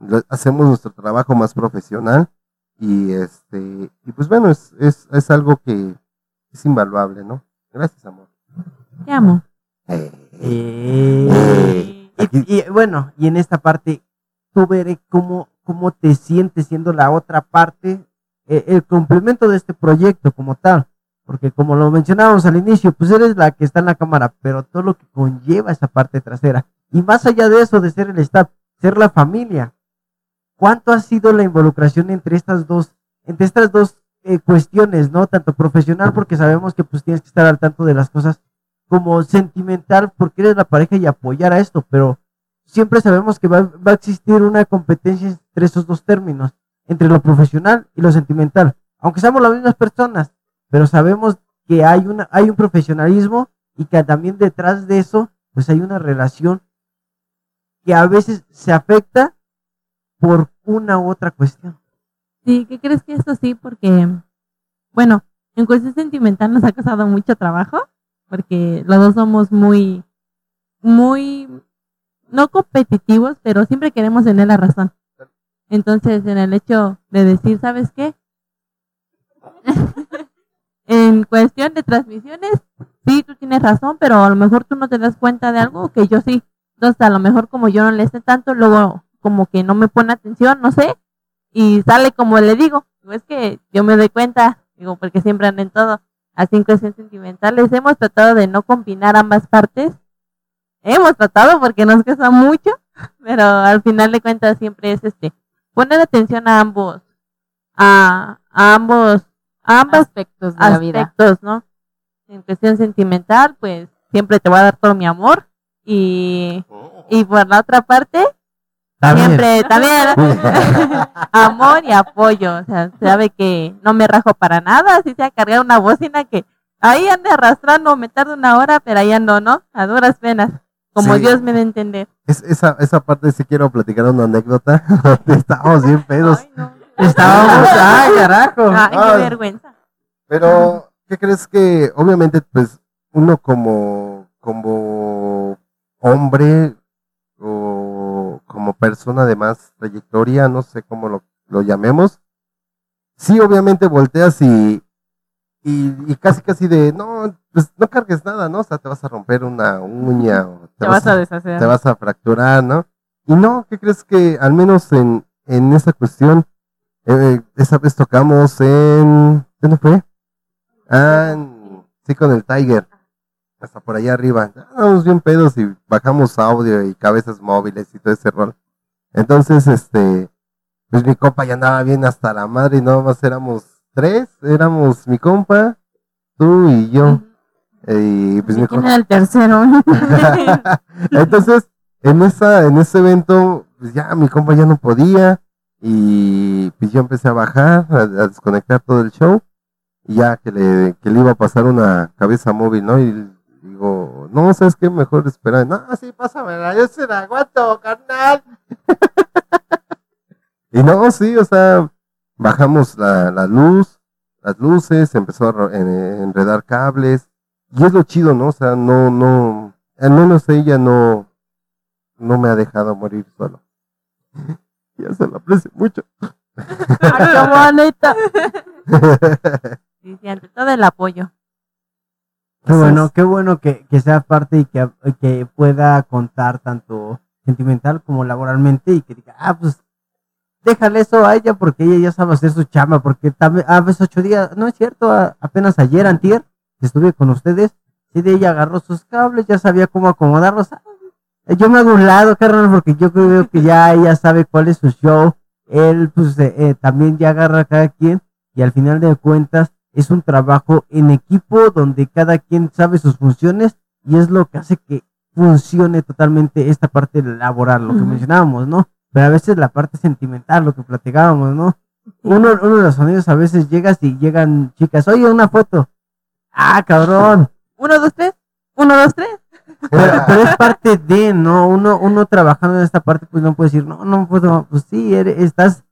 lo- hacemos nuestro trabajo más profesional y este, y pues bueno, es, es, es algo que es invaluable, ¿no? Gracias, amor. Te amo. Eh, y, y, bueno, y en esta parte, tú veré cómo, cómo te sientes siendo la otra parte, eh, el complemento de este proyecto como tal. Porque como lo mencionábamos al inicio, pues eres la que está en la cámara, pero todo lo que conlleva esa parte trasera. Y más allá de eso, de ser el staff, ser la familia. ¿Cuánto ha sido la involucración entre estas dos, entre estas dos eh, cuestiones, no? Tanto profesional, porque sabemos que pues tienes que estar al tanto de las cosas, como sentimental, porque eres la pareja y apoyar a esto, pero siempre sabemos que va, va a existir una competencia entre esos dos términos, entre lo profesional y lo sentimental. Aunque seamos las mismas personas, pero sabemos que hay una hay un profesionalismo y que también detrás de eso pues hay una relación que a veces se afecta por una u otra cuestión. Sí, ¿qué crees que esto sí? Porque, bueno, en cuestión sentimental nos ha costado mucho trabajo, porque los dos somos muy, muy, no competitivos, pero siempre queremos tener la razón. Entonces, en el hecho de decir, ¿sabes qué? en cuestión de transmisiones, sí, tú tienes razón, pero a lo mejor tú no te das cuenta de algo que yo sí. Entonces, a lo mejor como yo no le sé tanto, luego como que no me pone atención, no sé, y sale como le digo. Digo, es que yo me doy cuenta, digo, porque siempre ando en todo. Así en cuestiones sentimentales hemos tratado de no combinar ambas partes. Hemos tratado porque nos cuesta mucho, pero al final de cuentas siempre es este poner atención a ambos, a, a ambos, a ambas aspectos de la vida. aspectos, ¿no? En cuestión sentimental, pues siempre te voy a dar todo mi amor y, y por la otra parte, También. siempre también amor y apoyo, o sea, sabe que no me rajo para nada, así sea cargar una bocina que ahí ande arrastrando, me tarda una hora, pero ahí ando, ¿no? A duras penas, como Sí. Dios me dé a entender. Es, esa, esa parte sí quiero platicar una anécdota. Estábamos bien pedos. Ay, no. Estábamos, ay, carajo. Ay, Ah. qué vergüenza. Pero, ¿qué crees que obviamente, pues, uno como, como hombre o como persona de más trayectoria, no sé cómo lo, lo llamemos, sí, obviamente volteas y, y, y casi casi de, no, pues no cargues nada, ¿no? O sea, te vas a romper una uña o Te vas a deshacer. te vas a fracturar, ¿no? Y no, ¿qué crees que al menos en, en esa cuestión, eh, esa vez tocamos en, ¿dónde fue? Ah, en- sí, con el Tiger, hasta por allá arriba. Estábamos bien pedos y bajamos audio y cabezas móviles y todo ese rol. Entonces, este, pues mi compa ya andaba bien hasta la madre y nada más éramos tres, éramos mi compa, tú y yo. Y pues mi ¿Quién compa. era el tercero? Entonces, en esa, en ese evento, pues ya mi compa ya no podía. Y pues yo empecé a bajar, a, a desconectar todo el show. Y ya que le, que le iba a pasar una cabeza móvil, ¿no? Y digo, no, ¿sabes qué? Mejor esperar. No, sí, pásamela, yo se la aguanto, carnal. y no, sí, o sea, bajamos la, la luz, las luces, empezó a enredar cables. Y es lo chido, ¿no? O sea, no, no, al menos ella no, no me ha dejado morir solo. ya se lo aprecio mucho. Ay, qué bonito. Sí, sí, ante todo el apoyo. Qué bueno, qué bueno que, que sea parte y que, que pueda contar tanto sentimental como laboralmente y que diga, ah, pues déjale eso a ella porque ella ya sabe hacer su chamba, porque también, a veces ocho días, no es cierto, a- apenas ayer, antier, que estuve con ustedes, sí de ella agarró sus cables, ya sabía cómo acomodarlos. Ah, Yo me hago un lado, carnal, porque yo creo que ya ella sabe cuál es su show, él pues eh, eh, también ya agarra a cada quien y al final de cuentas es un trabajo en equipo donde cada quien sabe sus funciones y es lo que hace que funcione totalmente esta parte laboral, lo que mencionábamos, ¿no? Pero a veces la parte sentimental, lo que platicábamos, ¿no? Uno, uno de los sonidos a veces llegas y llegan chicas, oye, una foto. Ah, cabrón. Uno, dos, tres. Uno, dos, tres. Pero, pero es parte de, ¿no? Uno, uno trabajando en esta parte, pues no puede decir, no, no puedo, pues sí, eres- estás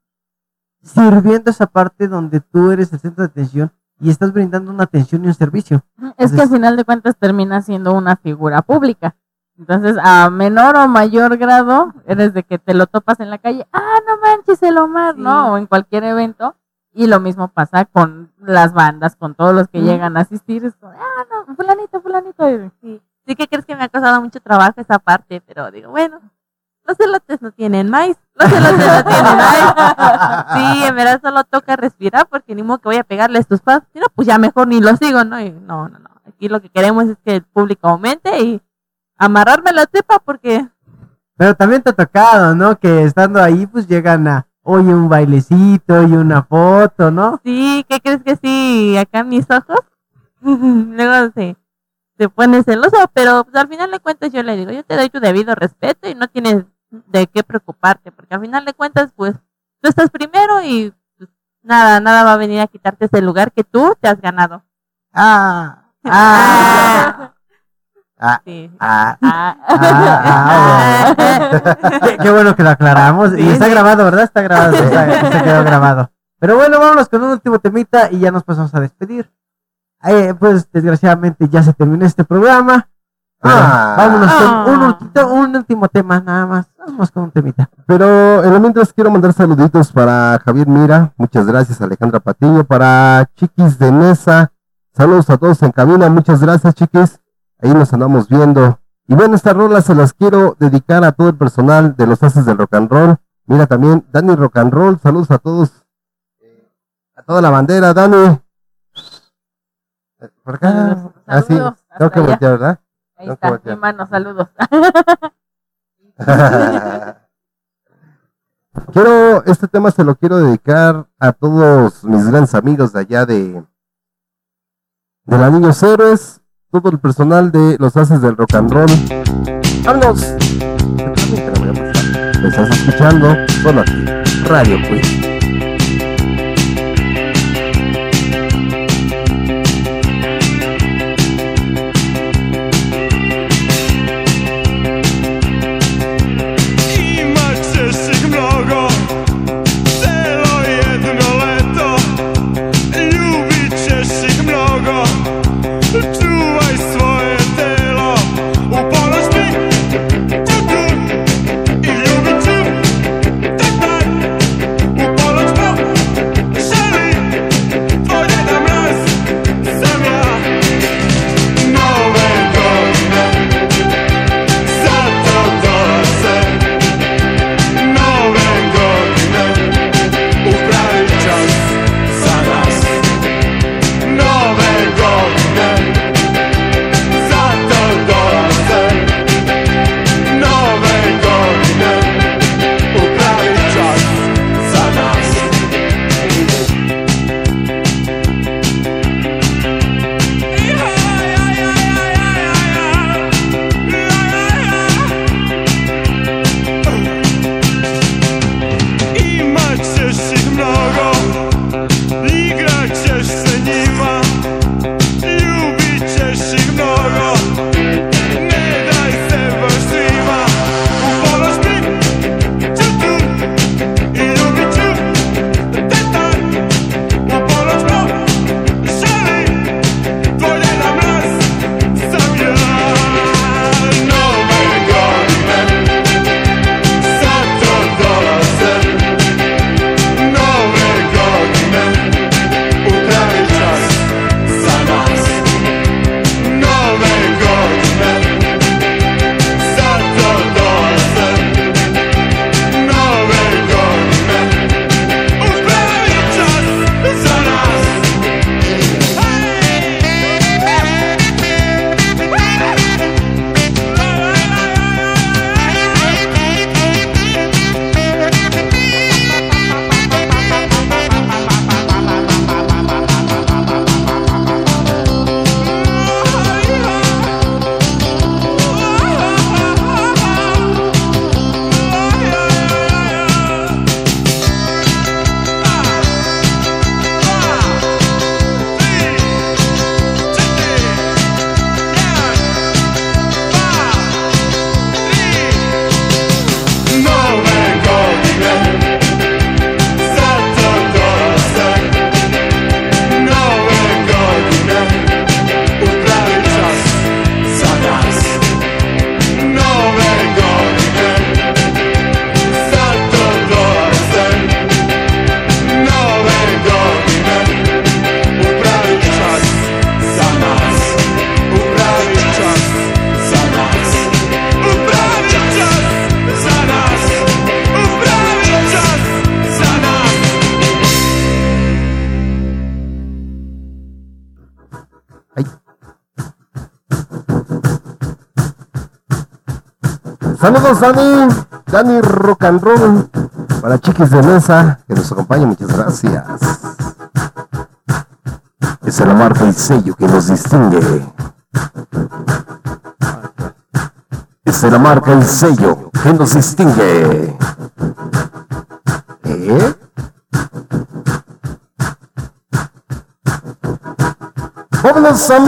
sirviendo esa parte donde tú eres el centro de atención y estás brindando una atención y un servicio. Es que al final de cuentas termina siendo una figura pública. Entonces, a menor o mayor grado, eres de que te lo topas en la calle, ah, no manches, el Omar, Sí. ¿no? O en cualquier evento. Y lo mismo pasa con las bandas, con todos los que llegan a asistir. Es como, ah, no, fulanito, fulanito. Sí. sí que crees que me ha costado mucho trabajo esa parte, pero digo, bueno, los elotes no tienen maíz. Los elotes no tienen maíz. Sí, en verdad solo toca respirar porque ni modo que voy a pegarle estos pasos. Si no, pues ya mejor ni lo sigo, ¿no? Y no, no, no. Aquí lo que queremos es que el público aumente y amarrarme la cepa porque Pero también te ha tocado, ¿no? Que estando ahí, pues llegan a, oye, un bailecito y una foto, ¿no? Sí, ¿qué crees que sí? Acá en mis ojos. Luego se, se pone celoso, pero pues, al final de cuentas yo le digo, yo te doy tu debido respeto y no tienes de qué preocuparte, porque al final de cuentas, pues, tú estás primero y pues, nada, nada va a venir a quitarte ese lugar que tú te has ganado. Ah, ah. Ah, Sí. ah, Ah. ah, ah, qué, qué bueno que lo aclaramos. Y está sí. grabado, ¿verdad? Está grabado, está, se quedó grabado. Pero bueno, vámonos con un último temita y ya nos pasamos a despedir. Eh, pues desgraciadamente ya se terminó este programa. Pero Ah. vámonos con Ah. un, último, un último tema, nada más. Vamos con un temita. Pero en lo mientras quiero mandar saluditos para Javier Mira, muchas gracias Alejandra Patiño, para Chiquis de Mesa, saludos a todos en cabina, muchas gracias Chiquis, ahí nos andamos viendo. Y bueno, esta rola se las quiero dedicar a todo el personal de los Haces del Rock and Roll. Mira también, Dani Rock and Roll, saludos a todos, eh, a toda la bandera, Dani. Por acá, Saludos, ah, tengo que voltear, ¿verdad? Ahí Tengo está, mi mano, saludos. quiero, este tema se lo quiero dedicar a todos mis grandes amigos de allá de, de la Niños Héroes, todo el personal de los Haces del Rock and Roll. ¡Vámonos! Estás escuchando solo aquí, Radio Queen. Dani, Dani Rock and Roll, para Chiquis de Mesa, que nos acompaña, muchas gracias. Es la marca y sello que nos distingue. Es la marca y sello que nos distingue. ¿Eh? ¡Vámonos a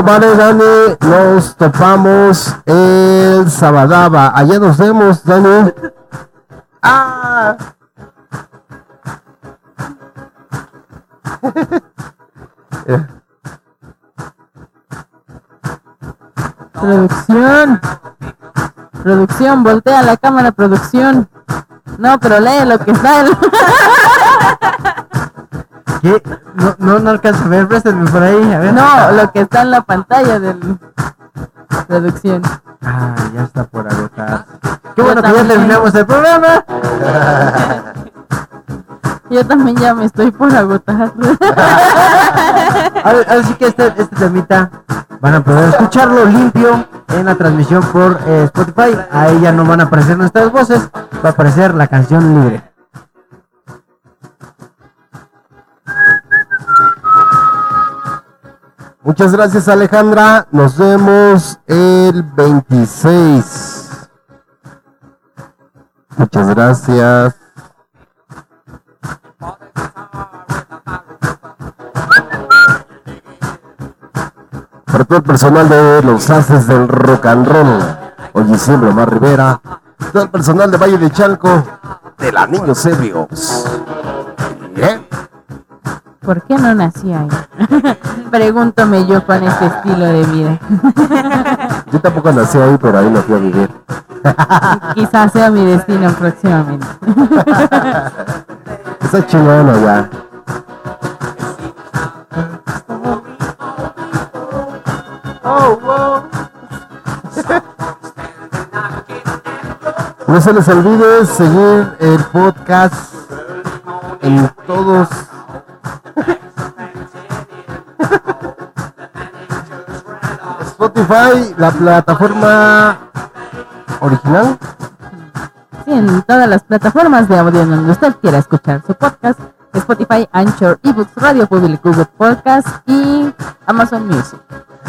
compadre Dani, nos topamos el Sabadaba. Allá nos vemos, Dani. ¡Ah! Producción. Producción, voltea la cámara, producción. No, pero lee lo que está. ¿Qué? No, no, no alcanzo a ver, préstame por ahí, a ver. No, lo que está en la pantalla del producción. Ah, ya está por agotar. Qué Yo bueno que ya también. terminamos el programa. Yo también ya me estoy por agotar. Ahora- Así que este, este temita van a poder escucharlo limpio en la transmisión por eh, Spotify. Ahí ya no van a aparecer nuestras voces, va a aparecer la canción libre. Muchas gracias Alejandra. Nos vemos el 26. Muchas gracias. Para todo el personal de los haces del rock and roll, hoy siempre Omar Rivera, todo el personal de Valle de Chalco, de la Niños Ebrios. ¿Eh? ¿Por qué no nací ahí? Pregúntame yo con este estilo de vida. Yo tampoco nací ahí, pero ahí me fui a vivir. Quizás sea mi destino próximamente. Está chingón allá. No se les olvide seguir el podcast en todos. Spotify, la plataforma original. Sí, en todas las plataformas de audio en donde usted quiera escuchar su podcast. Spotify, Anchor, eBooks, Radio Public, Google Podcast y Amazon Music.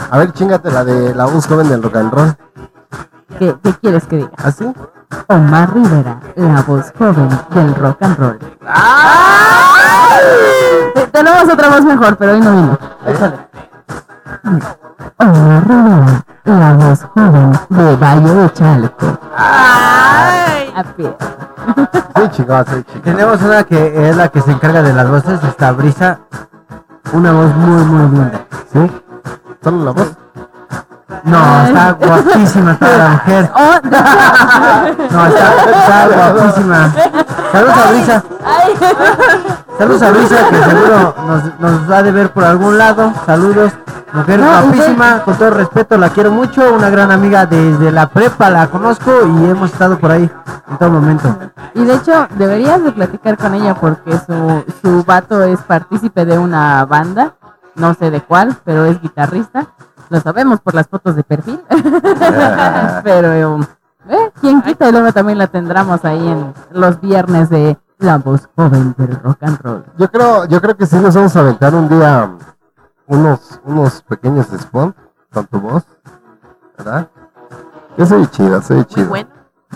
A ver, chingate la de la voz joven del rock and roll. ¿Qué, qué quieres que diga? ¿Así? Omar Rivera, la voz joven del rock and roll. Te- Tenemos otra voz mejor, pero hoy no vino. Omar La voz joven de Valle de Chalco. Ay, A pie. Sí, chingón, sí, chingón. Tenemos una que es la que se encarga de las voces, esta Brisa. Una voz muy, muy linda. ¿Sí? ¿Solo la voz? No, está guapísima toda la mujer. Oh, No, está, está guapísima. Saludos a Brisa. Saludos a Brisa, que seguro nos, nos ha de ver por algún lado. Saludos. Mujer guapísima, con todo respeto, la quiero mucho. Una gran amiga desde la prepa, la conozco y hemos estado por ahí en todo momento. Y de hecho, deberías de platicar con ella porque su, su vato es partícipe de una banda, no sé de cuál, pero es guitarrista. Lo sabemos por las fotos de perfil. pero, eh, ¿quién quita? Y luego también la tendremos ahí en los viernes de La Voz Joven del Rock and Roll. Yo creo, yo creo que sí nos vamos a aventar un día unos, unos pequeños spot con tu voz, ¿verdad? Yo soy chido, soy muy chido. bueno.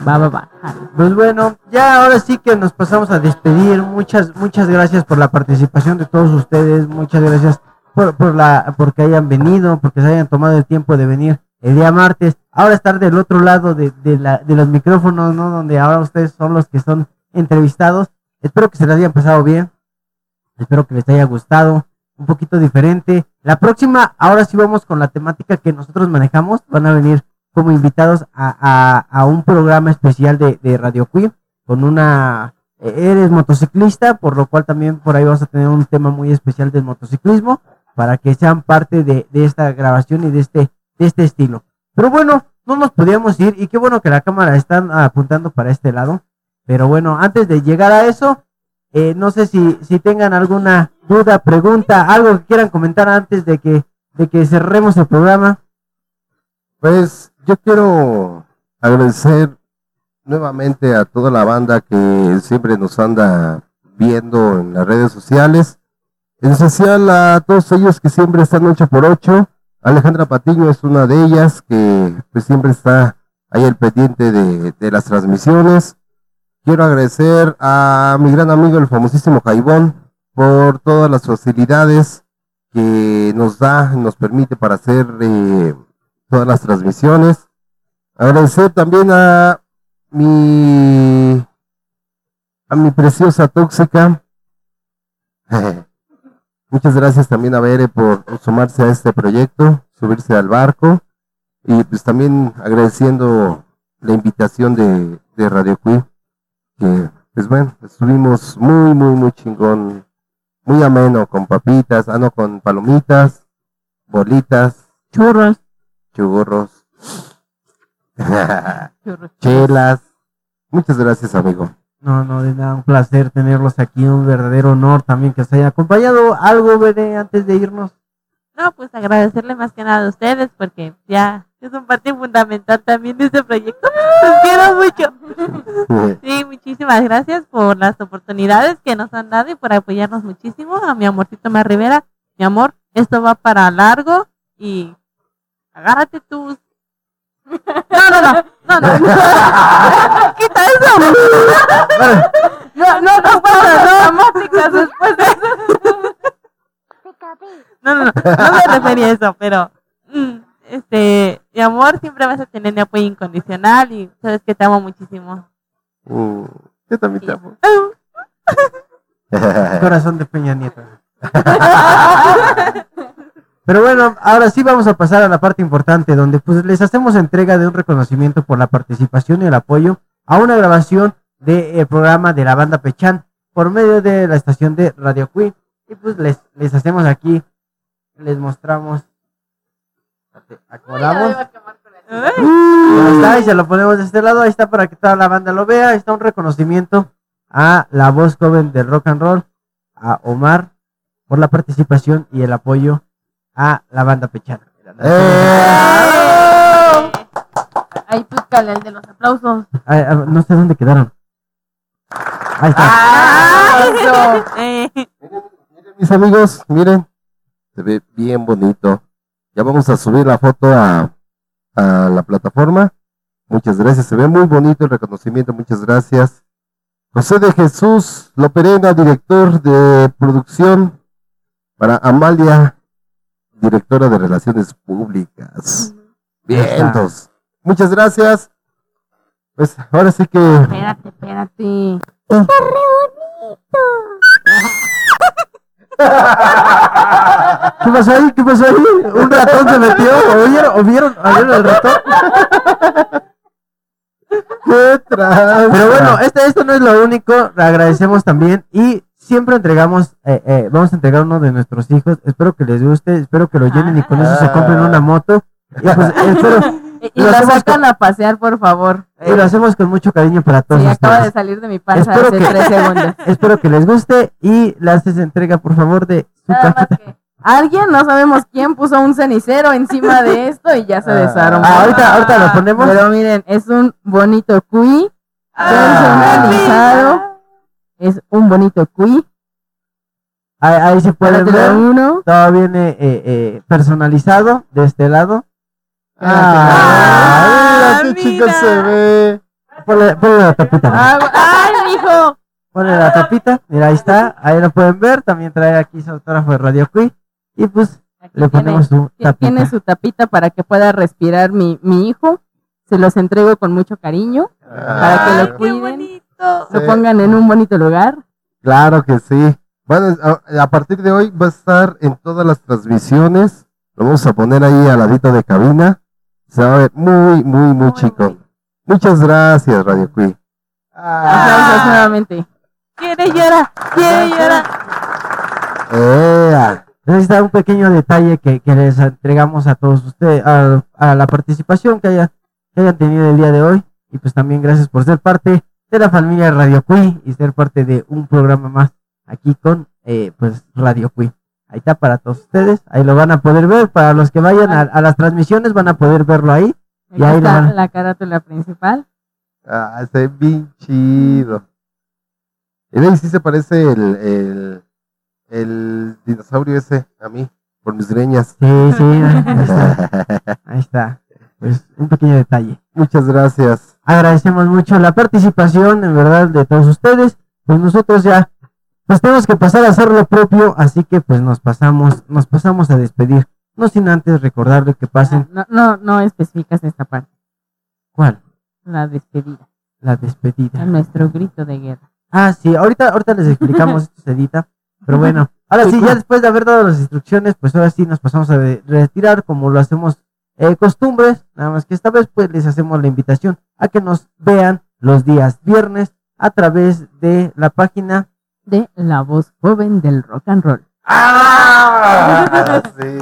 Va, va, va. Pues bueno, ya ahora sí que nos pasamos a despedir. Muchas, muchas gracias por la participación de todos ustedes. Muchas gracias por, por la, porque hayan venido, porque se hayan tomado el tiempo de venir el día martes. Ahora estar del otro lado de, de, la, de los micrófonos, ¿no? Donde ahora ustedes son los que son entrevistados. Espero que se les haya pasado bien. Espero que les haya gustado. Un poquito diferente. La próxima, ahora sí vamos con la temática que nosotros manejamos. Van a venir como invitados a, a, un programa especial de, de Radio Queen con una eres motociclista, por lo cual también por ahí vamos a tener un tema muy especial del motociclismo para que sean parte de, de esta grabación y de este, de este estilo. Pero bueno, no nos podíamos ir y qué bueno que la cámara están apuntando para este lado. Pero bueno, antes de llegar a eso, eh, no sé si, si tengan alguna duda, pregunta, algo que quieran comentar antes de que, de que cerremos el programa. Pues yo quiero agradecer nuevamente a toda la banda que siempre nos anda viendo en las redes sociales. En especial a todos ellos que siempre están 8 por 8 Alejandra Patiño es una de ellas que pues siempre está ahí al pendiente de, las transmisiones. quiero agradecer a mi gran amigo, el famosísimo Jaibón, por todas las facilidades que nos da, nos permite para hacer eh, todas las transmisiones. Agradecer también a mi a mi preciosa tóxica. Muchas gracias también a Bere por sumarse a este proyecto, subirse al barco y pues también agradeciendo la invitación de, de Radio Cui, que pues bueno, estuvimos muy, muy, muy chingón, muy ameno con papitas, ah no, con palomitas, bolitas, Churros. churros, Churros. chelas. Muchas gracias, amigo. No, no, de nada, un placer tenerlos aquí, un verdadero honor también que se haya acompañado. ¿Algo, Bere, antes de irnos? No, pues agradecerle más que nada a ustedes porque ya es un parte fundamental también de este proyecto. Los quiero mucho. Sí, muchísimas gracias por las oportunidades que nos han dado y por apoyarnos muchísimo. A mi amorcito más Rivera, mi amor, esto va para largo y agárrate tus... No, no, no, no, no. Quita eso. No, no, no pasa dramáticas después de eso. No, no, no, no me refería a eso, pero mm, este, mi amor, siempre vas a tener mi apoyo incondicional y sabes que te amo muchísimo. Mm, yo también te amo. Corazón de Peña Nieto. Pero bueno, ahora sí vamos a pasar a la parte importante, donde pues les hacemos entrega de un reconocimiento por la participación y el apoyo a una grabación del programa de la banda Pechan por medio de la estación de Radio Queen. Y pues les, les hacemos aquí, les mostramos, acomodamos. Ahí y se lo ponemos de este lado, ahí está para que toda la banda lo vea, está un reconocimiento a la voz joven del rock and roll, a Omar, por la participación y el apoyo a la banda Pechana. Ahí pícale el de los aplausos. Ay, ah, no sé dónde quedaron. Ahí está. ¡Ah, eso! Eh, Mis amigos, miren, se ve bien bonito. Ya vamos a subir la foto a, a la plataforma. Muchas gracias, se ve muy bonito el reconocimiento, muchas gracias. José de Jesús Loperena, director de producción para Amalia, directora de Relaciones Públicas. Vientos. Muchas gracias. Pues ahora sí que Espérate, espérate. ¿Qué pasó ahí? ¿Qué pasó ahí? Un ratón se metió. ¿O vieron? ¿O vieron? ¿O vieron el ratón? qué. Pero bueno, este, esto no es lo único. Le agradecemos también y siempre entregamos, eh, eh, vamos a entregar uno de nuestros hijos. Espero que les guste, espero que lo llenen y con eso se compren una moto. Y pues, espero, Y, y Lo la hacemos sacan a pasear, por favor. y lo hacemos con mucho cariño para todos Sí, acaba de salir de mi panza Espero hace que- tres segundos. Espero que les guste y le haces entrega, por favor, de su cajita. alguien, no sabemos quién, puso un cenicero encima de esto y ya se desarmó. Ah, ahorita, ahorita lo ponemos. Pero miren, es un bonito cuy Ah, personalizado. Es un bonito cuy. Ahí, ahí se puede ver. uno. Todo viene eh, eh, personalizado de este lado. Ah, Ah, qué chico mira. se ve. Ponle, ponle la tapita. Ah, ¡Ay, mijo! Ponle la tapita. Mira, ahí está. Ahí lo pueden ver. También trae aquí su autógrafo de Radio Cui. Y pues Aquí le tiene- ponemos su Ti- Tiene tapita. su tapita para que pueda respirar mi, mi hijo. Se los entrego con mucho cariño. Para que Ah, lo qué cuiden. Bonito. Lo Sí. pongan en un bonito lugar. Claro que sí. Bueno, a, partir de hoy va a estar en todas las transmisiones. Lo vamos a poner ahí al ladito de cabina. Se va a ver muy, muy, muy chico. Muchas gracias, Radio Cui. Aplausos nuevamente. Quiere llorar, quiere llorar. Ahí está un pequeño detalle que, que les entregamos a todos ustedes, a, a la participación que, haya, que hayan tenido el día de hoy. Y pues también gracias por ser parte de la familia Radio Cui y ser parte de un programa más aquí con eh, pues Radio Cui. Ahí está para todos ustedes, ahí lo van a poder ver. Para los que vayan a, a las transmisiones van a poder verlo ahí. Aquí Y ahí está van. la carátula principal. Ah, está bien chido. Ahí sí se parece el, el, el dinosaurio ese a mí, por mis greñas. Sí, sí, ahí está. Ahí está. Pues un pequeño detalle. Muchas gracias. Agradecemos mucho la participación, en verdad, de todos ustedes. Pues nosotros ya, pues tenemos que pasar a hacer lo propio, así que pues nos pasamos, nos pasamos a despedir. No sin antes recordarle que pasen. No, no, no especificas esta parte, ¿Cuál? la despedida, La despedida. nuestro grito de guerra. Ah, sí, ahorita, ahorita les explicamos esto se edita, pero bueno, ahora sí, ya después de haber dado las instrucciones, pues ahora sí nos pasamos a retirar como lo hacemos eh, costumbres, nada más que esta vez pues les hacemos la invitación a que nos vean los días viernes a través de la página De la voz joven del rock and roll. ¡Ah! Así.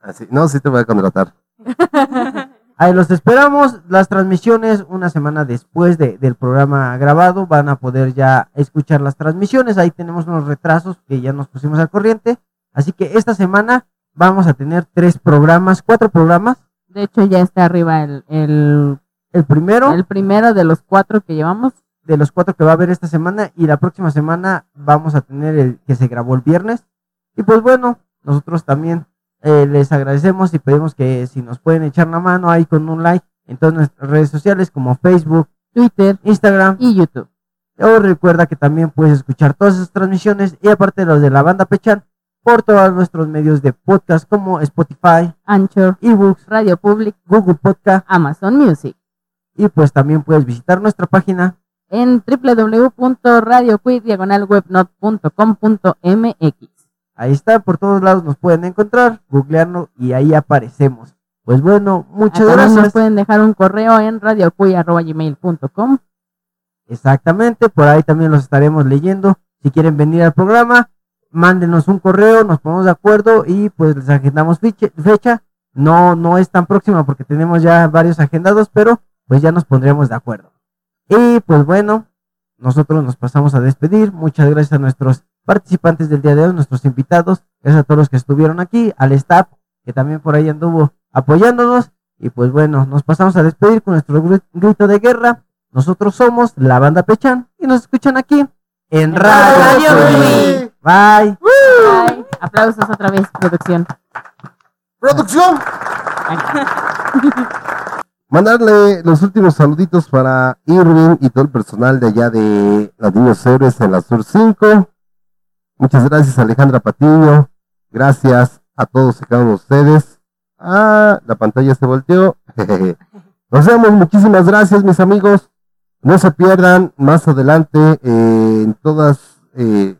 Así. No, sí te voy a contratar. Ahí los esperamos. Las transmisiones una semana después de- del programa grabado van a poder ya escuchar las transmisiones. Ahí tenemos unos retrasos que ya nos pusimos al corriente. Así que esta semana vamos a tener tres programas, cuatro programas. De hecho, ya está arriba el, el, El primero el primero de los cuatro que llevamos. de los cuatro que va a haber esta semana y la próxima semana vamos a tener el que se grabó el viernes. Y pues bueno, nosotros también eh, les agradecemos y pedimos que si nos pueden echar la mano ahí con un like en todas nuestras redes sociales como Facebook, Twitter Instagram. y YouTube. O recuerda que también puedes escuchar todas esas transmisiones y aparte de los de la banda Pechan por todos nuestros medios de podcast como Spotify, Anchor, eBooks, Radio Public, Google Podcast Amazon Music. y pues también puedes visitar nuestra página En www.radioquid.webnot.com.mx. Ahí está, por todos lados nos pueden encontrar, googlearnos y ahí aparecemos. Pues bueno, muchas nos gracias. pueden dejar un correo en radiocuy.gmail.com. Exactamente, por ahí también los estaremos leyendo. Si quieren venir al programa, mándenos un correo, nos ponemos de acuerdo y pues les agendamos fecha. No, no es tan próxima porque tenemos ya varios agendados, pero pues ya nos pondremos de acuerdo. Y pues bueno, nosotros nos pasamos a despedir. Muchas gracias a nuestros participantes del día de hoy, nuestros invitados, gracias a todos los que estuvieron aquí, al staff que también por ahí anduvo apoyándonos. Y pues bueno, nos pasamos a despedir con nuestro gri- grito de guerra. Nosotros somos la banda Pechan y nos escuchan aquí en Radio. Radio. Bye. Bye. Aplausos otra vez, producción. ¡Producción! Mandarle los últimos saluditos para Irving y todo el personal de allá de los Niños Héroes en la Sur 5. Muchas gracias Alejandra Patiño. Gracias a todos y cada uno de ustedes. Ah, la pantalla se volteó. Nos vemos, muchísimas gracias mis amigos. No se pierdan más adelante eh, en todas eh,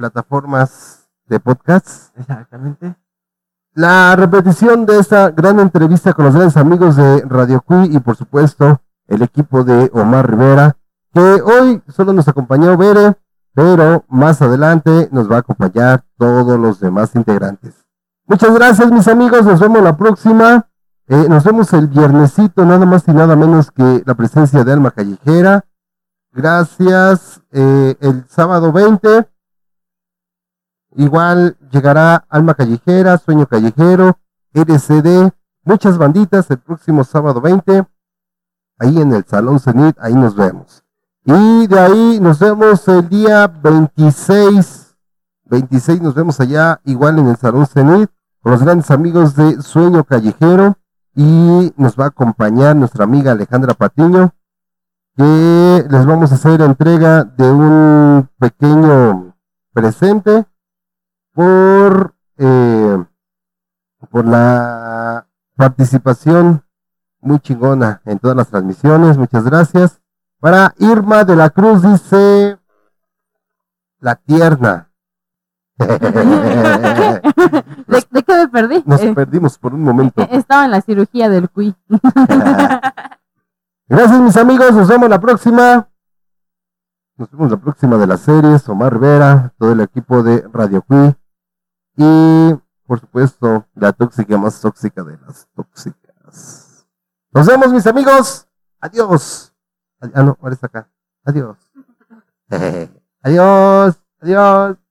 plataformas de podcasts Exactamente. la repetición de esta gran entrevista con los grandes amigos de Radio Cui y por supuesto el equipo de Omar Rivera, que hoy solo nos acompañó Bere, pero más adelante nos va a acompañar todos los demás integrantes. Muchas gracias mis amigos, nos vemos la próxima. Eh, nos vemos el viernesito, nada más y nada menos que la presencia de Alma Callejera. Gracias. eh, el sábado 20 Igual llegará Alma Callejera, Sueño Callejero, RCD, muchas banditas el próximo sábado 20, ahí en el Salón Cenit, ahí nos vemos. Y de ahí nos vemos el día 26, 26 nos vemos allá, igual en el Salón Cenit, con los grandes amigos de Sueño Callejero, y nos va a acompañar nuestra amiga Alejandra Patiño, que les vamos a hacer entrega de un pequeño presente por, eh, por la participación muy chingona en todas las transmisiones. Muchas gracias. Para Irma de la Cruz dice la tierna. ¿De, de qué me perdí? Nos Eh, perdimos por un momento. estaba en la cirugía del CUI. Gracias mis amigos, nos vemos la próxima. Nos vemos la próxima de las series, Omar Rivera, todo el equipo de Radio Cui y por supuesto la tóxica más tóxica de las tóxicas. Nos vemos mis amigos, adiós. Ah no, ahora está acá. Adiós. adiós, adiós.